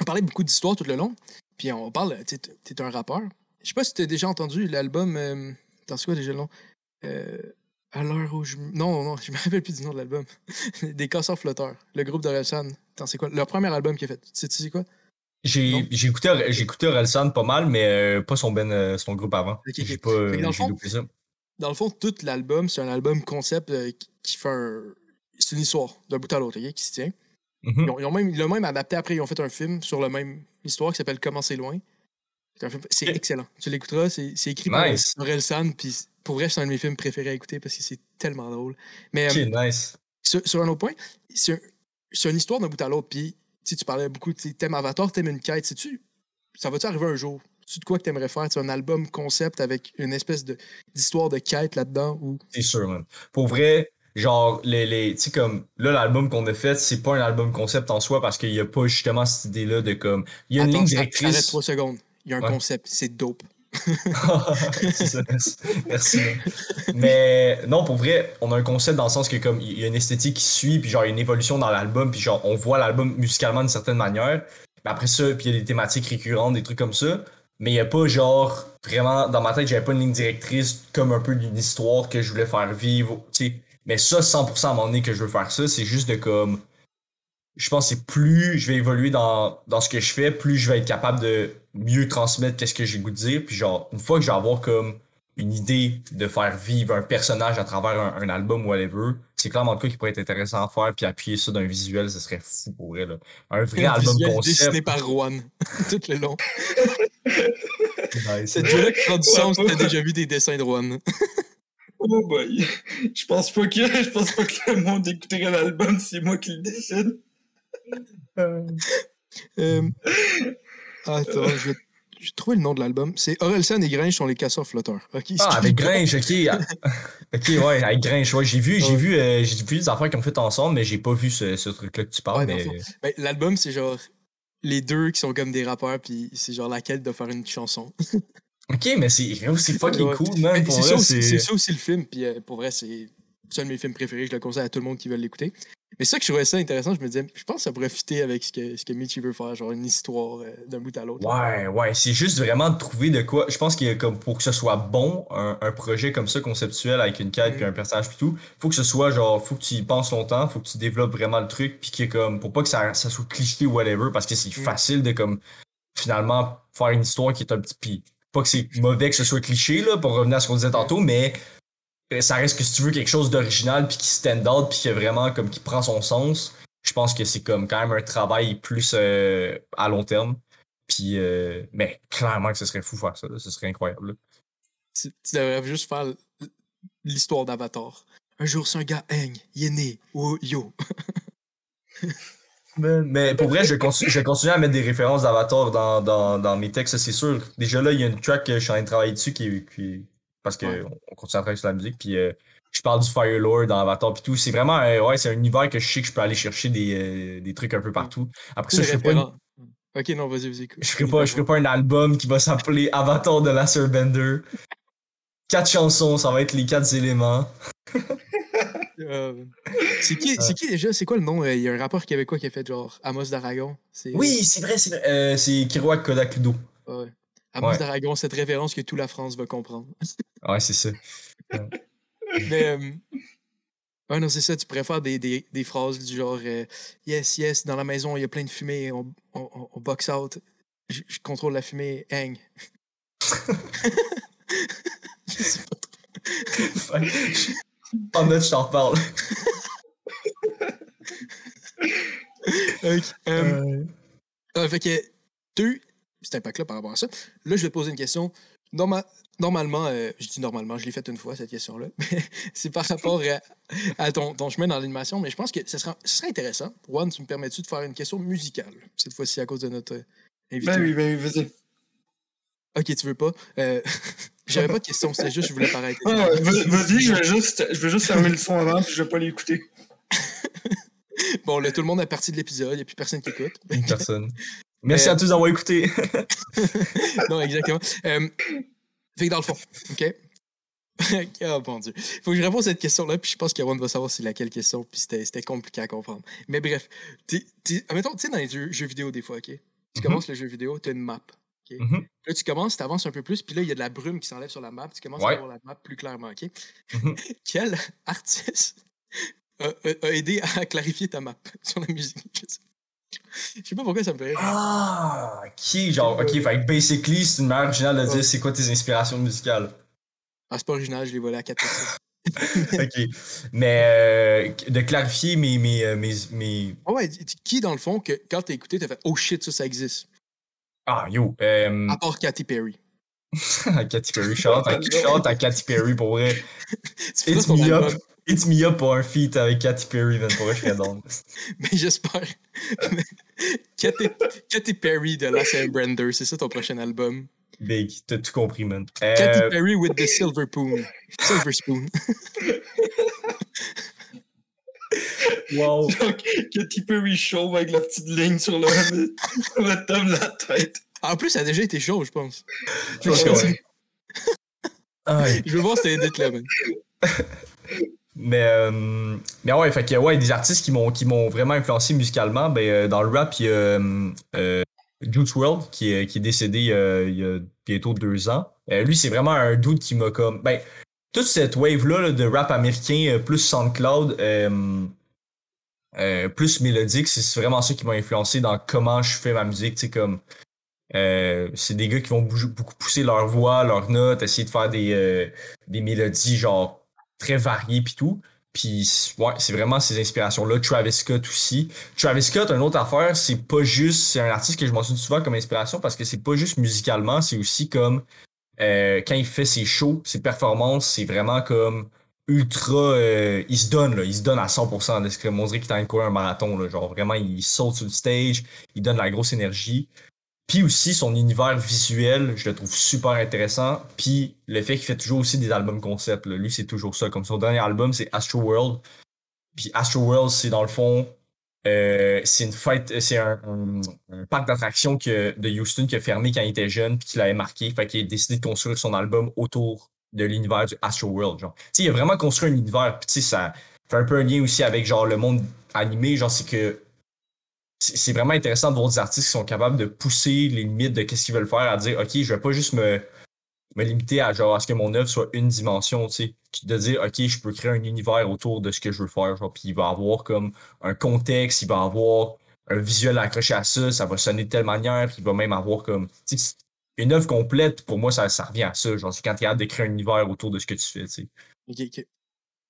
Speaker 2: on parlait beaucoup d'histoire tout le long. Puis on parle, tu sais, t'es un rappeur. Je sais pas si t'as déjà entendu l'album. Euh, attends, c'est quoi déjà le nom? Euh, À l'heure où je. Non, non, [LAUGHS] je me rappelle plus du nom de l'album. [LAUGHS] Des casseurs flotteurs. Le groupe d'Orelsan. Attends, c'est quoi? Leur premier album qu'il a fait. Tu sais, tu sais quoi?
Speaker 1: J'ai écouté, écouté Orelsan pas mal, mais euh, pas son, ben, euh, son groupe avant.
Speaker 2: Ok, ok.
Speaker 1: J'ai pas
Speaker 2: dans le fond-
Speaker 1: ça.
Speaker 2: Dans le fond, tout l'album, c'est un album concept euh, qui- fait un. C'est une histoire d'un bout à l'autre, ok, qui se tient.
Speaker 1: Mhm.
Speaker 2: Ils ont, ils ont même, ils l'ont même adapté après, ils ont fait un film sur la même histoire qui s'appelle Comment c'est loin. C'est excellent. Tu l'écouteras, c'est écrit
Speaker 1: Nice.
Speaker 2: par Aurel San, puis pour vrai, c'est un de mes films préférés à écouter parce que c'est tellement drôle. Mais
Speaker 1: nice.
Speaker 2: sur, sur un autre point, c'est une histoire d'un bout à l'autre, puis tu tu parlais beaucoup, tu t'aimes Avatar, t'aimes une quête, sais-tu, ça va-tu arriver un jour? C'est de quoi que t'aimerais faire? Tu un album concept avec une espèce de- d'histoire de, quête là-dedans ou?
Speaker 1: C'est sûr, man. Pour vrai, genre, les, les, tu sais, comme, là, l'album qu'on a fait, c'est pas un album concept en soi parce qu'il y a pas justement cette idée-là de comme. Il y a une
Speaker 2: Attends,
Speaker 1: ligne directrice.
Speaker 2: trois secondes. Il y a un
Speaker 1: Ouais.
Speaker 2: concept, c'est dope. [LAUGHS]
Speaker 1: Merci. Mais non, pour vrai, on a un concept dans le sens que comme il y a une esthétique qui suit, puis genre il y a une évolution dans l'album, puis genre on voit l'album musicalement d'une certaine manière. Mais après ça, puis il y a des thématiques récurrentes, des trucs comme ça. Mais il y a pas genre vraiment dans ma tête, j'avais pas une ligne directrice comme un peu d'une histoire que je voulais faire vivre, tu sais. Mais ça 100% à un moment donné que je veux faire ça, c'est juste de comme je pense que plus je vais évoluer dans, dans ce que je fais, plus je vais être capable de mieux transmettre qu'est-ce que j'ai goût de dire. Puis genre, une fois que je vais avoir comme une idée de faire vivre un personnage à travers un, un album ou whatever, c'est clairement le cas qui pourrait être intéressant à faire, puis appuyer ça d'un visuel, ce serait fou pour vrai. Là. Un vrai
Speaker 2: Un
Speaker 1: album
Speaker 2: visuel
Speaker 1: concept.
Speaker 2: dessiné par Juan [LAUGHS] tout le long.
Speaker 1: Nice.
Speaker 2: Cette jeu-là qui prend du sens,
Speaker 3: Ouais.
Speaker 2: t'as déjà vu des dessins de Juan. [LAUGHS]
Speaker 3: Oh boy. Je pense pas que je pense pas que le monde écouterait l'album, c'est moi qui le décide.
Speaker 2: Euh, Attends, je vais, je vais trouver le nom de l'album. C'est Orelsan et Gringe sont les casseurs flotteurs.
Speaker 1: Ah, avec Grinch, ok. Ah, [LAUGHS] ok, ouais, avec Grinch, ouais. J'ai vu, j'ai
Speaker 2: Ouais.
Speaker 1: vu, euh, j'ai vu des affaires qu'ils ont fait ensemble, mais j'ai pas vu ce, ce truc-là que tu parles.
Speaker 2: Ouais,
Speaker 1: mais...
Speaker 2: fond. Ben, L'album, c'est genre les deux qui sont comme des rappeurs, puis c'est genre la quête de faire une chanson. [LAUGHS]
Speaker 1: Ok, mais c'est fucking
Speaker 2: Ouais.
Speaker 1: cool, man.
Speaker 2: Ben, C'est ça, aussi- ça le film, puis euh, pour vrai, c'est c'est un de mes films préférés. Je le conseille à tout le monde qui veut l'écouter. Mais ça que je trouvais ça intéressant, je me disais, je pense que ça pourrait fitter avec ce que, ce que Michi veut faire, genre une histoire euh, d'un bout à l'autre.
Speaker 1: Ouais, ouais, c'est juste vraiment de trouver de quoi. Je pense a comme pour que ce soit bon, un, un projet comme ça, conceptuel, avec une quête,
Speaker 2: Mm.
Speaker 1: puis un personnage, puis tout, faut que ce soit genre, faut que tu y penses longtemps, faut que tu développes vraiment le truc, puis que comme, pour pas que ça, ça soit cliché ou whatever, parce que c'est
Speaker 2: Mm.
Speaker 1: facile de comme, finalement, faire une histoire qui est un petit. Puis, pas que c'est mauvais que ce soit cliché, là, pour revenir à ce qu'on disait tantôt, mais ça reste que si tu veux quelque chose d'original, puis qui stand out, puis qui est vraiment comme, qui prend son sens, je pense que c'est comme quand même un travail plus euh, à long terme. Puis, euh, mais clairement que ce serait fou faire ça, là, ce serait incroyable. là.
Speaker 2: Tu, tu devrais juste faire l'histoire d'Avatar. Un jour, c'est un gars Heng, il est né, oh, yo. [LAUGHS]
Speaker 1: Mais pour vrai, je, continue, je vais continuer à mettre des références d'Avatar dans, dans, dans mes textes, c'est sûr. Déjà là, il y a une track que je suis en train de travailler dessus qui est. qui- parce qu'on
Speaker 2: Ouais.
Speaker 1: on continue à travailler sur la musique. Puis euh, je parle du Fire Lord dans Avatar puis tout. C'est vraiment euh, ouais, c'est un univers que je sais que je peux aller chercher des, euh, des trucs un peu partout. Après ça, je ferai pas, une-.
Speaker 2: Ok, non, vas-y, vas-y.
Speaker 1: je ferai pas, je ferai pas un album qui va s'appeler [LAUGHS] Avatar de la Bender. Quatre chansons, ça va être les quatre éléments. [LAUGHS]
Speaker 2: C'est qui, qui déjà? C'est quoi le nom? Il y a un rappeur québécois qui a fait genre Amos d'Aragon.
Speaker 1: Oui, c'est vrai, c'est vrai. C'est Kiroak Kodak Ludo.
Speaker 2: Ouais. Amos
Speaker 1: Ouais.
Speaker 2: d'Aragon, cette référence que toute la France va comprendre.
Speaker 1: Ouais, c'est ça. [LAUGHS]
Speaker 2: Mais. euh, Ouais, non, c'est ça. Tu préfères des, des, des phrases du genre euh, Yes, yes, dans la maison, il y a plein de fumée, on, on, box out. Je, je contrôle la fumée, hang. [LAUGHS] je sais pas trop.
Speaker 1: En note, je t'en reparle. [LAUGHS]
Speaker 2: Ok, euh, euh, fait que deux, cet impact-là par rapport à ça. Là, je vais poser une question. Norma- normalement, euh, je dis normalement, je l'ai faite une fois, cette question-là. [LAUGHS] mais c'est par rapport à, à ton, ton chemin dans l'animation. Mais je pense que ce serait, ce serait intéressant. One, tu me permets-tu de faire une question musicale, cette fois-ci à cause de notre euh, invité?
Speaker 3: Ben oui, ben oui, vas-y.
Speaker 2: Ok, tu veux pas? Euh, [LAUGHS] J'avais pas de question, c'était juste, je voulais paraître.
Speaker 3: Ah, vas- Vas-y, je vais juste, je vais juste fermer le son avant, puis je vais pas l'écouter. [LAUGHS]
Speaker 2: Bon, là, tout le monde est parti de l'épisode, il n'y a plus personne qui écoute.
Speaker 1: Personne. Merci
Speaker 2: Euh,
Speaker 1: à tous d'avoir écouté. [LAUGHS]
Speaker 2: non, exactement. Euh, fait que dans le fond, OK? [LAUGHS] oh mon Dieu. Faut que je réponde à cette question-là, puis je pense qu'Awan va savoir c'est laquelle question, puis c'était compliqué à comprendre. Mais bref, t'es- t'es- admettons, tu sais, dans les jeux, jeux vidéo, des fois, OK? Tu
Speaker 1: Mhm.
Speaker 2: commences le jeu vidéo, tu as une map.
Speaker 1: Mhm.
Speaker 2: Là, tu commences, tu avances un peu plus, puis là, il y a de la brume qui s'enlève sur la map, tu commences
Speaker 1: Ouais.
Speaker 2: à voir la map plus clairement, OK?
Speaker 1: Mhm. [LAUGHS]
Speaker 2: Quel artiste a, a- a aidé à clarifier ta map sur la musique? Je sais- pas pourquoi ça me fait rire.
Speaker 1: Ah, ok, genre, ok, fait basically, c'est une manière originale de dire c'est quoi tes inspirations musicales.
Speaker 2: Ah, c'est pas original, je l'ai volé à 4 personnes. [LAUGHS]
Speaker 1: ok. Mais euh, de clarifier mes. mes, euh, mes, mes...
Speaker 2: Ah ouais, qui, dans le fond, que quand t'as écouté, t'as fait Oh shit, ça, ça existe?
Speaker 1: Ah, yo. Euh,
Speaker 2: À part Katy Perry. [LAUGHS]
Speaker 1: Katy Perry, chante à, chante à Katy Perry pour vrai. [LAUGHS]
Speaker 2: Tu
Speaker 1: It's me up. It's me up pour un feat avec Katy Perry, man. Pour je serais down. [LAUGHS]
Speaker 2: mais j'espère. Katy, Katy Perry de La Saint Brander, c'est ça ton prochain album?
Speaker 1: Big, t'as tout compris, man.
Speaker 2: Katy
Speaker 1: Euh,
Speaker 2: Perry with the silver spoon. Silver spoon. [LAUGHS]
Speaker 1: wow.
Speaker 3: Donc, Katy Perry chauve avec la petite ligne sur le, sur le top de la tête.
Speaker 2: En plus, ça a déjà été chaud, je pense.
Speaker 1: Ouais, ouais. Aïe.
Speaker 2: Je veux voir cette edit-là, man. [LAUGHS]
Speaker 1: Mais, euh, mais ouais, fait que ouais, des artistes qui m'ont qui m'ont vraiment influencé musicalement, ben euh, dans le rap, il y a euh, euh, Juice WRLD qui est, qui est décédé il y a bientôt deux ans. Lui, c'est vraiment un doute qui m'a comme ben toute cette wave là, de rap américain plus SoundCloud plus mélodique, c'est vraiment ça qui m'a influencé dans comment je fais ma musique, comme c'est des gars qui vont beaucoup pousser leur voix, leurs notes, essayer de faire des, des mélodies genre très variées puis tout. Ouais, c'est vraiment ces inspirations-là. Travis Scott aussi. Travis Scott, une autre affaire, c'est pas juste. C'est un artiste que je mentionne souvent comme inspiration parce que c'est pas juste musicalement, c'est aussi comme euh, quand il fait ses shows, ses performances, c'est vraiment comme ultra. euh, il se donne, là. Il se donne à 100%. Là. C'est comme on dirait qu'il est en train de courir un marathon. Là. Genre vraiment, il saute sur le stage, il donne la grosse énergie. Puis aussi, son univers visuel, je le trouve super intéressant. Puis le fait qu'il fait toujours aussi des albums concept. Lui, c'est toujours ça. Comme son dernier album, c'est Astro World. Puis Astro World, c'est dans le fond, euh, c'est une fête, c'est un, parc d'attractions de Houston qui a fermé quand il était jeune, puis qui l'avait marqué. Fait qu'il a décidé de construire son album autour de l'univers du Astro World. Genre. Il a vraiment construit un univers. Puis ça fait un peu un lien aussi avec le monde animé. Genre, c'est que c'est vraiment intéressant de voir des artistes qui sont capables de pousser les limites de qu'est-ce qu'ils veulent faire, à dire, OK, je vais pas juste me, me limiter à genre à ce que mon œuvre soit une dimension, tu sais, Puis de dire, OK, je peux créer un univers autour de ce que je veux faire, genre, puis il va avoir comme un contexte, il va avoir un visuel accroché à ça, ça va sonner de telle manière, il va même avoir comme, tu sais, une œuvre complète, pour moi, ça, ça revient à ça, genre, c'est quand tu es capable de créer un univers autour de ce que tu fais, tu sais.
Speaker 2: Ok, ok.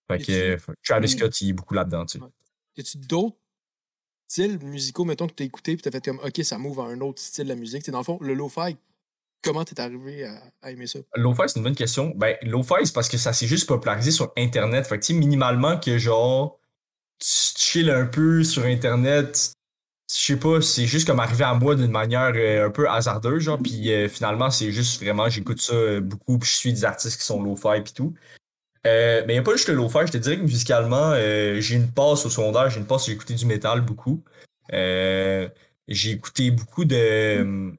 Speaker 1: Fait que Travis. Scott, il est beaucoup là-dedans, tu sais.
Speaker 2: Ouais. Y a-tu d'autres styles musicaux, mettons, que t'as écouté, puis t'as fait comme, ok, ça m'ouvre à un autre style de la musique? C'est dans le fond, le lo-fi, comment t'es arrivé à, aimer ça?
Speaker 1: Lo-fi, c'est une bonne question. Ben, lo-fi, c'est parce que ça s'est juste popularisé sur Internet. Fait que, tu minimalement que genre, tu tu chilles un peu sur Internet, je sais pas, c'est juste comme arrivé à moi d'une manière euh, un peu hasardeuse, genre, puis euh, finalement, c'est juste vraiment, j'écoute ça euh, beaucoup, puis je suis des artistes qui sont lo-fi puis tout. Euh, mais il n'y a pas juste le lo-fi, je te dirais que musicalement, euh, j'ai une passe au secondaire, j'ai une passe, j'ai écouté du métal beaucoup. Euh, j'ai écouté beaucoup de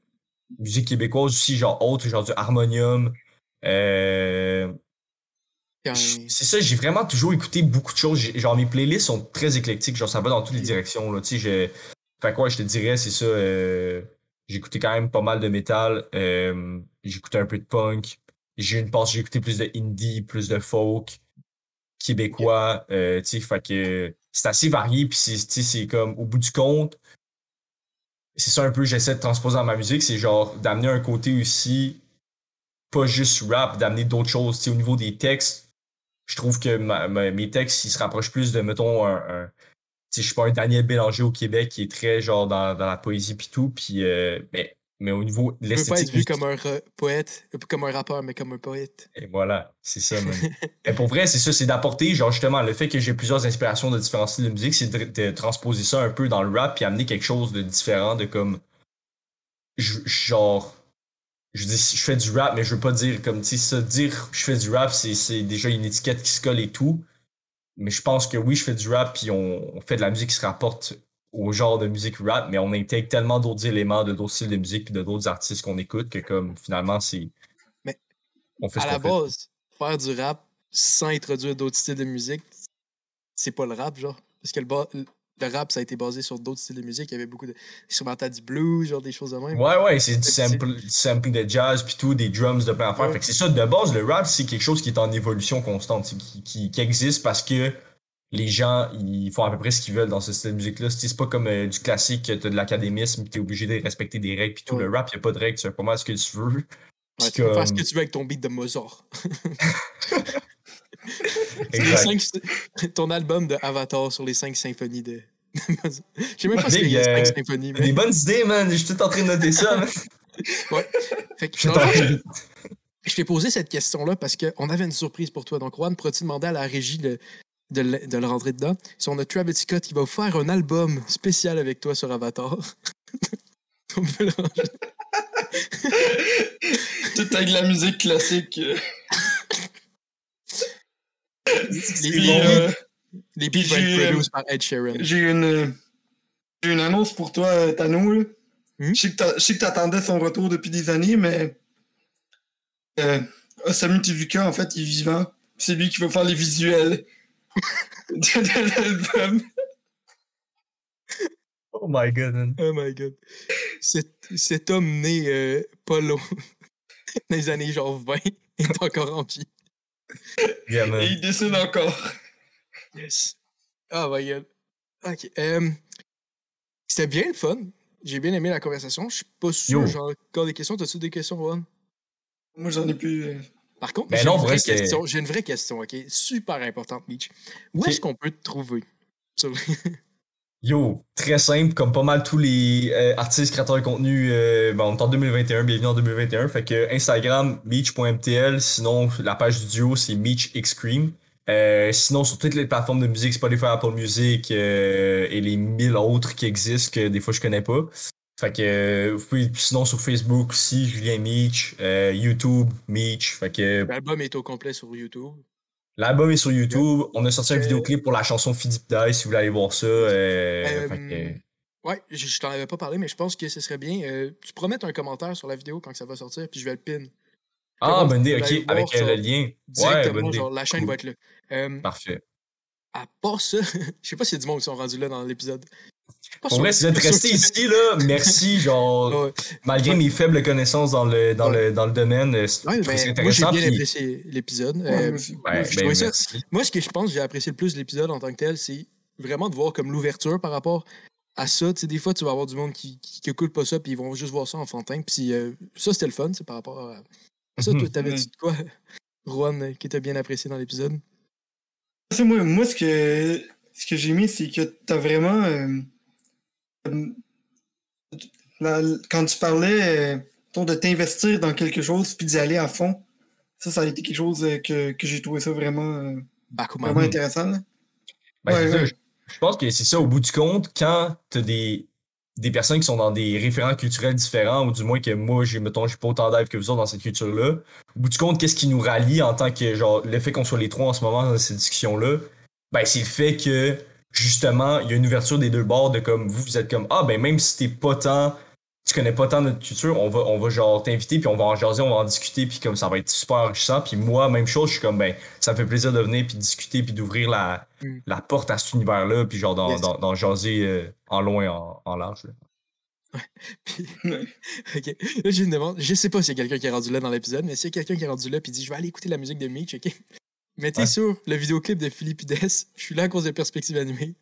Speaker 1: musique québécoise aussi, genre autre, genre du harmonium. C'est ça, j'ai vraiment toujours écouté beaucoup de choses. Genre, mes playlists sont très éclectiques. Genre, ça va dans toutes les directions. Là. Tu sais. Fait quoi, je te dirais, c'est ça. J'ai écouté quand même pas mal de métal. J'ai écouté un peu de punk. J'ai une passe, j'ai écouté plus de indie, plus de folk québécois. euh, tu sais, fait que c'est assez varié. Puis, c'est- c'est comme, au bout du compte, c'est ça un peu, j'essaie de transposer dans ma musique. C'est genre d'amener un côté aussi, pas juste rap, d'amener d'autres choses. Tu au niveau des textes, je trouve que mes textes, ils se rapprochent plus de, mettons, un, un- sais, je suis pas un Daniel Bélanger au Québec qui est très genre dans, dans la poésie pis tout, puis euh, mais, mais au niveau de
Speaker 2: Tu veux pas être
Speaker 1: l'esthétique
Speaker 2: vu comme un poète, comme un rappeur, mais comme un poète.
Speaker 1: Et voilà, c'est ça, man. [LAUGHS] Mais pour vrai, c'est ça, c'est d'apporter, genre, justement, le fait que j'ai plusieurs inspirations de différents styles de musique, c'est de, de transposer ça un peu dans le rap puis amener quelque chose de différent, de comme. je- genre. Je dis, je fais du rap, mais je veux pas dire comme, tu sais, ça, dire je fais du rap, c'est c'est déjà une étiquette qui se colle et tout. Mais je pense que oui, je fais du rap, puis on, on fait de la musique qui se rapporte au genre de musique rap, mais on intègre tellement d'autres éléments de d'autres styles de musique puis de d'autres artistes qu'on écoute que, comme, finalement, c'est.
Speaker 2: Mais
Speaker 1: on fait ce
Speaker 2: À la
Speaker 1: fait.
Speaker 2: base, faire du rap sans introduire d'autres styles de musique, c'est pas le rap, genre. Parce que le, ba- le rap, ça a été basé sur d'autres styles de musique. Il y avait beaucoup de instrumental du blues, genre des choses de même.
Speaker 1: Ouais, ouais, c'est du sample, du sampling de jazz, puis tout, des drums de plein d'affaires.
Speaker 2: Ouais.
Speaker 1: Fait que c'est ça, de base, le rap, c'est quelque chose qui est en évolution constante, c'est qui, qui, qui existe parce que les gens, ils font à peu près ce qu'ils veulent dans ce style de musique-là. C'est pas comme euh, du classique, que t'as de l'académisme, t'es obligé de respecter des règles, puis tout.
Speaker 2: Ouais.
Speaker 1: Le rap, y a pas de règles, tu fais pas mal ce que tu veux.
Speaker 2: Ouais, tu peux faire ce
Speaker 1: comme-
Speaker 2: que tu veux avec ton beat de Mozart. [LAUGHS] Cinq- ton album de Avatar sur les cinq symphonies de. Je sais même pas s'il y a
Speaker 1: euh,
Speaker 2: cinq symphonies,
Speaker 1: Des
Speaker 2: mais.
Speaker 1: bonnes idées, man. Je suis tout en train de noter ça, man. [LAUGHS]
Speaker 2: Fait que,
Speaker 1: Je
Speaker 2: le t'ai posé cette question-là parce qu'on avait une surprise pour toi. Donc, Juan, pourrais-tu demander à la régie de, de, le, de le rentrer dedans? Si on a Travis Scott qui va vous faire un album spécial avec toi sur Avatar. on peut le ranger.
Speaker 3: Tout avec la musique classique.
Speaker 2: Les, les,
Speaker 3: euh,
Speaker 2: les beats
Speaker 3: puis
Speaker 2: vont être par Ed Sheeran.
Speaker 3: J'ai une, une annonce pour toi, euh, Tano.
Speaker 2: Hmm?
Speaker 3: Je sais que t'a- je sais que t'attendais son retour depuis des années, mais euh, Osamu Tezuka, en fait, il est vivant. C'est lui qui va faire les visuels de, de l'album. [LAUGHS]
Speaker 1: Oh my god, man.
Speaker 2: Oh my god. Cet, cet homme né euh, pas long [LAUGHS] dans les années genre 20 est encore en vie.
Speaker 1: Yeah, man.
Speaker 3: Et il dessine encore.
Speaker 2: Yes. Oh my god. Ok. euh, C'était bien le fun. J'ai bien aimé la conversation. Je suis pas sûr.
Speaker 1: Yo.
Speaker 2: J'ai encore des questions. T'as-tu des questions, Juan?
Speaker 3: Moi, j'en ai plus.
Speaker 2: Par contre,
Speaker 1: Ben
Speaker 2: j'ai
Speaker 1: non,
Speaker 2: une,
Speaker 1: vrai,
Speaker 2: vraie question. J'ai une vraie question, ok? Super importante, Mitch. Où est-ce qu'on peut te trouver? [LAUGHS]
Speaker 1: Yo, très simple, comme pas mal tous les euh, artistes créateurs de contenu, euh, ben, on est en 2021, bienvenue en 2021. Fait que Instagram, Meech.mtl, sinon la page du duo, c'est MeechXcream. Euh, sinon, sur toutes les plateformes de musique, Spotify, Apple Music euh, et les mille autres qui existent que des fois je connais pas. Fait que euh, vous pouvez, sinon sur Facebook aussi, Julien Meech, euh, YouTube. Fait que
Speaker 2: L'album est au complet sur YouTube.
Speaker 1: l'album est sur YouTube. On a sorti un
Speaker 2: Euh,
Speaker 1: vidéoclip pour la chanson Philippe Die si vous voulez aller voir ça. euh, fait que-
Speaker 2: Ouais, je, je t'en avais pas parlé, mais je pense que ce serait bien. tu mettre un commentaire sur la vidéo quand ça va sortir, puis je vais le pin.
Speaker 1: Ah, bonne idée, ok, avec le lien. Ouais,
Speaker 2: Directement, genre, la chaîne
Speaker 1: Cool.
Speaker 2: va être là.
Speaker 1: Parfait.
Speaker 2: à part ça, [LAUGHS] je sais pas s'il y a du monde qui sont rendus là dans l'épisode.
Speaker 1: En vrai, si vous êtes resté [LAUGHS] ici, là, merci, genre,
Speaker 2: Ouais.
Speaker 1: malgré
Speaker 2: Ouais.
Speaker 1: mes faibles connaissances dans le, dans
Speaker 2: Ouais.
Speaker 1: le, dans le domaine, euh, c'est
Speaker 2: ben, moi, j'ai
Speaker 1: intéressant.
Speaker 2: bien
Speaker 1: puis-
Speaker 2: apprécié l'épisode.
Speaker 3: ouais,
Speaker 2: Euh,
Speaker 1: ben, merci.
Speaker 2: Moi, ce que je pense que j'ai apprécié le plus de l'épisode en tant que tel, c'est vraiment de voir comme l'ouverture par rapport à ça. Tu sais, des fois, tu vas avoir du monde qui, qui, qui écoute pas ça, puis ils vont juste voir ça enfantin. Puis euh, ça, c'était le fun, c'est par rapport à ça.
Speaker 1: Mhm.
Speaker 2: Toi, t'avais
Speaker 3: Ouais.
Speaker 2: dit de quoi, [LAUGHS] Juan, qui t'a bien apprécié dans l'épisode?
Speaker 3: Moi, moi, ce que, ce que j'ai mis, c'est que t'as vraiment. euh, quand tu parlais de t'investir dans quelque chose puis d'y aller à fond, ça, ça a été quelque chose euh, que, que j'ai trouvé ça vraiment, euh, vraiment intéressant.
Speaker 1: Ben,
Speaker 3: Ouais,
Speaker 1: ça, je, je pense que c'est ça, au bout du compte, quand t'as des, des personnes qui sont dans des référents culturels différents, ou du moins que moi, j'ai, mettons, j'ai pas autant d'aide que vous autres dans cette culture-là, au bout du compte, qu'est-ce qui nous rallie en tant que, genre, le fait qu'on soit les trois en ce moment dans cette discussion-là, ben, c'est le fait que, justement, il y a une ouverture des deux bords de comme, vous, vous êtes comme, ah, ben, même si t'es pas tant, tu connais pas tant notre culture, on va, on va genre t'inviter, puis on va en jaser, on va en discuter, puis comme ça va être super enrichissant. Puis moi, même chose, je suis comme, ben, ça me fait plaisir de venir, puis discuter, puis d'ouvrir la,
Speaker 2: Mm.
Speaker 1: la porte à cet univers-là, puis genre d'en,
Speaker 2: Yes.
Speaker 1: d'en- d'en jaser euh, en long et en, en large. là. [LAUGHS]
Speaker 2: Puis- [LAUGHS] ok. Là, j'ai une demande. Je sais pas s'il y a quelqu'un qui est rendu là dans l'épisode, mais s'il y a quelqu'un qui est rendu là puis dit Je vais aller écouter la musique de Mitch, ok? Mettez
Speaker 1: Ouais.
Speaker 2: sur le vidéoclip de Philippides. [LAUGHS] Je suis là à cause de Perspective Animée.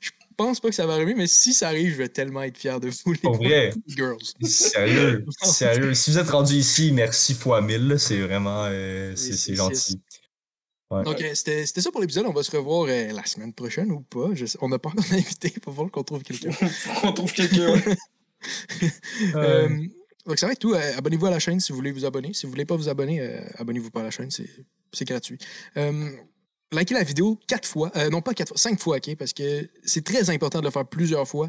Speaker 2: Je pense pas que ça va arriver, mais si ça arrive, je vais tellement être fier de vous, les
Speaker 1: Pour vrai, [LAUGHS]
Speaker 2: girls.
Speaker 1: sérieux, [LAUGHS] sérieux. Si vous êtes rendu ici, merci fois mille, c'est vraiment, euh, c'est, gentil. Ouais.
Speaker 2: Donc, euh, c'était ça pour l'épisode. On va se revoir euh, la semaine prochaine ou pas. Je on n'a pas encore d'invité. Il va falloir qu'on trouve quelqu'un.
Speaker 3: On trouve quelqu'un. ouais.
Speaker 2: Donc, ça va être tout. Abonnez-vous à la chaîne si vous voulez vous abonner. Si vous voulez pas vous abonner, abonnez-vous pas à la chaîne. C'est c'est gratuit. Euh, likez la vidéo quatre fois. Euh, non, pas quatre fois, cinq fois, OK? Parce que c'est très important de le faire plusieurs fois.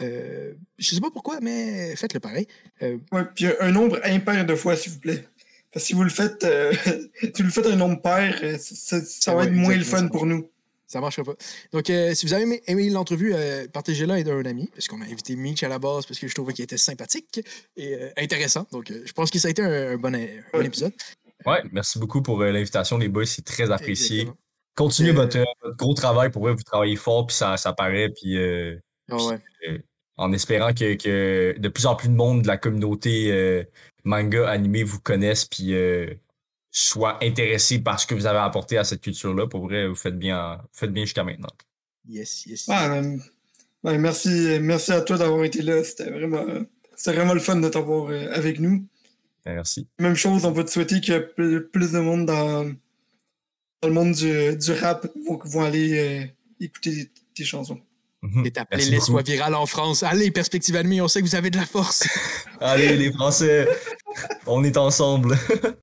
Speaker 2: Euh, je sais pas pourquoi, mais faites-le pareil. Euh,
Speaker 3: Ouais, puis un nombre impair de fois, s'il vous plaît. Parce que si vous le faites, [LAUGHS] si vous le faites un nombre pair, ça, va
Speaker 2: Ouais,
Speaker 3: être moins le fun pour nous.
Speaker 2: Ça marchera pas. Donc, si vous avez aimé, aimé l'entrevue, partagez-la avec un ami, parce qu'on a invité Mitch à la base, parce que je trouvais qu'il était sympathique et intéressant. Donc, je pense que ça a été un, un bon, un bon
Speaker 3: Ouais.
Speaker 2: épisode.
Speaker 1: Ouais, merci beaucoup pour euh, l'invitation, les boys. C'est très apprécié.
Speaker 2: Exactement.
Speaker 1: Continuez
Speaker 2: Euh,
Speaker 1: votre, votre gros travail. Pour vrai, vous travaillez fort, puis ça, ça paraît. Puis euh,
Speaker 2: Ah ouais.
Speaker 1: en espérant que, que de plus en plus de monde de la communauté euh, manga animé vous connaisse, puis euh, soit intéressé par ce que vous avez apporté à cette culture-là. Pour vrai, vous faites bien, vous faites bien jusqu'à maintenant.
Speaker 2: Yes, yes.
Speaker 3: Ah, euh, ouais, merci, merci à toi d'avoir été là. C'était vraiment, c'était vraiment le fun de t'avoir euh, avec nous.
Speaker 1: Merci.
Speaker 3: Même chose, on va te souhaiter que pl- plus de monde dans, dans le monde du, du rap vont, vont aller euh, écouter tes chansons.
Speaker 1: Mhm.
Speaker 2: Et ta playlist soit virale en France. Allez, Perspective Ennemie, on sait que vous avez de la force. [LAUGHS]
Speaker 1: Allez, les Français, [LAUGHS] on est ensemble. [LAUGHS]